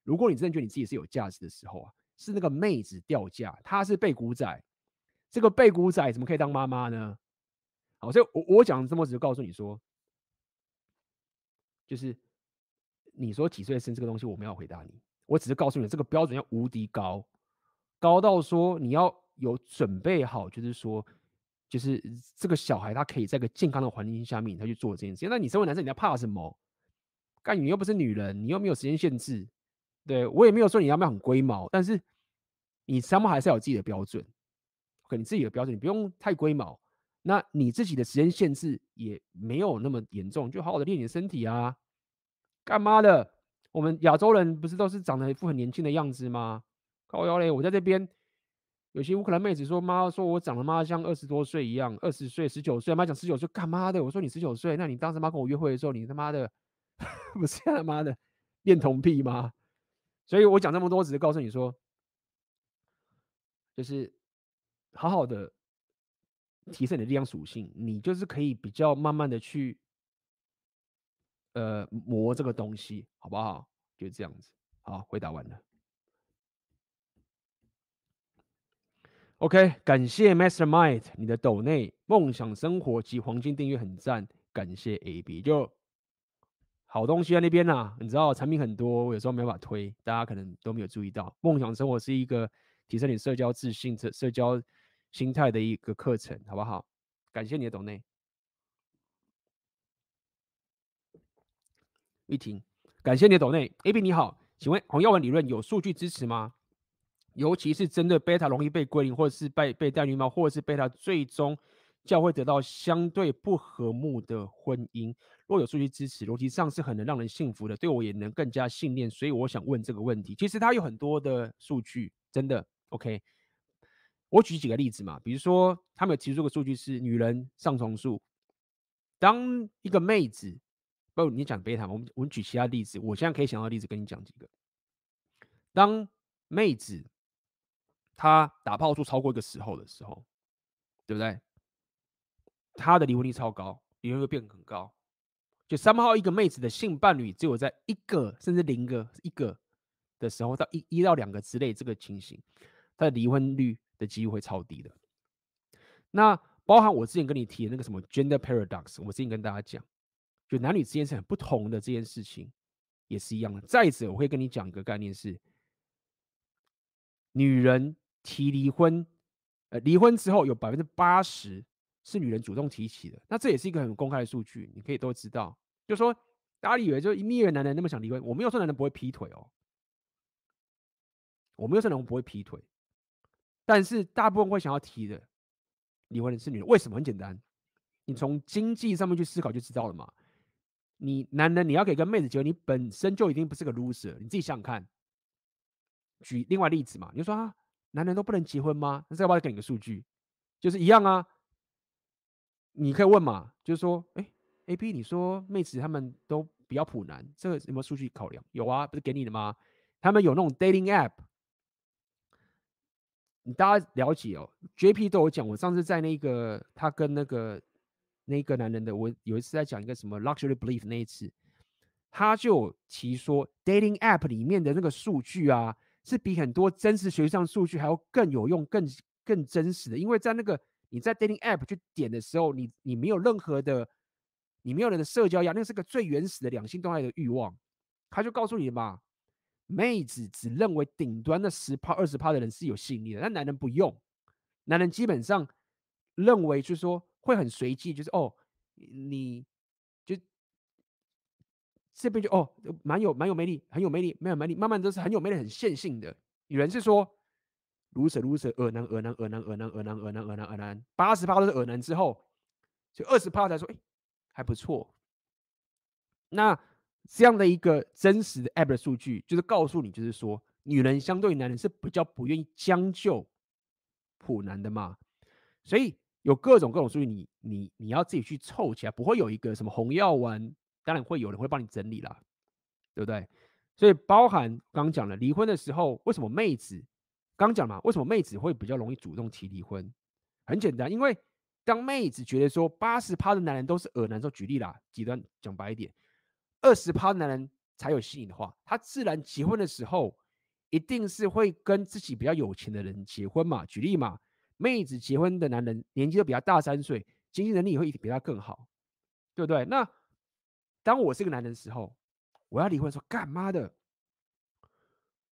如果你真的觉得你自己是有价值的时候啊，是那个妹子掉价，她是背骨仔，这个背骨仔怎么可以当妈妈呢？好，所以我我讲这么只是告诉你说，就是你说几岁生这个东西，我没有回答你，我只是告诉你这个标准要无敌高，高到说你要有准备好，就是说。就是这个小孩，他可以在一个健康的环境下面，他去做这件事情。那你身为男生，你要怕什么？干你又不是女人，你又没有时间限制。对，我也没有说你要不要很龟毛，但是你他妈还是要有自己的标准。OK，你自己的标准，你不用太龟毛。那你自己的时间限制也没有那么严重，就好好的练你的身体啊。干嘛的？我们亚洲人不是都是长得一副很年轻的样子吗？靠腰嘞，我在这边。有些乌克兰妹子说：“妈，说我长得妈像二十多岁一样，二十岁、十九岁。妈讲十九岁干嘛的？我说你十九岁，那你当时妈跟我约会的时候，你他妈的 不是他妈的恋童癖吗？所以我讲这么多，只是告诉你说，就是好好的提升你的力量属性，你就是可以比较慢慢的去呃磨这个东西，好不好？就这样子。好，回答完了。” OK，感谢 Mastermind 你的抖内梦想生活及黄金订阅很赞，感谢 AB 就好东西在那边呐、啊，你知道产品很多，我有时候没法推，大家可能都没有注意到。梦想生活是一个提升你社交自信、社社交心态的一个课程，好不好？感谢你的抖内，玉婷，感谢你的抖内，AB 你好，请问红药丸理论有数据支持吗？尤其是针对贝塔容易被归零，或者是被被戴绿帽，或者是贝塔最终将会得到相对不和睦的婚姻。若有数据支持，逻辑上是很能让人信服的，对我也能更加信念。所以我想问这个问题。其实它有很多的数据，真的 OK。我举几个例子嘛，比如说他们有提出个数据是女人上床数。当一个妹子，不，你讲贝塔，我们我们举其他例子。我现在可以想到例子跟你讲几个。当妹子她打炮数超过一个时候的时候。对不对？她的离婚率超高，离婚率变很高。就三号一个妹子的性伴侣只有在一个甚至零个一个的时候，到一一到两个之类这个情形，他的离婚率的机会会超低的。那包含我之前跟你提的那个什么 gender paradox，我之前跟大家讲，就男女之间是很不同的这件事情，也是一样的。再者，我会跟你讲一个概念是，女人提离婚。呃，离婚之后有百分之八十是女人主动提起的，那这也是一个很公开的数据，你可以都知道。就说大家以为就一面男人那么想离婚，我没有说男人不会劈腿哦，我没有说男人不会劈腿，但是大部分会想要提的离婚的是女人，为什么？很简单，你从经济上面去思考就知道了嘛。你男人你要给个妹子结婚，你本身就已经不是个 loser，你自己想想看。举另外例子嘛，你就说啊。男人都不能结婚吗？那这要不要给你个数据？就是一样啊。你可以问嘛，就是说，哎、，A P，你说妹子他们都比较普男，这个有没有数据考量？有啊，不是给你的吗？他们有那种 dating app，你大家了解哦。J P 都有讲，我上次在那个他跟那个那个男人的，我有一次在讲一个什么 luxury belief 那一次，他就提说 dating app 里面的那个数据啊。是比很多真实学上数据还要更有用、更更真实的，因为在那个你在 dating app 去点的时候，你你没有任何的，你没有人的社交压力，那是个最原始的两性动态的欲望。他就告诉你嘛，妹子只认为顶端的十趴、二十趴的人是有吸引力的，但男人不用，男人基本上认为就是说会很随机，就是哦，你就。这边就哦，蛮有蛮有魅力，很有魅力，没有魅力，慢慢都是很有魅力，很线性的。有人是说，loser loser，恶男恶男恶男恶男恶男恶男恶男恶男，八十趴都是恶男之后，就二十趴才说，哎，还不错。那这样的一个真实的 app 的数据，就是告诉你，就是说，女人相对于男人是比较不愿意将就普男的嘛。所以有各种各种数据，你你你要自己去凑起来，不会有一个什么红药丸。当然会有人会帮你整理啦，对不对？所以包含刚讲了离婚的时候，为什么妹子刚讲嘛？为什么妹子会比较容易主动提离婚？很简单，因为当妹子觉得说八十趴的男人都是恶男，说举例啦，极端讲白一点，二十趴的男人才有吸引的话，他自然结婚的时候一定是会跟自己比较有钱的人结婚嘛。举例嘛，妹子结婚的男人年纪都比较大三岁，经济能力也会比他更好，对不对？那当我是个男人的时候，我要离婚说，干嘛的？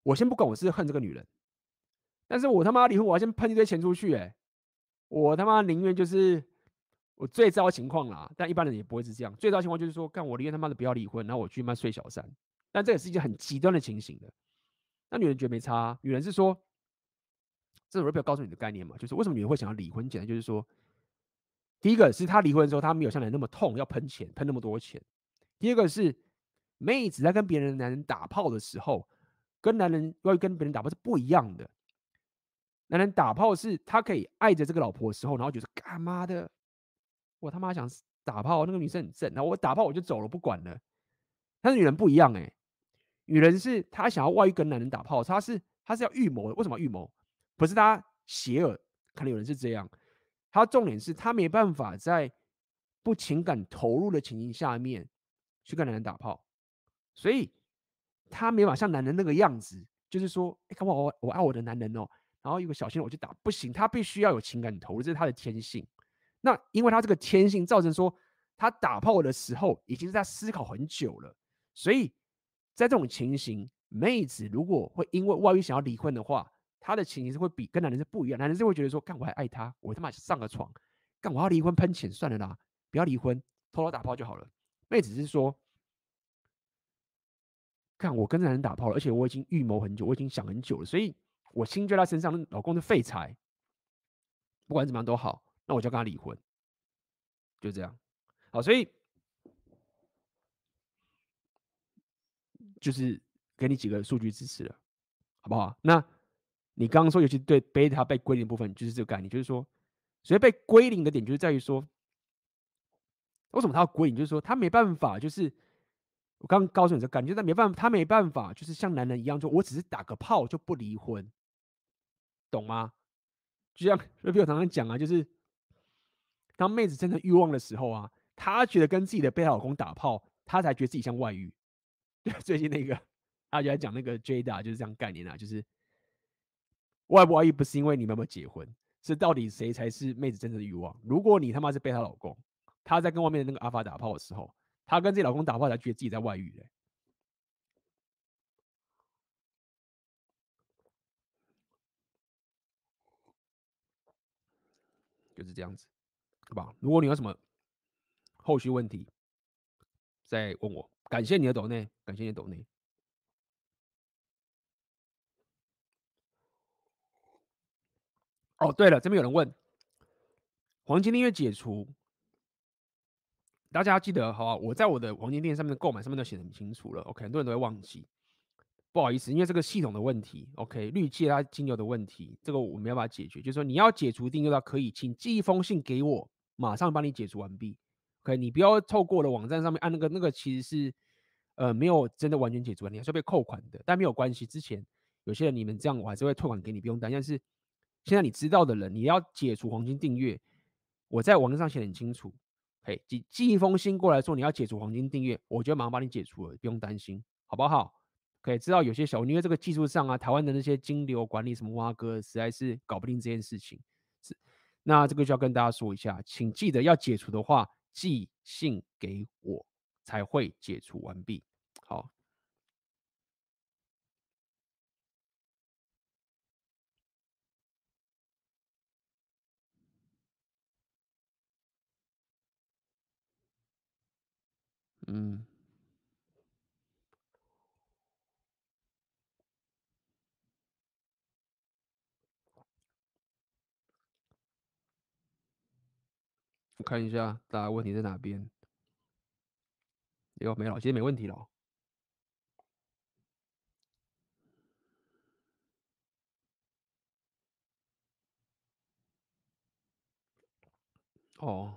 我先不管我是恨这个女人，但是我他妈离婚，我要先喷一堆钱出去，哎，我他妈宁愿就是我最糟情况啦，但一般人也不会是这样。最糟情况就是说，干我宁愿他妈的不要离婚，然后我去他妈睡小三。但这也是一件很极端的情形的。那女人觉得没差，女人是说，这是我不要告诉你的概念嘛，就是为什么女人会想要离婚？简单就是说，第一个是她离婚的时候，她没有像男人那么痛，要喷钱，喷那么多钱。第二个是妹子在跟别人男人打炮的时候，跟男人要跟别人打炮是不一样的。男人打炮是他可以爱着这个老婆的时候，然后觉得干嘛的？我他妈想打炮，那个女生很正，然后我打炮我就走了，不管了。但是女人不一样诶、女人是她想要外遇跟男人打炮，她是她是要预谋的。为什么预谋？不是她邪恶，可能有人是这样。她重点是她没办法在不情感投入的情形下面。去跟男人打炮，所以她没法像男人那个样子，就是说，哎，看我我我爱我的男人哦，然后有个小鲜肉我就打，不行，他必须要有情感投入，这是他的天性。那因为他这个天性造成说，他打炮的时候已经是在思考很久了，所以在这种情形，妹子如果会因为外遇想要离婚的话，她的情形是会比跟男人是不一样，男人是会觉得说，干我还爱他，我他妈上个床，干我要离婚喷钱算了啦，不要离婚，偷偷打炮就好了。妹子是说，看我跟男人打炮了，而且我已经预谋很久，我已经想很久了，所以我心就在他身上，老公是废柴，不管怎么样都好，那我就要跟他离婚。就这样。好，所以就是给你几个数据支持了，好不好？那你刚刚说，尤其对贝塔被归零部分，就是这个概念，就是说，所以被归零的点就是在于说，为什么他要归零？就是说他没办法，就是我刚刚告诉你这个概念，就是他没办法，他没办法，就是像男人一样，就我只是打个炮就不离婚，懂吗？就像 Repeal 常常讲啊，就是当妹子真的欲望的时候啊，她觉得跟自己的被老公打炮，她才觉得自己像外遇。对，最近那个他就在讲那个 Jada，就是这样概念啊，就是。外不外遇不是因为你们有没有结婚，是到底谁才是妹子真正的欲望？如果你他妈是被她老公，她在跟外面的那个阿法打炮的时候，她跟自己老公打炮才觉得自己在外遇的，就是这样子，好吧？如果你有什么后续问题，再问我。感谢你的抖内，感谢你的抖内。哦，对了，这边有人问，黄金订阅解除，大家要记得，好？我在我的黄金店上面的购买上面都写的很清楚了。OK，很多人都会忘记，不好意思，因为这个系统的问题，OK，绿界它金流的问题，这个我没有办法解决。就是说，你要解除订阅的话，可以，请寄一封信给我，马上帮你解除完毕。OK，你不要透过了网站上面按那个，那个其实是呃没有真的完全解除，你还是被扣款的。但没有关系，之前有些人你们这样，我还是会退款给你，不用担心。但是现在你知道的人，你要解除黄金订阅，我在网站上写很清楚，嘿，寄寄一封信过来说你要解除黄金订阅，我就马上帮你解除了，不用担心，好不好？可以知道有些小，因为这个技术上啊，台湾的那些金流管理什么挖哥，实在是搞不定这件事情。是，那这个就要跟大家说一下，请记得要解除的话，寄信给我才会解除完毕。好。嗯，我看一下大家问题在哪边。有没了？其实没问题了。哦。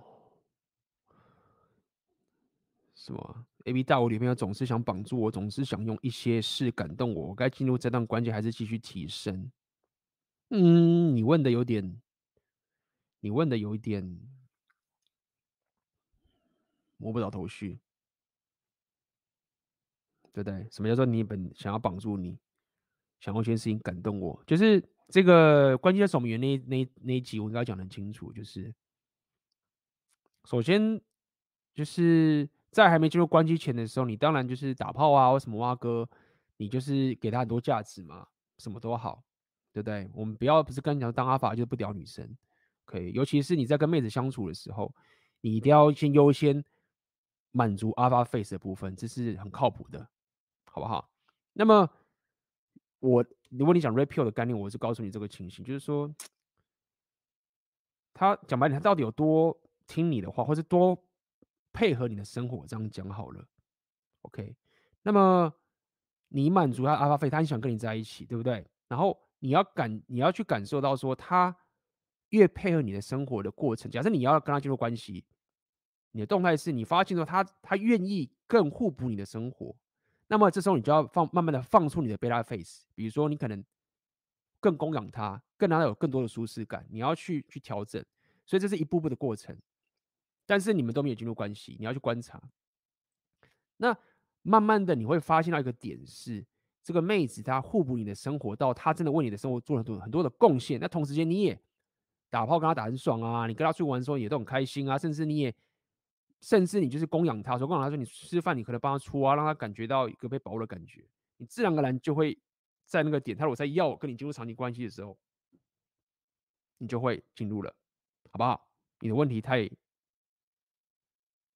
什么？A B 大我女朋友总是想绑住我，总是想用一些事感动我。我该进入这段关系，还是继续提升？嗯，你问的有点，你问的有一点摸不着头绪，对不对？什么叫做你本想要绑住你，想用一些事情感动我？就是这个关系在守门员那那那一集，我应该讲得很清楚。就是首先就是。在还没进入关机前的时候，你当然就是打炮啊，或什么挖哥，你就是给他很多价值嘛，什么都好，对不对？我们不要不是跟你讲当阿法就是不屌女生，可以，尤其是你在跟妹子相处的时候，你一定要先优先满足阿法 face 的部分，这是很靠谱的，好不好？那么我如果你讲 repeal 的概念，我是告诉你这个情形，就是说他讲白点，他到底有多听你的话，或是多。配合你的生活，这样讲好了，OK。那么你满足他阿法费，他很想跟你在一起，对不对？然后你要感，你要去感受到说，他越配合你的生活的过程，假设你要跟他进入关系，你的动态是你发现说他他愿意更互补你的生活，那么这时候你就要放慢慢的放出你的贝拉 face，比如说你可能更供养他，更让他有更多的舒适感，你要去去调整，所以这是一步步的过程。但是你们都没有进入关系，你要去观察。那慢慢的你会发现到一个点是，这个妹子她互补你的生活，到她真的为你的生活做了很多很多的贡献。那同时间你也打炮跟她打很爽啊，你跟她去玩的时候也都很开心啊，甚至你也甚至你就是供养他，说供养他说你吃饭你可能帮他出啊，让他感觉到一个被保护的感觉，你自然而然就会在那个点，他如果在要跟你进入长期关系的时候，你就会进入了，好不好？你的问题太。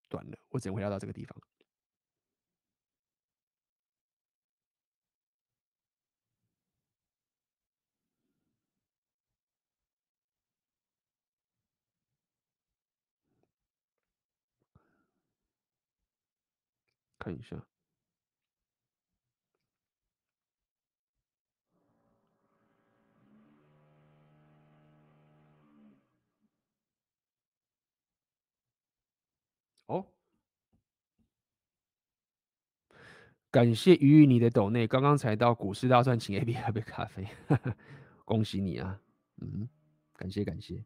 短了，我只能回答到这个地方。看一下。哦，感谢鱼鱼你的抖内，刚刚才到股市大蒜，请 AB 喝杯咖啡，恭喜你啊！嗯，感谢感谢。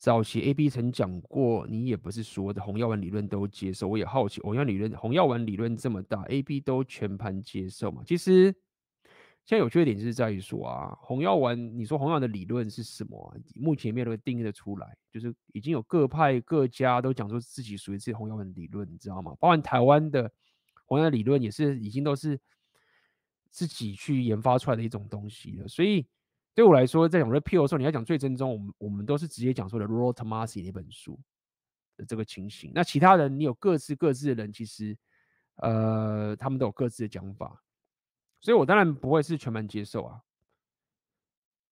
早期 AB 曾讲过，你也不是说的红药丸理论都接受，我也好奇，红药理论红药丸理论这么大，AB 都全盘接受嘛？其实。现在有趣的点就是在于说啊，红药丸，你说红药丸的理论是什么？目前没有人定义的出来，就是已经有各派各家都讲说自己属于自己红药丸理论，你知道吗？包含台湾的红药理论也是已经都是自己去研发出来的一种东西了。所以对我来说，在讲 repeal 的时候，你要讲最正宗，我们我们都是直接讲说的 Rollo Tomassi 那本书的这个情形。那其他人，你有各自各自的人，其实呃，他们都有各自的讲法。所以我当然不会是全盘接受啊，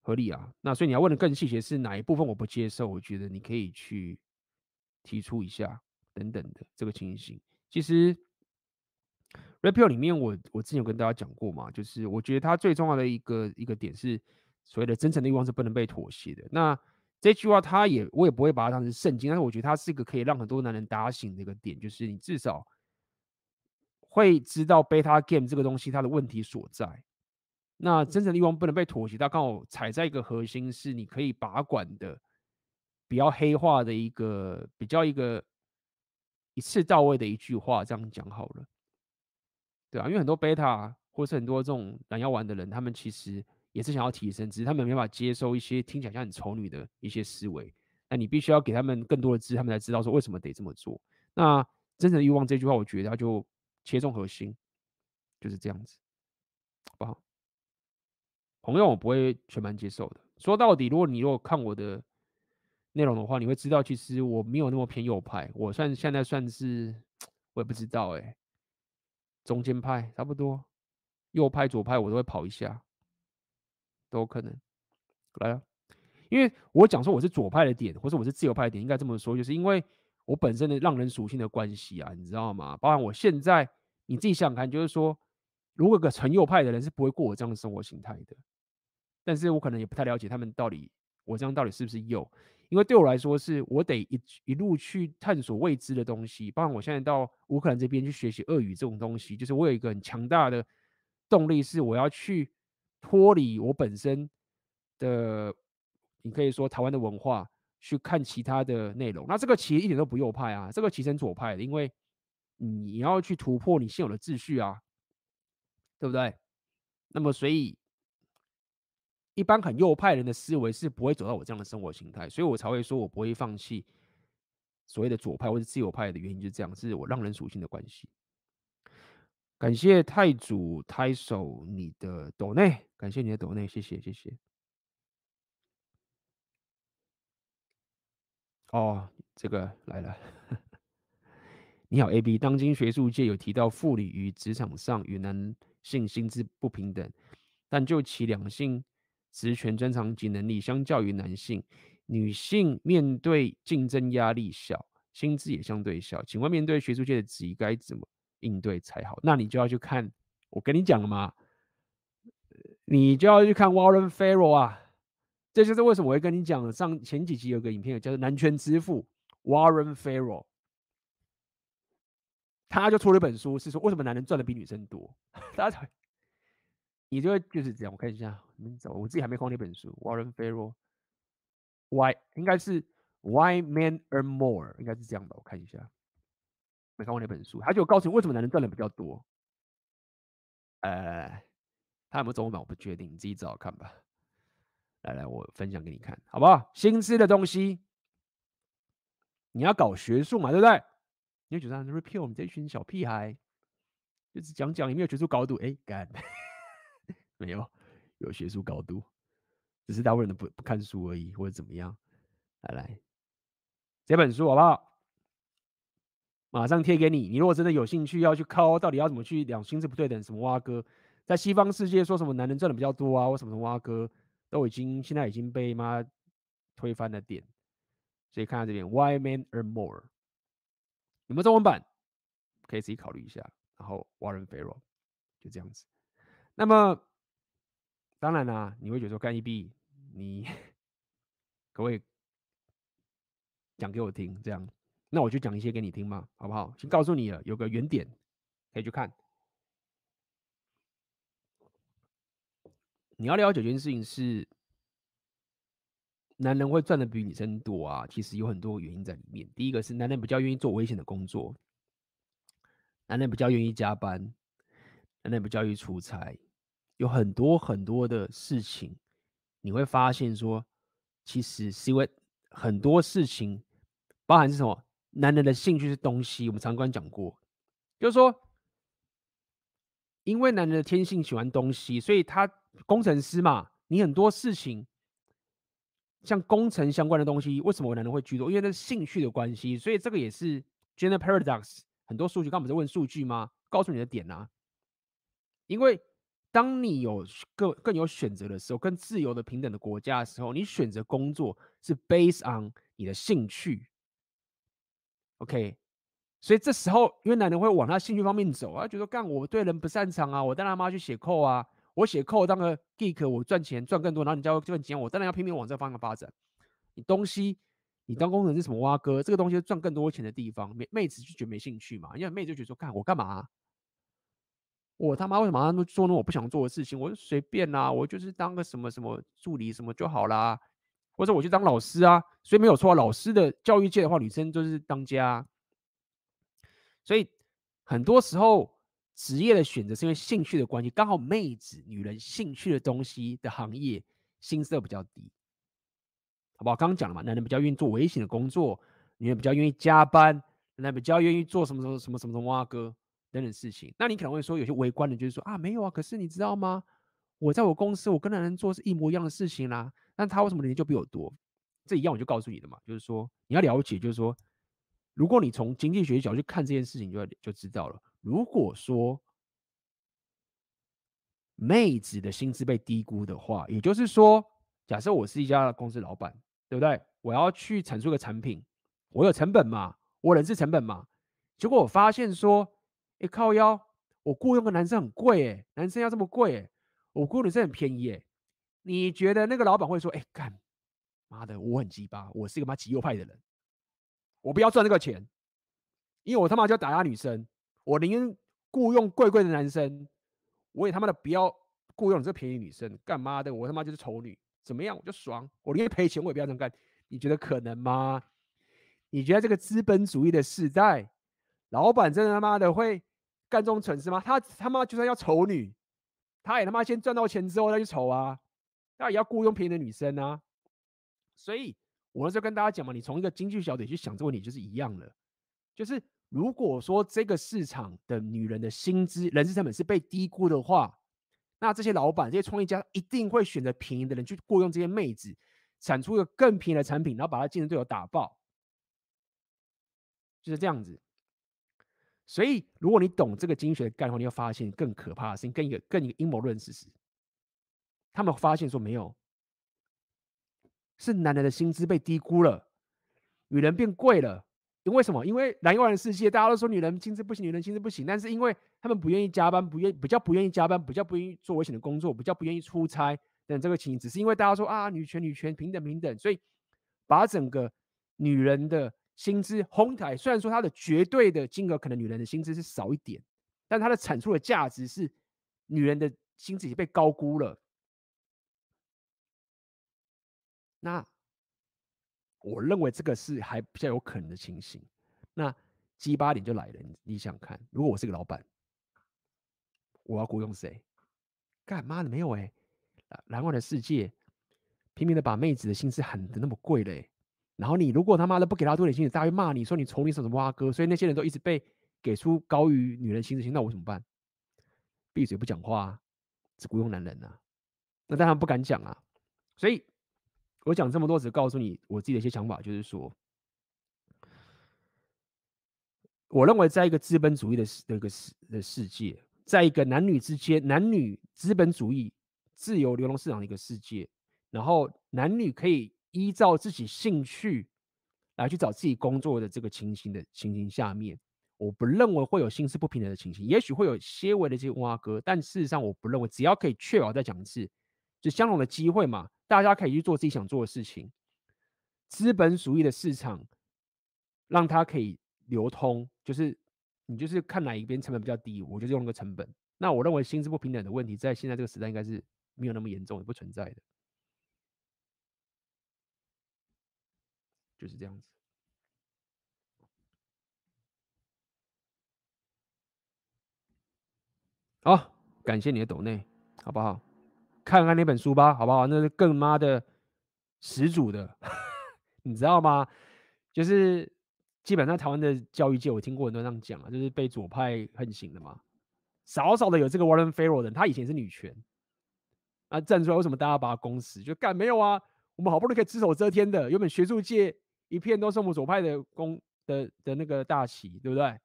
合理啊。那所以你要问的更细节是哪一部分我不接受？我觉得你可以去提出一下等等的这个情形。其实 repeal 里面我我之前有跟大家讲过嘛，就是我觉得它最重要的一个一个点是所谓的真诚的欲望是不能被妥协的。那这句话他也我也不会把它当成圣经，但是我觉得它是一个可以让很多男人打醒的一个点，就是你至少。会知道 beta game 这个东西它的问题所在，那真诚的欲望不能被妥协，它刚好踩在一个核心，是你可以把管的，比较黑化的一个比较一个一次到位的一句话，这样讲好了，对啊，因为很多 beta 或是很多这种懒药丸的人，他们其实也是想要提升，只是他们没办法接受一些听起来像很丑女的一些思维，那你必须要给他们更多的知识，他们才知道说为什么得这么做。那真正的欲望这句话，我觉得他就。切中核心，就是这样子，好不好？朋友我不会全盘接受的。说到底，如果你如果看我的内容的话，你会知道，其实我没有那么偏右派，我算现在算是，我也不知道哎、中间派差不多，右派左派我都会跑一下，都有可能。来了，因为我讲说我是左派的点，或者我是自由派的点，应该这么说，就是因为我本身的让人属性的关系啊，你知道吗？包含我现在。你自己想想看，就是说，如果个纯右派的人是不会过我这样的生活形态的，但是我可能也不太了解他们到底，我这样到底是不是右？因为对我来说，是我得一一路去探索未知的东西。包括我现在到乌克兰这边去学习俄语这种东西，就是我有一个很强大的动力，是我要去脱离我本身的，你可以说台湾的文化，去看其他的内容。那这个其实一点都不右派啊，这个其实很左派的，因为。你要去突破你现有的秩序啊，对不对？那么，所以一般很右派人的思维是不会走到我这样的生活形态，所以我才会说我不会放弃所谓的左派或者自由派的原因就是这样，是我让人属性的关系。感谢太祖太守你的抖内，感谢你的抖内，谢谢谢谢。哦，这个来了。你好，A B。当今学术界有提到妇女与职场上与男性薪资不平等，但就其两性职权专长及能力，相较于男性，女性面对竞争压力小，薪资也相对小。请问面对学术界的质疑，该怎么应对才好？那你就要去看，我跟你讲了嘛，你就要去看 Warren Farrell 啊。这就是为什么我会跟你讲，上前几集有个影片叫做《男权之父》Warren Farrell。他就出了一本书，是说为什么男人赚的比女生多？大家，你就会就是这样。我看一下，你们找，我自己还没看那本书。Warren Farrell，Why 应该是 Why Men Earn More，应该是这样吧？我看一下，没看过那本书。他就告诉你为什么男人赚的比较多。呃，他有没有中文版我不确定，你自己找看吧。来来，我分享给你看，好不好？薪资的东西，你要搞学术嘛，对不对？你会觉得 repeal 我们这群小屁孩，就是讲讲也没有学术高度，哎、干，没有，有学术高度，只是大部分人不不看书而已，或者怎么样。来来，这本书好不好？马上贴给你。你如果真的有兴趣要去考，到底要怎么去两薪资不对等，什么挖哥，在西方世界说什么男人赚的比较多啊，或什么什么挖哥，都已经现在已经被妈推翻了点。所以看到这边，Why men earn more？有没有中文版？可以自己考虑一下。然后 Warren f a r r e l 就这样子。那么当然啦、你会觉得说干 EB，你 可不可以讲给我听？这样，那我就讲一些给你听嘛，好不好？先告诉你了，有个原点可以去看。你要了解一件事情是，男人会赚的比女生多啊，其实有很多原因在里面。第一个是男人比较愿意做危险的工作，男人比较愿意加班，男人比较愿意出差，有很多很多的事情，你会发现说，其实是因为很多事情包含是什么？男人的兴趣是东西，我们常常讲过，就是说，因为男人的天性喜欢东西，所以他。工程师嘛，你很多事情像工程相关的东西，为什么男人会居多？因为那是兴趣的关系，所以这个也是 gender paradox。很多数据，刚不是问数据吗？告诉你的点啊，因为当你有更更有选择的时候，更自由的平等的国家的时候，你选择工作是 based on 你的兴趣。OK。所以这时候，因为男人会往他兴趣方面走啊，觉得干我对人不擅长啊，我带他妈去写扣啊。我写 code 当个 geek，我赚钱赚更多，然后你教这份钱，我当然要拼命往这方向发展。你东西，你当工程是什么挖哥，这个东西赚更多钱的地方，妹妹子就觉得没兴趣嘛，因为妹子就觉得说，干我干嘛、我他妈为什么要做那我不想做的事情？我就随便啦、啊，我就是当个什么什么助理什么就好啦，或者我去当老师啊。所以没有错，老师的教育界的话，女生就是当家。所以很多时候。职业的选择是因为兴趣的关系，刚好妹子、女人兴趣的东西的行业薪资比较低，好不好？刚刚讲了嘛，男人比较愿意做危险的工作，女人比较愿意加班，男人比较愿意做什么什么什么什么挖哥等等事情。那你可能会说，有些围观的，就是说啊，没有啊，可是你知道吗？我在我公司，我跟男人做是一模一样的事情啦，但他为什么年龄就比我多？这一样我就告诉你的嘛，就是说你要了解，就是说，如果你从经济学角度去看这件事情，就就知道了。如果说妹子的薪资被低估的话，也就是说，假设我是一家公司老板，对不对？我要去产出个产品，我有成本嘛，我人事成本嘛。结果我发现说，哎，靠腰，我雇佣个男生很贵哎，男生要这么贵哎，我雇佣女生很便宜哎。你觉得那个老板会说，哎，干妈的，我很鸡巴，我是一个妈极右派的人，我不要赚这个钱，因为我他妈就要打压女生。我宁愿雇佣贵贵的男生，我也他妈的不要雇佣这个便宜女生，干嘛的？我他妈就是丑女，怎么样我就爽。我宁愿赔钱，我也不要这么干。你觉得可能吗？你觉得这个资本主义的时代，老板真的他妈的会干这种蠢事吗？他他妈就算要丑女，他也他妈先赚到钱之后再去丑啊，那也要雇佣便宜的女生啊。所以我就跟大家讲嘛，你从一个经济学角度去想这个问题就是一样的，就是。如果说这个市场的女人的薪资、人事成本是被低估的话，那这些老板、这些创业家一定会选择便宜的人去雇佣这些妹子，产出一个更便宜的产品，然后把他竞争对手打爆，就是这样子。所以，如果你懂这个经济学的概念，你会发现更可怕的事情，更一个更一个阴谋论事实。他们发现说没有，是男人的薪资被低估了，女人变贵了。因为什么？因为男人的世界，大家都说女人薪资不行，女人薪资不行。但是因为他们不愿意加班，不愿比较不愿意加班，比较不愿意做危险的工作，比较不愿意出差等这个情形，只是因为大家说啊，女权女权平等平等，所以把整个女人的薪资哄抬。虽然说它的绝对的金额可能女人的薪资是少一点，但它的产出的价值是女人的薪资已经被高估了。那。我认为这个是还比较有可能的情形。那鸡巴点就来了，你想看，如果我是个老板，我要雇佣谁？干嘛的没有哎、欸？蓝外的世界拼命的把妹子的薪资喊的那么贵嘞、然后你如果他妈的不给他多点薪水，大家会骂你说你从你什么挖哥，所以那些人都一直被给出高于女人薪资，那我怎么办？闭嘴不讲话，只雇佣男人啊？那当然不敢讲啊，所以。我讲这么多，只告诉你我自己的一些想法，就是说，我认为在一个资本主义的那个世的世界，在一个男女之间、男女资本主义自由流动市场的一个世界，然后男女可以依照自己兴趣来去找自己工作的这个情形的情形下面，我不认为会有心思不平等的情形，也许会有些微的这些挖哥，但事实上我不认为，只要可以确保再讲一次，就相同的机会嘛，大家可以去做自己想做的事情，资本主义的市场让它可以流通，就是你就是看哪一边成本比较低，我就用那个成本。那我认为薪资不平等的问题，在现在这个时代应该是没有那么严重，也不存在的。就是这样子。好，感谢你的抖内，好不好？看看那本书吧，好不好？那是更妈的始祖的，你知道吗？就是基本上台湾的教育界，我听过很多这样讲啊，就是被左派横行的嘛。少少的有这个 Warren Farrell 的人，他以前是女权，啊站出来，为什么大家把他攻死？就干没有啊？我们好不容易可以只手遮天的，原本学术界。一片都是我们左派的公的的那个大旗，对不对？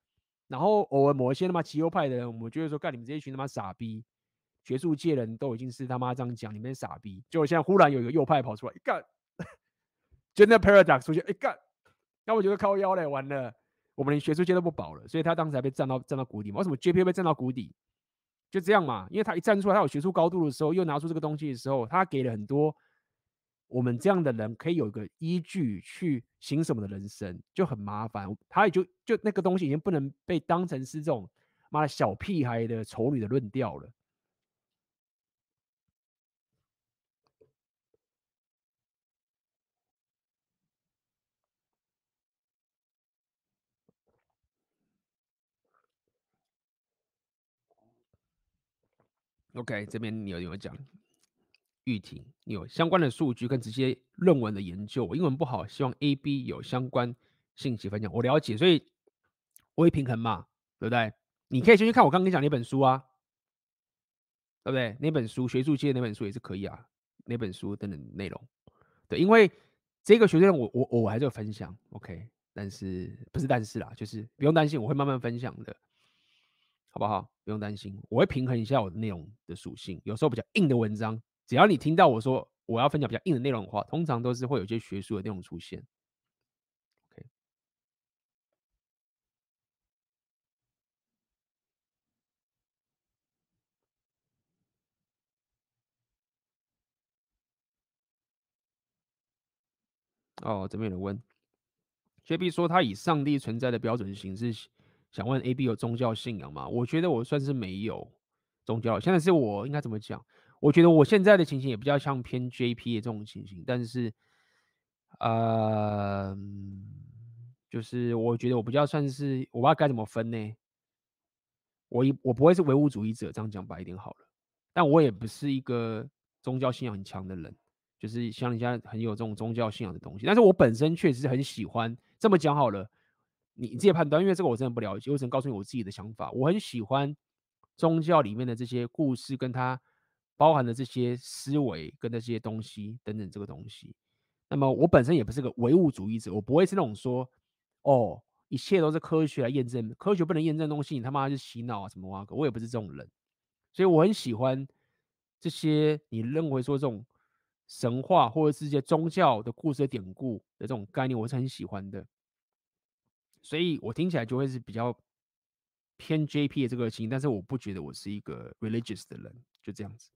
然后偶尔某一些他妈极右派的人，我们觉得说，干你们这一群他妈傻逼，学术界人都已经是他妈这样讲，你们傻逼。结果现在忽然有一个右派跑出来，干，gender paradox 出现，哎干，那我觉得靠腰嘞，完了，我们连学术界都不保了，所以他当时还被站到站到谷底嘛？为什么 JP 被站到谷底？就这样嘛，因为他一站出来，他有学术高度的时候，又拿出这个东西的时候，他给了很多。我们这样的人可以有一个依据去行什么的人生就很麻烦，他也就就那个东西已经不能被当成是这种妈的小屁孩的丑女的论调了。OK，这边你有有讲？玉婷，你有相关的数据跟直接论文的研究。我英文不好，希望 A、B 有相关信息分享。我了解，所以我会平衡嘛，对不对？你可以先去看我刚刚跟你讲那本书啊，对不对？那本书学术界那本书也是可以啊，那本书等等内容。对，因为这个学术我我我还是有分享，OK，但是不是但是啦，就是不用担心，我会慢慢分享的，好不好？不用担心，我会平衡一下我的内容的属性，有时候比较硬的文章。只要你听到我说我要分享比较硬的内容的话，通常都是会有一些学术的内容出现。OK，哦，这边有人问，JB 说他以上帝存在的标准形式，想问 AB 有宗教信仰吗？我觉得我算是没有宗教，现在是我应该怎么讲？我觉得我现在的情形也比较像偏 JP 的这种情形，但是，呃，就是我觉得我比较算是我不知道该怎么分呢？我一我不会是唯物主义者，这样讲白一点好了，但我也不是一个宗教信仰很强的人，就是像人家很有这种宗教信仰的东西，但是我本身确实很喜欢。这么讲好了，你自己判断，因为这个我真的不了解，我只能告诉你我自己的想法。我很喜欢宗教里面的这些故事，跟它。包含的这些思维跟那些东西等等，这个东西。那么我本身也不是个唯物主义者，我不会是那种说，哦，一切都是科学来验证，科学不能验证的东西，你他妈是洗脑啊什么哇？我也不是这种人，所以我很喜欢这些你认为说这种神话或者是一些宗教的故事的典故的这种概念，我是很喜欢的。所以我听起来就会是比较偏 JP 的这个心，但是我不觉得我是一个 religious 的人，就这样子。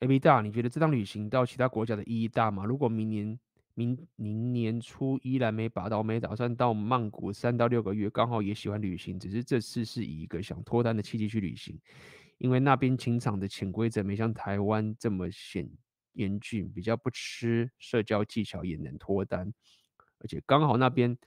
A B 大，你觉得这趟旅行到其他国家的意义大吗？如果明年明明年初依然没拔到，没打算到曼谷三到六个月，刚好也喜欢旅行，只是这次是以一个想脱单的契机去旅行，因为那边情场的潜规则没像台湾这么显严峻，比较不吃社交技巧也能脱单，而且刚好那边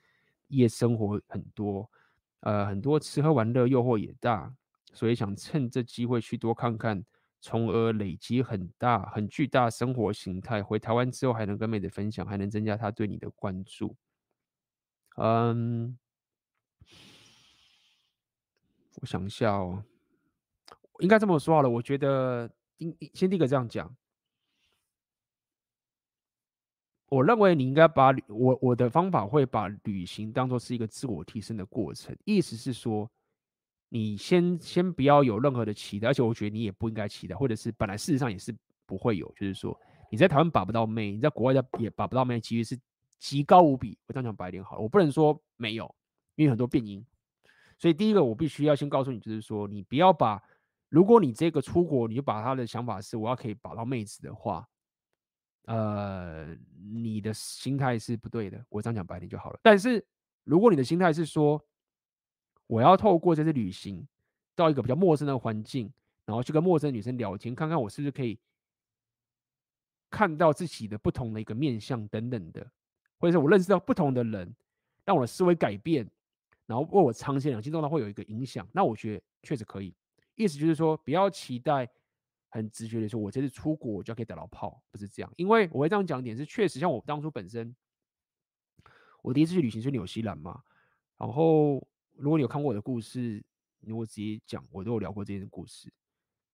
夜生活很多，呃，很多吃喝玩乐诱惑也大，所以想趁这机会去多看看。从而累积很大、很巨大生活形态，回台湾之后还能跟妹子分享，还能增加他对你的关注。嗯，我想一下哦，应该这么说好了。我觉得，先第一个这样讲，我认为你应该把我我的方法会把旅行当做是一个自我提升的过程，意思是说，你先先不要有任何的期待，而且我觉得你也不应该期待，或者是本来事实上也是不会有，就是说你在台湾把不到妹，你在国外的也把不到妹，几率是极高无比。我这样讲白一点好了，我不能说没有，因为很多变因。所以第一个我必须要先告诉你，就是说你不要把，如果你这个出国你就把他的想法是我要可以把到妹子的话。呃，你的心态是不对的，我这样讲白点就好了。但是如果你的心态是说，我要透过这次旅行到一个比较陌生的环境，然后去跟陌生女生聊天，看看我是不是可以看到自己的不同的一个面相等等的，或者是我认识到不同的人，让我的思维改变，然后为我长期两性中呢会有一个影响，那我觉得确实可以。意思就是说，不要期待。很直觉的说，我这次出国我就可以打到炮，不是这样。因为我会这样讲点是，确实像我当初本身，我第一次去旅行是纽西兰嘛。然后如果你有看过我的故事，如果直接讲，我都有聊过这件故事。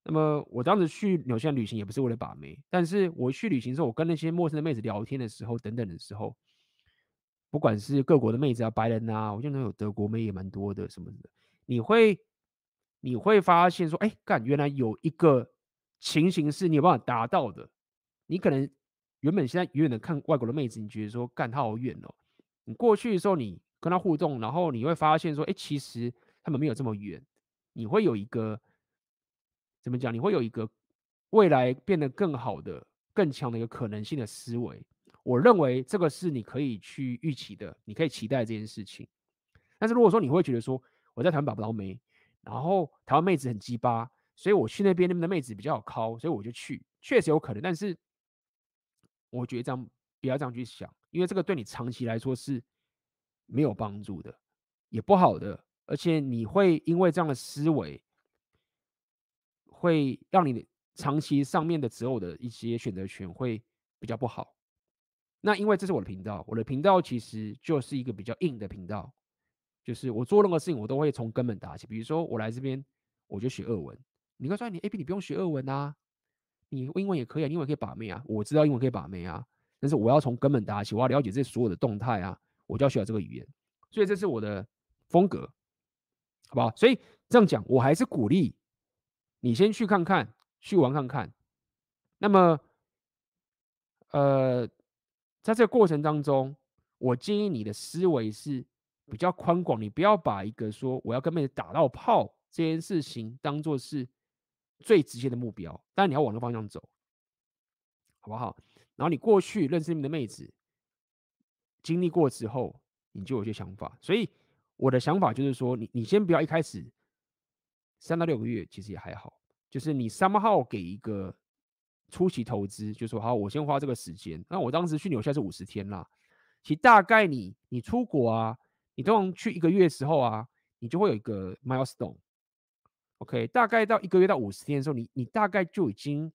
那么我当时去纽西兰旅行也不是为了把妹，但是我去旅行之后，我跟那些陌生的妹子聊天的时候，等等的时候，不管是各国的妹子啊、白人啊，我见到有德国妹也蛮多的什么的，你会你会发现说，哎，干，原来有一个。情形是你有办法达到的，你可能原本现在远远的看外国的妹子，你觉得说干他好远哦。你过去的时候，你跟他互动，然后你会发现说，哎，其实他们没有这么远。你会有一个怎么讲？你会有一个未来变得更好的、更强的一个可能性的思维。我认为这个是你可以去预期的，你可以期待这件事情。但是如果说你会觉得说我在台湾把不到妹，然后台湾妹子很鸡巴。所以我去那边，那边的妹子比较好靠，所以我就去，确实有可能。但是我觉得这样不要这样去想，因为这个对你长期来说是没有帮助的，也不好的，而且你会因为这样的思维，会让你长期上面的择偶的一些选择权会比较不好。那因为这是我的频道，我的频道其实就是一个比较硬的频道，就是我做任何事情我都会从根本打起。比如说我来这边，我就学俄文。你会说你 AP 你不用学俄文啊，你英文也可以啊，英文可以把妹啊。我知道英文可以把妹啊，但是我要从根本打起，我要了解这所有的动态啊，我就要学这个语言。所以这是我的风格，好不好？所以这样讲，我还是鼓励你先去看看，去玩看看。那么，呃，在这个过程当中，我建议你的思维是比较宽广，你不要把一个说我要跟妹子打到炮这件事情当做是。最直接的目标，但你要往那个方向走，好不好？然后你过去认识你的妹子，经历过之后，你就有些想法。所以我的想法就是说，你你先不要一开始三到六个月，其实也还好。就是你三号给一个初期投资，就说好，我先花这个时间。那我当时去纽西兰是五十天啦，其实大概你你出国啊，你通常去一个月的时候啊，你就会有一个 milestone。OK，大概到一个月到五十天的时候，你你大概就已经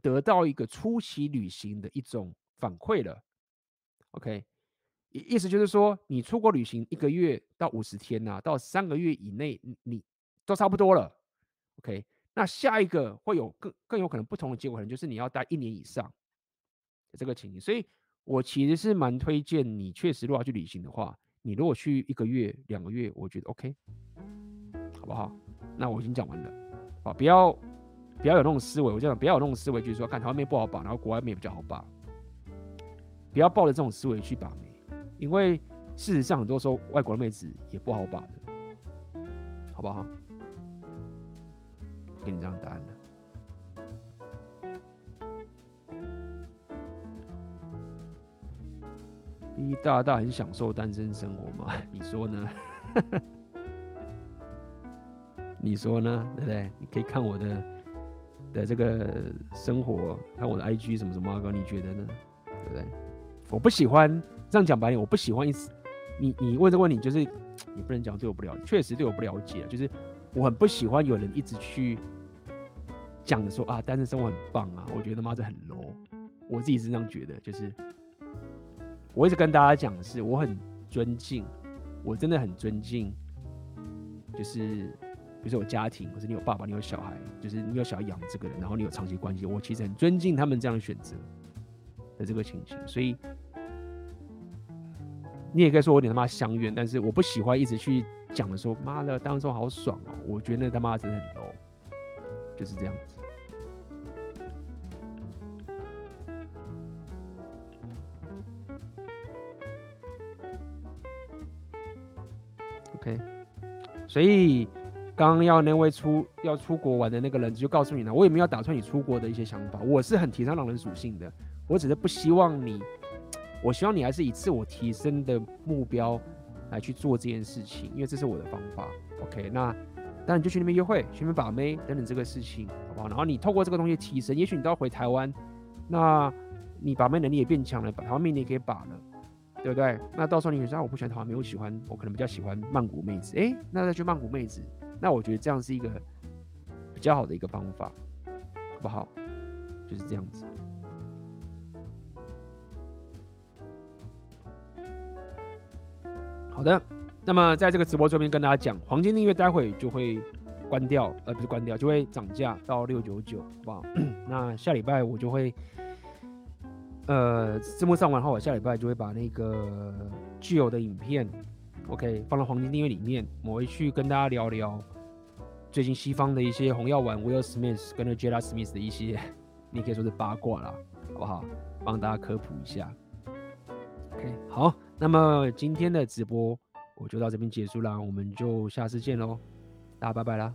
得到一个初期旅行的一种反馈了。OK，意意思就是说，你出国旅行一个月到五十天呐、啊，到三个月以内，你，都差不多了。OK，那下一个会有更更有可能不同的结果，可能就是你要待一年以上这个情形。所以我其实是蛮推荐你，确实如果要去旅行的话，你如果去一个月、两个月，我觉得 OK，好不好？那我已经讲完了，啊，不要不要有那种思维，我这样不要有那种思维，就是说看台湾妹不好把，然后国外面比较好把，不要抱着这种思维去把，因为事实上很多时候外国的妹子也不好把的，好不好？给你这样答案的。一大大很享受单身生活吗？你说呢？你说呢？对不对？你可以看我的的这个生活，看我的 IG 什么什么，哥，你觉得呢？对不对？我不喜欢这样讲白点，我不喜欢一直你你问这个问题，就是你不能讲对我不了解，确实对我不了解，就是我很不喜欢有人一直去讲的说啊，单身生活很棒啊，我觉得妈这很 low，我自己是这样觉得，就是我一直跟大家讲的是，我很尊敬，我真的很尊敬，就是。比如说有家庭，或者你有爸爸，你有小孩，就是你有小孩养这个人，然后你有长期关系，我其实很尊敬他们这样的选择，的这个情形，所以你也可以说我有点他妈相怨，但是我不喜欢一直去讲的说，妈的当中好爽哦，我觉得那他妈真的很 low，就是这样子。OK，所以刚刚要那位出要出国玩的那个人就告诉你了，我也没有打算你出国的一些想法。我是很提倡狼人属性的，我只是不希望你，我希望你还是以自我提升的目标来去做这件事情，因为这是我的方法。OK，那当然就去那边约会、去那边把妹等等这个事情，好不好？然后你透过这个东西提升，也许你都要回台湾，那你把妹能力也变强了，把台湾妹你也可以把了。对不对？那到时候你说啊，我不喜欢台湾妹，我喜欢，我可能比较喜欢曼谷妹子。哎，那再去曼谷妹子，那我觉得这样是一个比较好的一个方法，好不好？就是这样子。好的，那么在这个直播这边跟大家讲，黄金订阅待会就会关掉，呃，不是关掉，就会涨价到六九九，好不好？那下礼拜我就会。呃，字幕上完后，我下礼拜就会把那个具有的影片，OK，放到黄金订阅里面，我会去跟大家聊聊最近西方的一些红药丸 Will Smith 跟那 Jada Smith 的一些，你可以说是八卦啦，好不好？帮大家科普一下。OK，好，那么今天的直播我就到这边结束了，我们就下次见喽，大家拜拜啦。